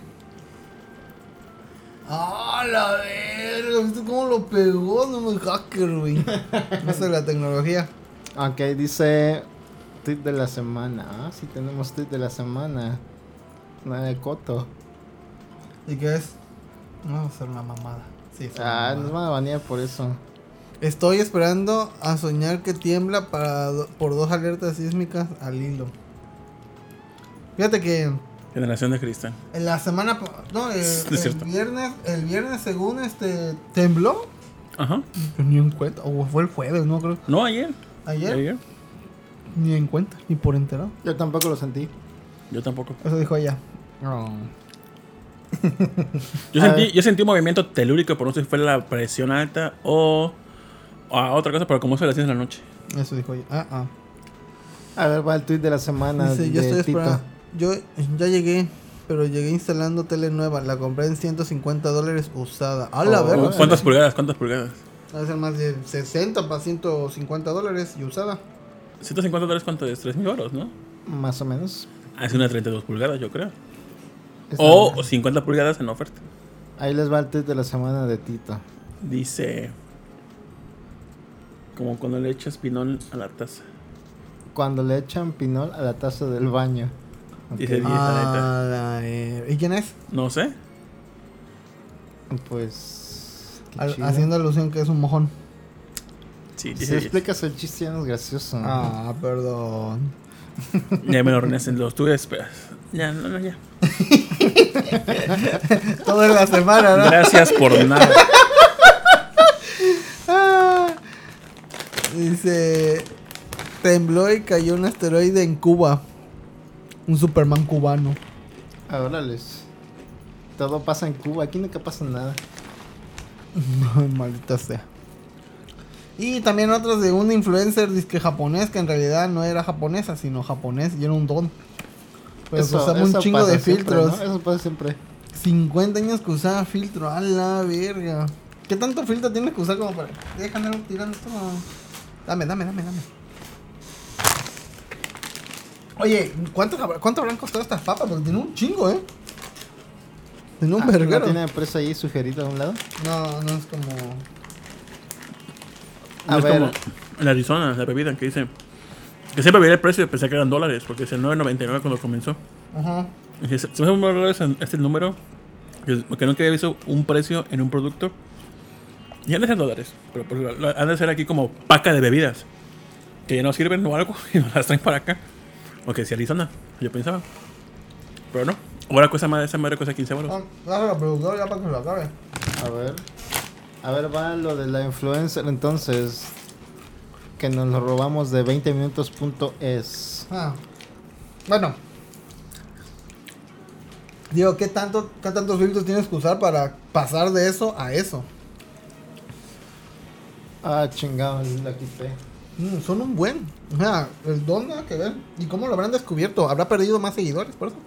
¡Ah, la verga! ¿Viste cómo lo pegó? No me hacker, güey. Eso es la tecnología. Ok, dice tweet de la semana. Ah, sí tenemos tweet de la semana. Nada de coto. ¿Y qué es? No va a ser una mamada. Sí, es una Ah, nos mamada. van a banear por eso. Estoy esperando a soñar que tiembla para do- por dos alertas sísmicas al hilo. Fíjate que Generación de cristal. en la semana no el, Es el cierto. viernes el viernes según este tembló Ajá. ni en cuenta o fue el jueves no creo No, ayer. ayer ni en cuenta ni por enterado Yo tampoco lo sentí. Yo tampoco. eso dijo ella Yo A sentí, yo sentí un movimiento telúrico, por no sé si fue la presión alta o, o a otra cosa, pero como eso las 10 de la noche. eso dijo ella ah ah A ver, va el tweet de la semana Dice, yo de estoy Tito. esperando yo ya llegué pero llegué instalando tele nueva la compré en 150 dólares usada a la Oh, verga ¿Cuántas pulgadas? ¿Cuántas pulgadas? Va a ser más de 60 para 150 dólares y usada. 150 dólares, ¿cuánto es? 3 mil euros, ¿no? Más o menos. Hace una 32 pulgadas, yo creo. O bien. 50 pulgadas en oferta. Ahí les va el tweet de la semana de Tito. Dice. Como cuando le echas pinol a la taza. Cuando le echan pinol a la taza del baño. Ok, Dice dieta neta. Ah, la ¿Y quién es? No sé. Pues. Al- haciendo alusión que es un mojón. Sí, Si explicas el chiste ya no es gracioso. Ah, perdón. Ya me lo renacen los tú esperas. Ya, no, no, ya. Toda la semana, ¿no? Gracias por nada. Ah. Dice: Tembló y cayó un asteroide en Cuba. Un Superman cubano. Ahora les. Todo pasa en Cuba. Aquí nunca pasa nada. Maldita sea. Y también otros de un influencer disque japonés que en realidad no era japonesa, sino japonés y era un don. Pero que usaba un eso chingo de siempre, filtros. ¿no? Eso pasa siempre. 50 años que usaba filtro, a la verga. ¿Qué tanto filtro tienes que usar como para.? Déjame tirando esto. Dame, dame, dame, dame. Oye, ¿cuánto, ¿cuánto habrán costado estas papas? Porque tiene un chingo, ¿eh? Tiene un Ah, ¿no verguero. tiene precio ahí sugerido a un lado? No, no es como. A es ver. como en Arizona, la bebida que dice. Que siempre veía el precio y pensé que eran dólares, porque es el 9.99 cuando comenzó. Ajá. Y dije, Se me hace muy raro ese- este número, que, que nunca había visto un precio en un producto. Y han de ser dólares, pero pues, han de ser aquí como paca de bebidas, que ya no sirven o algo, y nos las traen para acá. O que si Arizona, yo pensaba. Pero no. Ahora cuesta más, esa madre cuesta 15 Ah, euros. Dale la productora ya para que se lo acabe. A ver. A ver, va lo de la influencer entonces. Que nos lo robamos de 20 minutos.es. Ah. Bueno. Digo, ¿qué, tanto, ¿qué tantos filtros tienes que usar para pasar de eso a eso? Ah, chingado, la quité. Mm, son un buen. O sea, el don nada que ver. ¿Y cómo lo habrán descubierto? ¿Habrá perdido más seguidores por eso?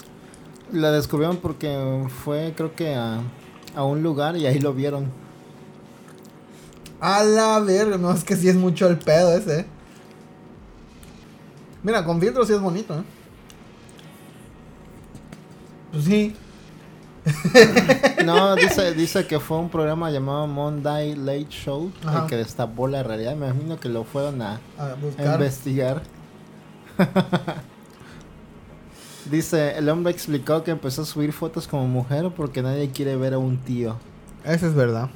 La descubrieron porque fue, creo que a, a un lugar y ahí lo vieron. A la verga, no, es que sí es mucho el pedo ese. eh. Mira, con filtros sí es bonito, ¿eh? Pues sí. No, dice, dice que fue un programa llamado Monday Late Show, Ajá. el que destapó la realidad. Me imagino que lo fueron a, A a buscar. investigar. dice, el hombre explicó que empezó a subir fotos como mujer porque nadie quiere ver a un tío. Eso es verdad.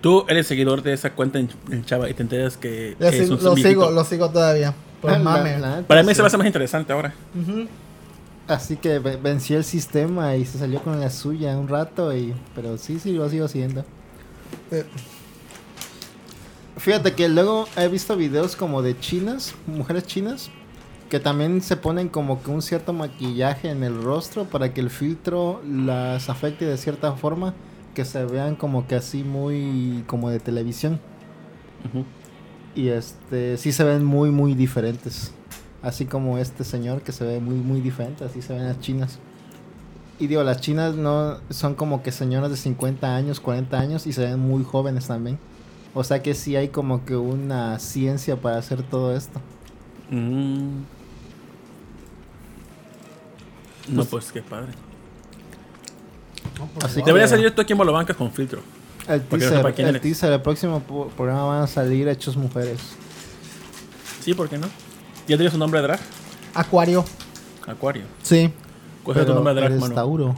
Tú eres seguidor de esa cuenta en, en Chava y te enteras que es sigo- un lo viejito. sigo, lo sigo todavía. Por mame. la Para mí sí. se me hace más interesante ahora. Así que ve- venció el sistema y se salió con la suya un rato, y pero sí, sí, lo sigo haciendo. Eh, Fíjate que luego he visto videos como de chinas, mujeres chinas, que también se ponen como que un cierto maquillaje en el rostro para que el filtro las afecte de cierta forma, que se vean como que así muy como de televisión. Y este, sí se ven muy, muy diferentes. Así como este señor que se ve muy, muy diferente, así se ven las chinas. Y digo, las chinas no son como que señoras de 50 años, 40 años y se ven muy jóvenes también. O sea que sí hay como que una ciencia para hacer todo esto. Mm. No, pues qué padre. No, Así. Debería que- salir tú aquí en Bolobancas con filtro. El Porque no teaser, quién el eres. teaser, el próximo programa van a salir hechos mujeres. Sí, ¿por qué no? ¿Ya tienes un nombre de drag? Acuario. Acuario. Sí. ¿Cuál es tu nombre de drag, eres mano? Tauro.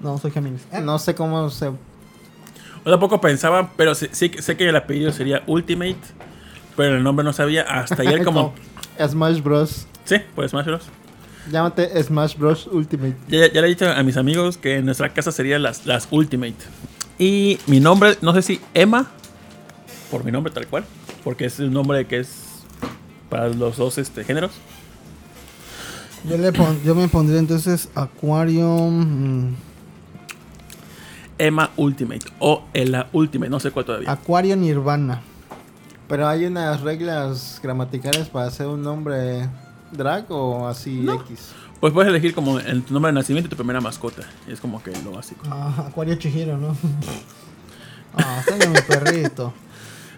No, soy Géminis. Eh, No sé cómo se... Yo tampoco pensaba, pero sí, sí que- sé que el apellido sería Ultimate, pero el nombre no sabía hasta ayer como... Smash Bros. sí, pues Smash Bros. Llámate Smash Bros. Ultimate. Ya, ya le he dicho a mis amigos que en nuestra casa serían las, las Ultimate. Y mi nombre, no sé si Emma, por mi nombre tal cual, porque es un nombre que es para los dos este, géneros. Yo, le pon- yo me pondría entonces Acuario. mm, Emma Ultimate o Ella Ultimate, no sé cuál todavía. Acuario Nirvana. Pero hay unas reglas gramaticales para hacer un nombre drag o así X. Pues puedes elegir como en tu nombre de nacimiento y tu primera mascota. Es como que lo básico. Ah, Acuario Chihiro, ¿no? ah, soy mi perrito.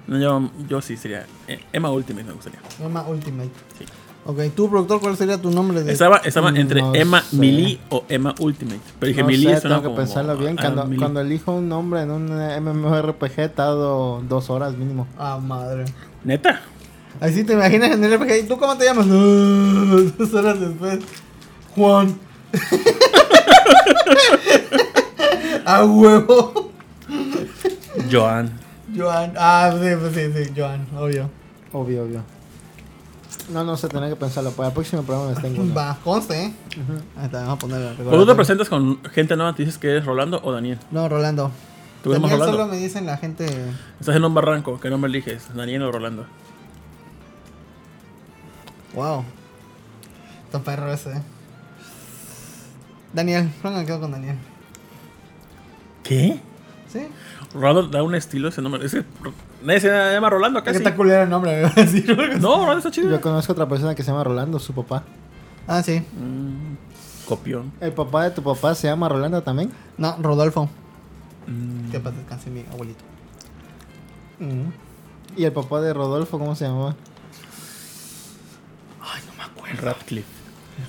No, yo, yo sí sería eh, Emma Ultimate me gustaría. Emma Ultimate. Sí. Ok, tú, productor, ¿cuál sería tu nombre? De... Estaba, estaba entre No Emma sé. Melee o Emma Ultimate. Pero dije No Melee sé, tengo que como pensarlo bien. Cuando, cuando elijo un nombre en un MMORPG tardo dos horas mínimo. Ah, madre. ¿Neta? Ahí sí te imaginas en el RPG. ¿Y tú cómo te llamas? No, dos horas después. Juan. A huevo. Joan. Joan. Ah, sí, pues sí, sí, Joan, obvio. Obvio, obvio. No, no sé, tener que pensarlo. Para el próximo programa les tengo uno. Va, conste, ¿eh? Ahí está, vamos a ponerlo. Cuando tú te presentas con gente nueva, ¿te dices que eres Rolando o Daniel? No, Rolando. ¿Tú Daniel Rolando? solo me dicen la gente. Estás en un barranco, ¿qué nombre eliges? ¿Daniel o Rolando? Wow. Está perro ese, eh. Daniel, no me quedo con Daniel. ¿Qué? ¿Sí? Rolando da un estilo ese nombre. Ese, nadie se llama Rolando Es que casi. está culero el nombre, me iba a decir. No, Rolando está chido. Yo conozco otra persona que se llama Rolando, su papá. Ah, sí. Mm, copión. ¿El papá de tu papá se llama Rolando también? No, Rodolfo. Mm, Que paz descanse mi abuelito. Ujú. ¿Y el papá de Rodolfo cómo se llamaba? Me acuerdo. Radcliffe.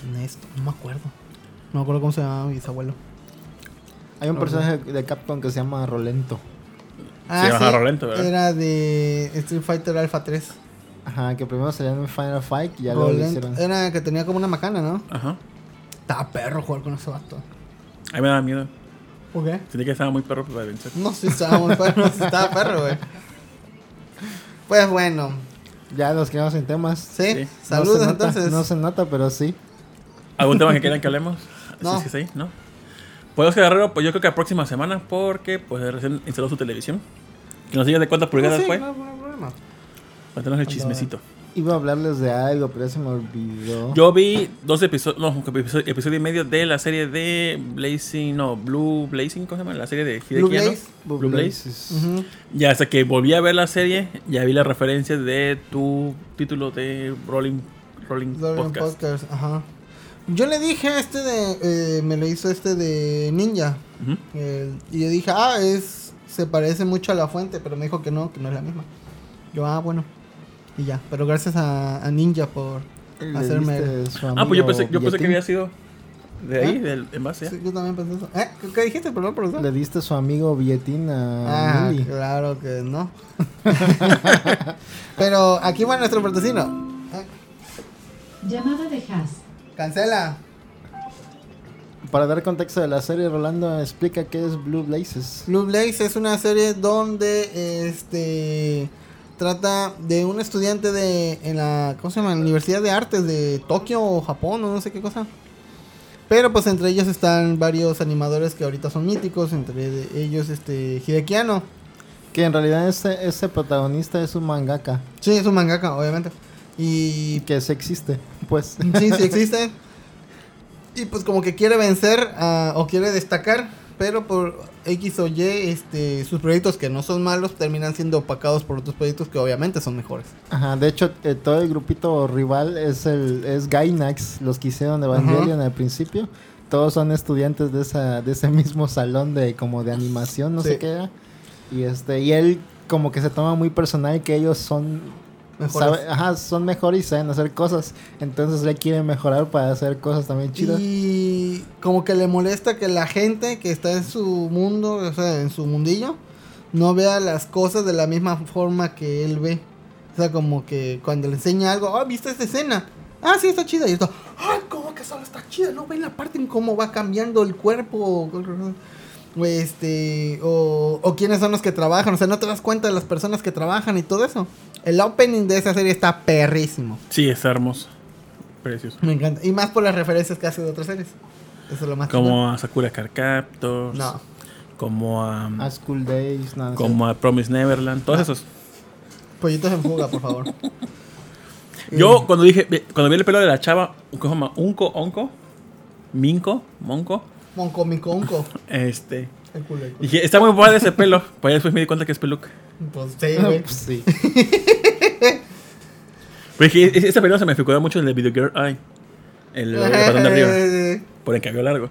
Ernesto, no me acuerdo. No me acuerdo cómo se llamaba mi bisabuelo. Hay un personaje de Capcom que se llama Rolento. Ah, llama Rolento, ¿verdad? Era de Street Fighter Alpha 3. Ajá, que primero salía en Final Fight y ya lo hicieron. Era que tenía como una macana, ¿no? Ajá. Estaba perro jugar con ese vato. A mí me da miedo. ¿Por qué? Sentí que estaba muy perro para vencer. No sé si estaba muy perro, no estaba perro, güey. Pues bueno, Ya nos quedamos sin temas. ¿sí? Sí. Saludos no nota, entonces. No se nota, pero sí. ¿Algún tema que quieran que hablemos? No. Sí, sí, sí, ¿no? Pues Oscar Guerrero, pues yo creo que la próxima semana, porque pues recién instaló su televisión. Que nos diga de cuántas pulgadas Sí, fue. no, no problema. Para tener el chismecito. Iba a hablarles de algo, pero ya se me olvidó. Yo vi dos episodios, no, un episodio, episodio y medio de la serie de Blazing, no, Blue Blazing, ¿cómo se llama? La serie de Hideki Blue. Blaze. Blue Blaze. Ya hasta que volví a ver la serie, ya vi la referencia de tu título de Rolling, Rolling Rolling Podcast. Podcast, ajá. Yo le dije a este de. eh, me lo hizo este de Ninja. Y yo dije, ah, es. Se parece mucho a la fuente, pero me dijo que no, que no es la misma. Yo, ah, bueno. Y ya. Pero gracias a, a Ninja por Le hacerme. su Ah, pues yo pensé, yo pensé que había sido de ahí, ¿Ah? del envase. Sí, yo también pensé eso. ¿Eh? ¿Qué, qué dijiste? Perdón, perdón. Le diste su amigo billetín a Ah, Mili. claro que no. pero aquí va nuestro portecino. Eh, Llamada de Haas. Cancela. Para dar contexto de la serie, Rolando explica qué es Blue Blazes. Blue Blaze es una serie donde este trata de un estudiante de en la ¿cómo se llama? Universidad de Artes de Tokio o Japón o no sé qué cosa. Pero pues entre ellos están varios animadores que ahorita son míticos, entre ellos este Hideki Anno. Que en realidad ese, ese protagonista es un mangaka. Sí, es un mangaka, obviamente. Y Que sí existe, pues. sí, sí existe. Y pues como que quiere vencer o quiere destacar, pero por X o Y, este, sus proyectos que no son malos terminan siendo opacados por otros proyectos que obviamente son mejores. Ajá, de hecho, eh, todo el grupito rival es el es Gainax, los que hicieron Evangelion al principio. Todos son estudiantes de esa de ese mismo salón de como de animación, no Sí. sé qué era. Y este y él como que se toma muy personal que ellos son. Sabe- ajá, son mejores y saben hacer cosas. Entonces le quiere mejorar para hacer cosas también chidas. Y como que le molesta que la gente que está en su mundo, o sea, en su mundillo, no vea las cosas de la misma forma que él ve. O sea, como que cuando le enseña algo, ah, ¿viste esta escena? Ah, sí, está chida. Y esto, ay, ¿cómo que solo está chida? No ven la parte en cómo va cambiando el cuerpo. O este, o, o quiénes son los que trabajan. O sea, no te das cuenta de las personas que trabajan y todo eso. El opening de esa serie está perrísimo. Sí, está hermoso. Precioso. Me encanta. Y más por las referencias que hace de otras series. Eso es lo más Como a Sakura Card Captors. No. Como a. A School Days, no, no sé. como a Promise Neverland. Todos esos. Pollitos en fuga, por favor. Yo cuando dije. Cuando vi el pelo de la chava. ¿Cómo se llama? Unco, Onco. Minco, Monco. Monco, minco, unco. Este. El culo, el culo. Dije, está muy padre ese pelo. Pues ya después me di cuenta que es peluca. Pues sí, güey. Pues sí. Pero dije, ese ese pelo se me figura mucho el de Video Girl Eye. El, el patrón de arriba. Por el cabello largo.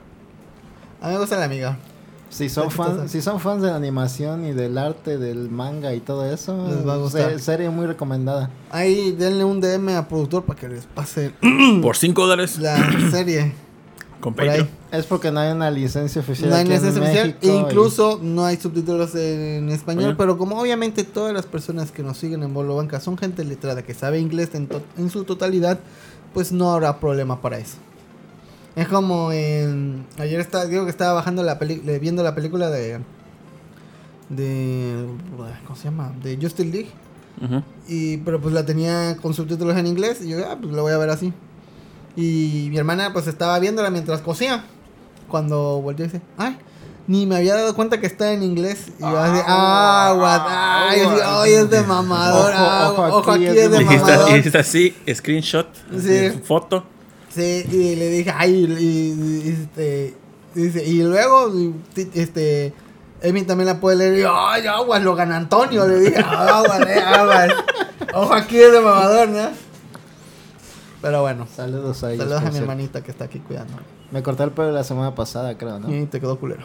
A mí me gusta la amiga. Si son, fans, si son fans de la animación y del arte, del manga y todo eso, Les va a gustar. se- serie muy recomendada. Ahí denle un DM a productor para que les pase Por 5 dólares. la serie. Con. Patreon. Es porque no hay una licencia oficial. No hay licencia oficial. Y- incluso no hay subtítulos en español. Oye. Pero como obviamente todas las personas que nos siguen en Bolo Banca son gente letrada que sabe inglés en, to- en su totalidad, pues no habrá problema para eso. Es como en. Ayer estaba, digo que estaba bajando la peli- viendo la película de. De. ¿Cómo se llama? De Justice League. Y, pero pues la tenía con subtítulos en inglés. Y yo, ah, pues la voy a ver así. Y mi hermana pues estaba viéndola mientras cosía. Cuando volteó y dice, ay, ni me había dado cuenta que está en inglés. Y yo así, ah, what, ah, ay, es de mamador. Ojo, ah, ojo, ojo, aquí aquí es de Dijiste, mamador. dijiste así, screenshot, Sí. así, foto. Sí, y le dije, ay, y, y- y, este, dice, y luego, y, este, Emi también la puede leer, y yo, ay, aguas, lo gana Antonio, le dije, aguas, eh, aguas, ojo, aquí es de mamador, ¿no? Pero bueno, Saludos a ellos. saludos a mi cierto. hermanita que está aquí cuidando. Me corté el pelo la semana pasada, creo, ¿no? Y te quedó culero.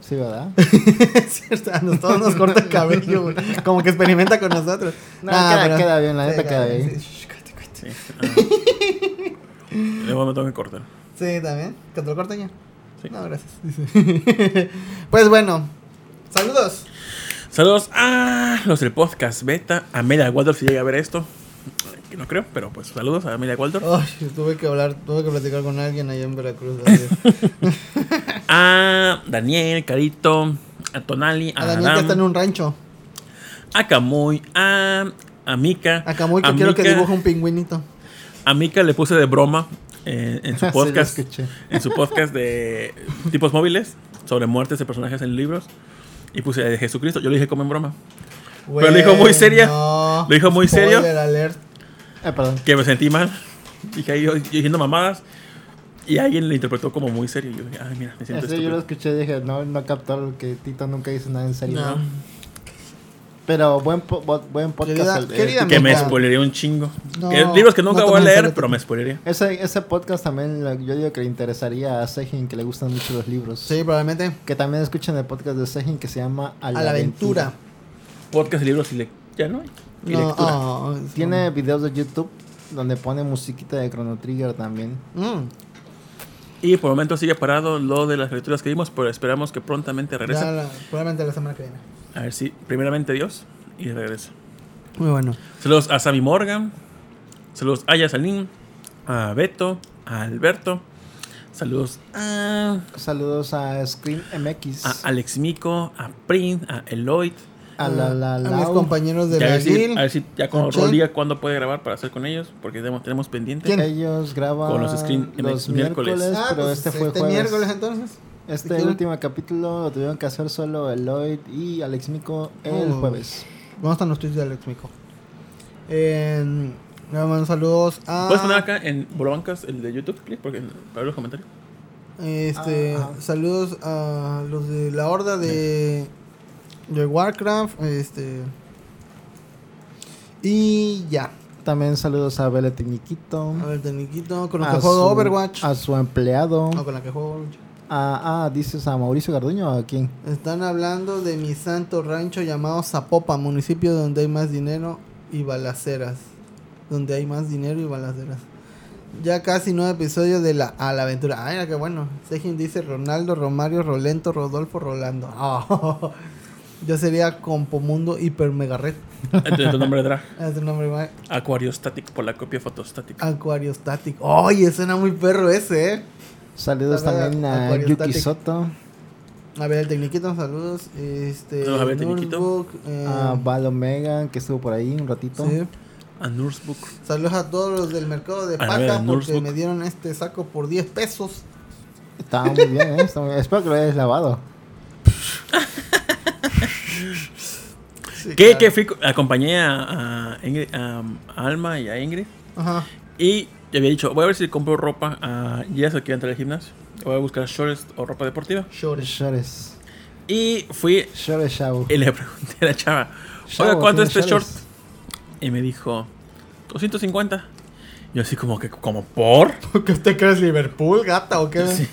Sí, ¿verdad? es cierto, a nos- todos nos corta el cabello, güey, como que experimenta con nosotros. No, Nah, queda- pero- queda bien, la sí, neta queda bien, bien. sí, shh, cállate, cállate. Sí. ah. Luego me tengo que cortar. Sí, también, que te lo corten ya. Sí. No, gracias. pues bueno, saludos. Saludos a los del podcast Beta. Amelia Waldorf si llega a ver esto. Que no creo, pero pues saludos a Amelia Waldorf. Ay, tuve que hablar, tuve que platicar con alguien allá en Veracruz. A Daniel, Carito, a Tonali, a, A Daniel que está en un rancho. a Camuy, a, a Mika. A Camuy que A quiero que dibuje un pingüinito. A Mika le puse de broma eh, en su podcast, en su podcast de tipos móviles sobre muertes de personajes en libros. Y puse de Jesucristo. Yo lo dije como en broma. Pero lo dijo muy seria. No. Lo dijo muy serio. Alert. Eh, perdón. Que me sentí mal. Dije ahí yo, yo diciendo mamadas. Y alguien le interpretó como muy serio. Y yo dije, ay, mira, me siento yo lo escuché y dije, no, no captó lo que Tito nunca dice nada en serio. No. Pero buen, po- buen podcast. Querida- el- querida Que me Amiga. spoilería un chingo. No, Que libros que nunca no voy a leer, el pero me spoilería. Ese, ese podcast también lo- yo digo que le interesaría a Sejin, que le gustan mucho los libros. Sí, probablemente. Que también escuchen el podcast de Sejin que se llama A A la aventura. Podcast, libros y le... Ya no hay. Y No, lectura. oh, Tiene videos de YouTube donde pone musiquita de Chrono Trigger también. Mm, Y por el momento sigue parado lo de las lecturas que vimos, pero esperamos que prontamente regrese. la- probablemente la semana que viene. A ver si, primeramente Dios, y regresa. Muy bueno. Saludos a Sammy Morgan. Saludos a Yasalín. A Beto. A Alberto. Saludos a, Saludos a Scream MX. a Alex Mico. A Prin. A Eloyd. A la la a mis Lau. compañeros de Ya a la ver si, GIL. a ver si ya con diga cuándo puede grabar para hacer con ellos. Porque tenemos, tenemos pendiente. ¿Quién? Ellos graban Con los Scream MX los miércoles. miércoles, Ah, pero pues, este fue este jueves. miércoles entonces. Este último capítulo lo tuvieron que hacer solo Eloyd y Alex Mico el Oh. jueves. ¿Dónde están los tweets de Alex Mico? Eh, le mando saludos a. ¿Puedes poner acá en Bolobancas el de YouTube, click? Porque para ver los comentarios. Este, Ah, ajá. saludos a los de la horda de, de Warcraft. Este. Y ya. También saludos a Bele Tecniquito. A ver, Teniquito, con lo a que juego Overwatch. A su empleado. No, con la que juego Overwatch. A, ah, dices a Mauricio Garduño o a quién? Están hablando de mi santo rancho llamado Zapopa, municipio donde hay más dinero y balaceras. Donde hay más dinero y balaceras. Ya casi nueve episodios de la a la aventura. Ay, qué bueno. Sejin dice Ronaldo, Romario, Rolento, Rodolfo, Rolando. Oh, Yo sería Compomundo Hiper Mega Red. Este es tu nombre de drag. Es el nombre más. Aquario Static por la copia fotostática. Acuario Static. Oye, suena muy perro ese, eh. Saludos también a Yuki Static. Soto. A ver, el Tecniquito, saludos. Este, Saludos a ver, Tecniquito. Eh, A Val Omega, que estuvo por ahí un ratito. sí. A Nursebook. Saludos a todos los del mercado de paca porque me dieron este saco por 10 pesos. Está muy bien, ¿eh? Está muy- Espero que lo hayas lavado. Sí, Que, claro. que fui, acompañé a, a Ingrid- a- a Alma y a Ingrid. Ajá. Y había dicho, voy a ver si compro ropa a Jess que quiere entrar al gimnasio. Voy a buscar shorts o ropa deportiva. Shores. Shores. Y fui Shores Shao. y le pregunté a la chava, oiga, ¿cuánto es ¿tienes este short? shorts? Y me dijo, 250. Yo así como que, como por. ¿Qué usted crees Liverpool, gata o qué? Sí.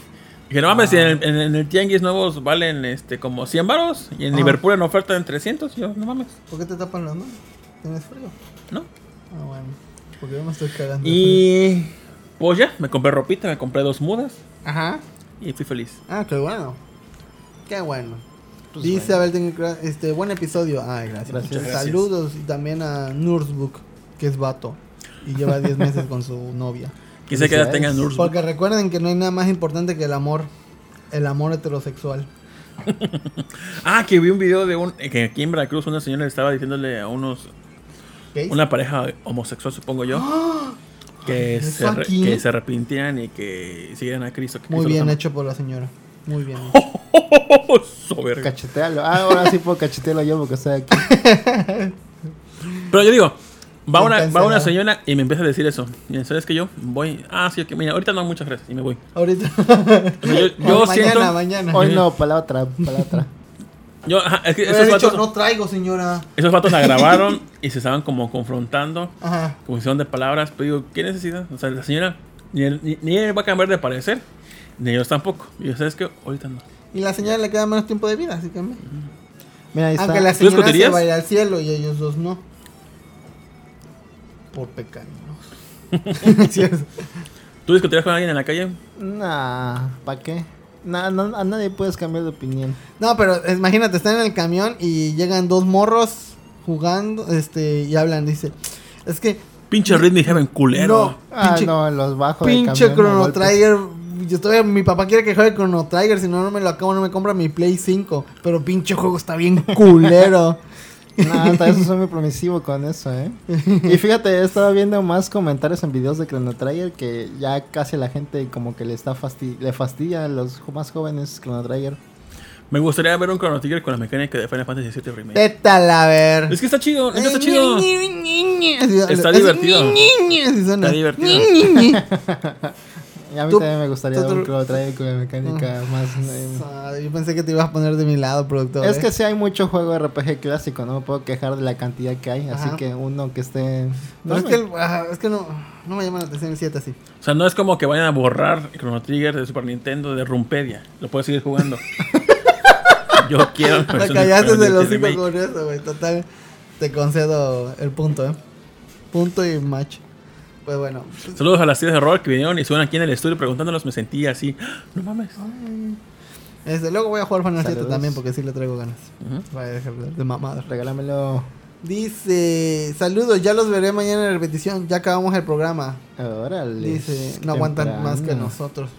Dije, no mames, si en el, en, en el tianguis nuevos valen este como 100 baros y en Ajá. Liverpool en oferta en 300. Yo, no mames, ¿Por qué te tapan las manos? ¿Tienes frío? ¿no? Ah, bueno. Porque yo me estoy cagando. Y pues ya, me compré ropita, me compré dos mudas Ajá. y fui feliz. Ah, qué bueno. Qué bueno. Pues Dice Abel Tecnic- este buen episodio. Ay, gracias. Gracias. Muchas gracias. Saludos y también a Nursebook, que es vato. Y lleva 10 meses con su novia. Quise que ya Felicidades. tengan Nursebook. Porque recuerden que no hay nada más importante que el amor. El amor heterosexual. Ah, que vi un video de un. que aquí en Veracruz una señora le estaba diciéndole a unos. ¿Gays? Una pareja homosexual, supongo yo. Que ¿Eso se, re- que se arrepintieran y que siguieran a Cristo. que Muy Cristo bien hecho por la señora. Muy bien. hecho. Soberbio. Cachetealo. Ah, ahora sí puedo cachetearlo yo porque estoy aquí. Pero yo digo, va una, va una señora y me empieza a decir eso. Y sabes que yo voy. Ah, sí, ok, mira, ahorita no, muchas gracias. Y me voy. Ahorita. O sea, yo yo mañana, siento. mañana. Hoy no, para la otra, para la otra. Yo, ajá, es que esos dicho, vatos, no traigo, señora. esos vatos la grabaron y se estaban como confrontando. Ajá. Como hicieron de palabras. Pero digo, ¿qué necesidad? O sea, la señora ni, él- ni, ni él va a cambiar de parecer. Ni ellos tampoco. Y yo, ¿sabes qué? Ahorita no. Y la señora le queda menos tiempo de vida, así que. me- Mira, ahí está. Aunque la ¿Tú señora se vaya al cielo y ellos dos no. Por. Cierto. ¿Tú discutirías con alguien en la calle? Nah, ¿para qué? Nah, no, a nadie puedes cambiar de opinión. no, pero imagínate, están en el camión y llegan dos morros jugando este y hablan. Dice: Es que Pinche Ridney Heaven culero. No. Ah, Pinche- no, los bajos. pinche Chrono. Trigger. Yo todavía, mi papá quiere que juegue Chrono Trigger, si no, no me lo acabo, no me compra mi Play 5. Pero pinche juego está bien culero. No, hasta eso soy muy permisivo con eso, ¿eh? Y fíjate, he estado viendo más comentarios en videos de Chrono Trigger que ya casi la gente como que le está fasti le fastidia a los más jóvenes Chrono Trigger. Me gustaría ver un Chrono Trigger con la mecánica de Final Fantasy VII Remake. Tétala, a ver. Es que está chido, neta está chido. Está divertido. Está divertido. Y a mí también me gustaría un Trigger con la mecánica más... eh, Ah, Yo pensé que te ibas a poner de mi lado, productor. Es ¿eh? que sí hay mucho juego RPG clásico, no me puedo quejar de la cantidad que hay, así que uno que esté... Pero es no, que, el- ah, es que no, no me llama la atención el 7 así. O sea, no es como que vayan a borrar Chrono Trigger de Super Nintendo de Rumpedia. Lo puedes seguir jugando. Yo quiero. versión callaste de los Remake. con eso, güey. Total, te concedo el punto, ¿eh? Punto y match. Pues bueno. Saludos a las tías de horror que vinieron y estuvieron aquí en el estudio preguntándonos. Me sentí así. No mames. Este, luego voy a jugar Final 7 Saludos. también porque sí le traigo ganas. Ujú. Voy a dejar de de mamada. Regálamelo. Dice, saludos, ya los veré mañana en repetición. Ya acabamos el programa. Órale. Dice, no aguantan temprano. más que nosotros.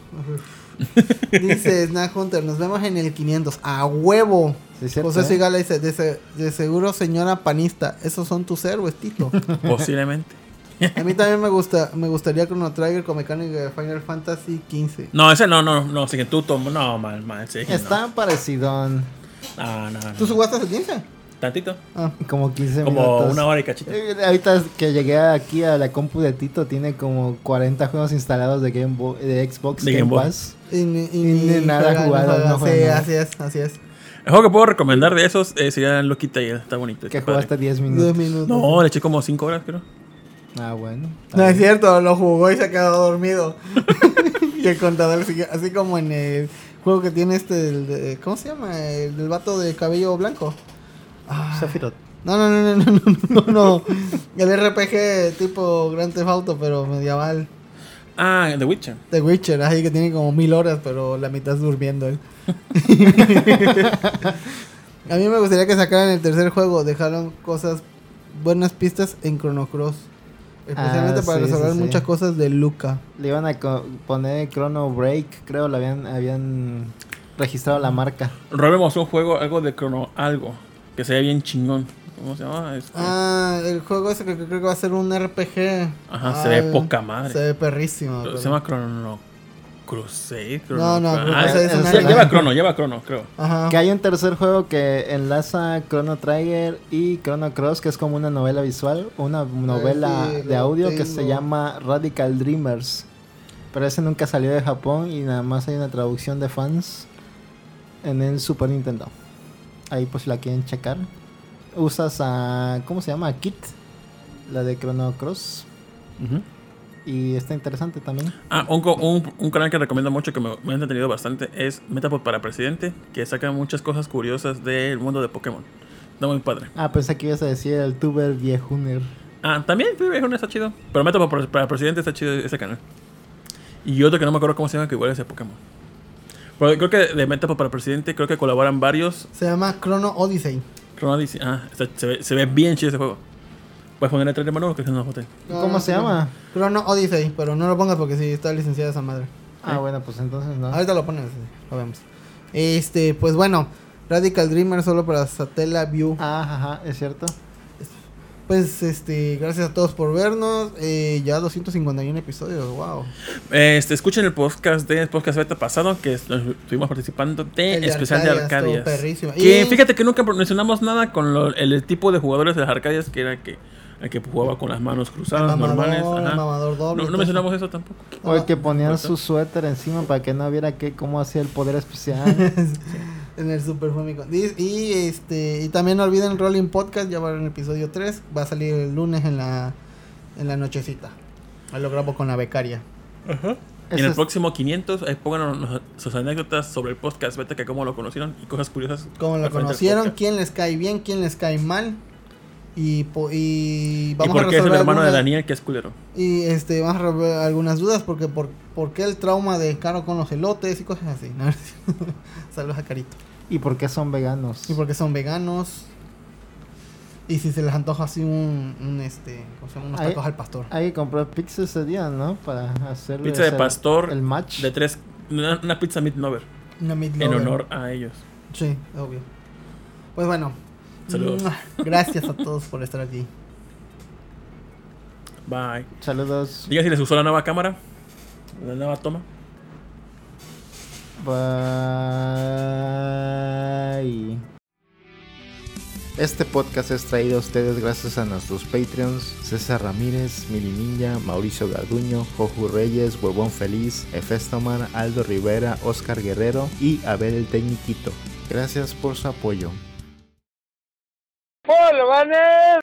dice Snack Hunter, nos vemos en el 500. A huevo. Sí, José ¿eh? Sigala dice, de, se- de seguro señora panista, esos son tus héroes, Tito. Posiblemente. A mí también me gusta, me gustaría Chrono Trigger con mecánica de Final Fantasy 15. No, ese no, no, no. Así que tú tomo. No, mal, mal. Sí, Está parecido. No, no, no. ¿Tú jugaste hace 15? Tantito. Ah. Como 15 Como minutos. una hora y cachito. Eh, Ahorita que llegué aquí a la compu de Tito, tiene como 40 juegos instalados de Game Boy, de Xbox De Game, Game. Pass. Y, ni- y Y ni ni nada juega, jugado, no Sí, nada. así es, así es. El juego que puedo recomendar de esos eh, sería Lucky Tail. Está bonito. Que jugaste 10 Dos minutos. minutos. No, le eché como 5 horas, creo. Ah, bueno. No es cierto, lo jugó y se quedó dormido. y el contador sigue, así como en el juego que tiene este, de- ¿cómo se llama? El del vato de cabello blanco. Ah, Sephiroth. no, no, no, no, no, no, no, no. El RPG tipo Grand Theft Auto, pero medieval. Ah, The Witcher. The Witcher, así que tiene como mil horas, pero la mitad durmiendo él. A mí me gustaría que sacaran el tercer juego, dejaron cosas, buenas pistas en Chrono Cross. Especialmente Ah, para sí, resolver sí. muchas cosas de Luca. Le iban a co- poner Chrono Break, creo, le habían, habían registrado la marca. Rob me mostró un juego, algo de Chrono Algo, que se ve bien chingón. ¿Cómo se llama? Este, Ah, el juego ese que creo que va a ser un RPG. Ajá, se ve poca madre. Se ve perrísimo. se llama Chrono Crusade. No, no, Ah, es lleva Chrono, lleva Chrono, creo. Ajá. Que hay un tercer juego que enlaza Chrono Trigger y Chrono Cross, que es como una novela visual, una novela sí, de audio que se llama Radical Dreamers. Pero ese nunca salió de Japón y nada más hay una traducción de fans en el Super Nintendo. Ahí pues si la quieren checar. Usas a... ¿Cómo se llama? A Kit, la de Chrono Cross. Ujú. Y está interesante también. Ah, un, un, un canal que recomiendo mucho que me, me ha entretenido bastante es Metapod para Presidente, que saca muchas cosas curiosas del mundo de Pokémon. Está muy padre. Ah, pensé que ibas a decir el tuber viejuner. Ah, también Pibe Viejón está chido. Pero Metapod para, para Presidente está chido ese canal. Y otro que no me acuerdo cómo se llama, que igual es de Pokémon. Pero creo que de Metapod para Presidente, creo que colaboran varios. Se llama Chrono Odyssey. Chrono Odyssey. Ah, está- se, ve, se ve bien chido ese juego. Puedes poner el trailer de nuevo que es una foto. ¿Cómo se llama? Chrono Odyssey, pero no lo pongas porque sí está licenciada esa madre. Ah, bueno, pues entonces no. Ahorita lo pones, sí, lo vemos. Este, pues bueno, Radical Dreamer solo para Satella View. Ah, ajá, es cierto. Pues este, gracias a todos por vernos. Eh, ya 251 episodios, wow. Este, escuchen el podcast de podcast beta pasado que est- estuvimos participando de El de especial de Arcadias, Arcadias. estuvo perrísimo. Que Y- fíjate que nunca mencionamos nada con lo- el, tipo de jugadores de las Arcadias que era que el que jugaba con las manos El cruzadas mamador, normales. el ajá. mamador doble. No, mencionamos eso tampoco. O el que ponían su suéter encima para que no viera que, cómo hacía el poder especial. En el Super Famicom. Y, y, este y también no olviden Rolling Podcast, ya va en el episodio 3, va a salir el lunes en la en la nochecita. Ahí lo grabo con la becaria. Y en el es- próximo 500, ahí pónganos sus anécdotas sobre el podcast beta, que cómo lo conocieron y cosas curiosas. Cómo lo conocieron, quién les cae bien, quién les cae mal. Y, po- y ¿Y vamos por a qué es el hermano de Daniel que es culero? Y este, vamos a resolver algunas dudas porque por, por qué el trauma de Caro con los elotes y cosas así. ¿no? Saludos a Carito. ¿Y por qué son veganos? Y porque son veganos. Y si se les antoja así un, un este, ¿cómo se llama? unos Ahí- tacos al pastor. Hay que comprar pizza ese día, ¿no? Para hacer Pizza de pastor El match. De tres, una, una pizza meat lover Una meat en honor a ellos. Sí, obvio. Pues bueno, Saludos. Gracias a todos por estar aquí. Bye. Saludos. Diga si les gustó la nueva cámara. La nueva toma. Bye. Este podcast es traído a ustedes gracias a nuestros Patreons César Ramírez, Mili Ninja, Mauricio Garduño, Joju Reyes, Huevón Feliz, Efestoman, Aldo Rivera, Oscar Guerrero y Abel el Tecniquito. Gracias por su apoyo. Paul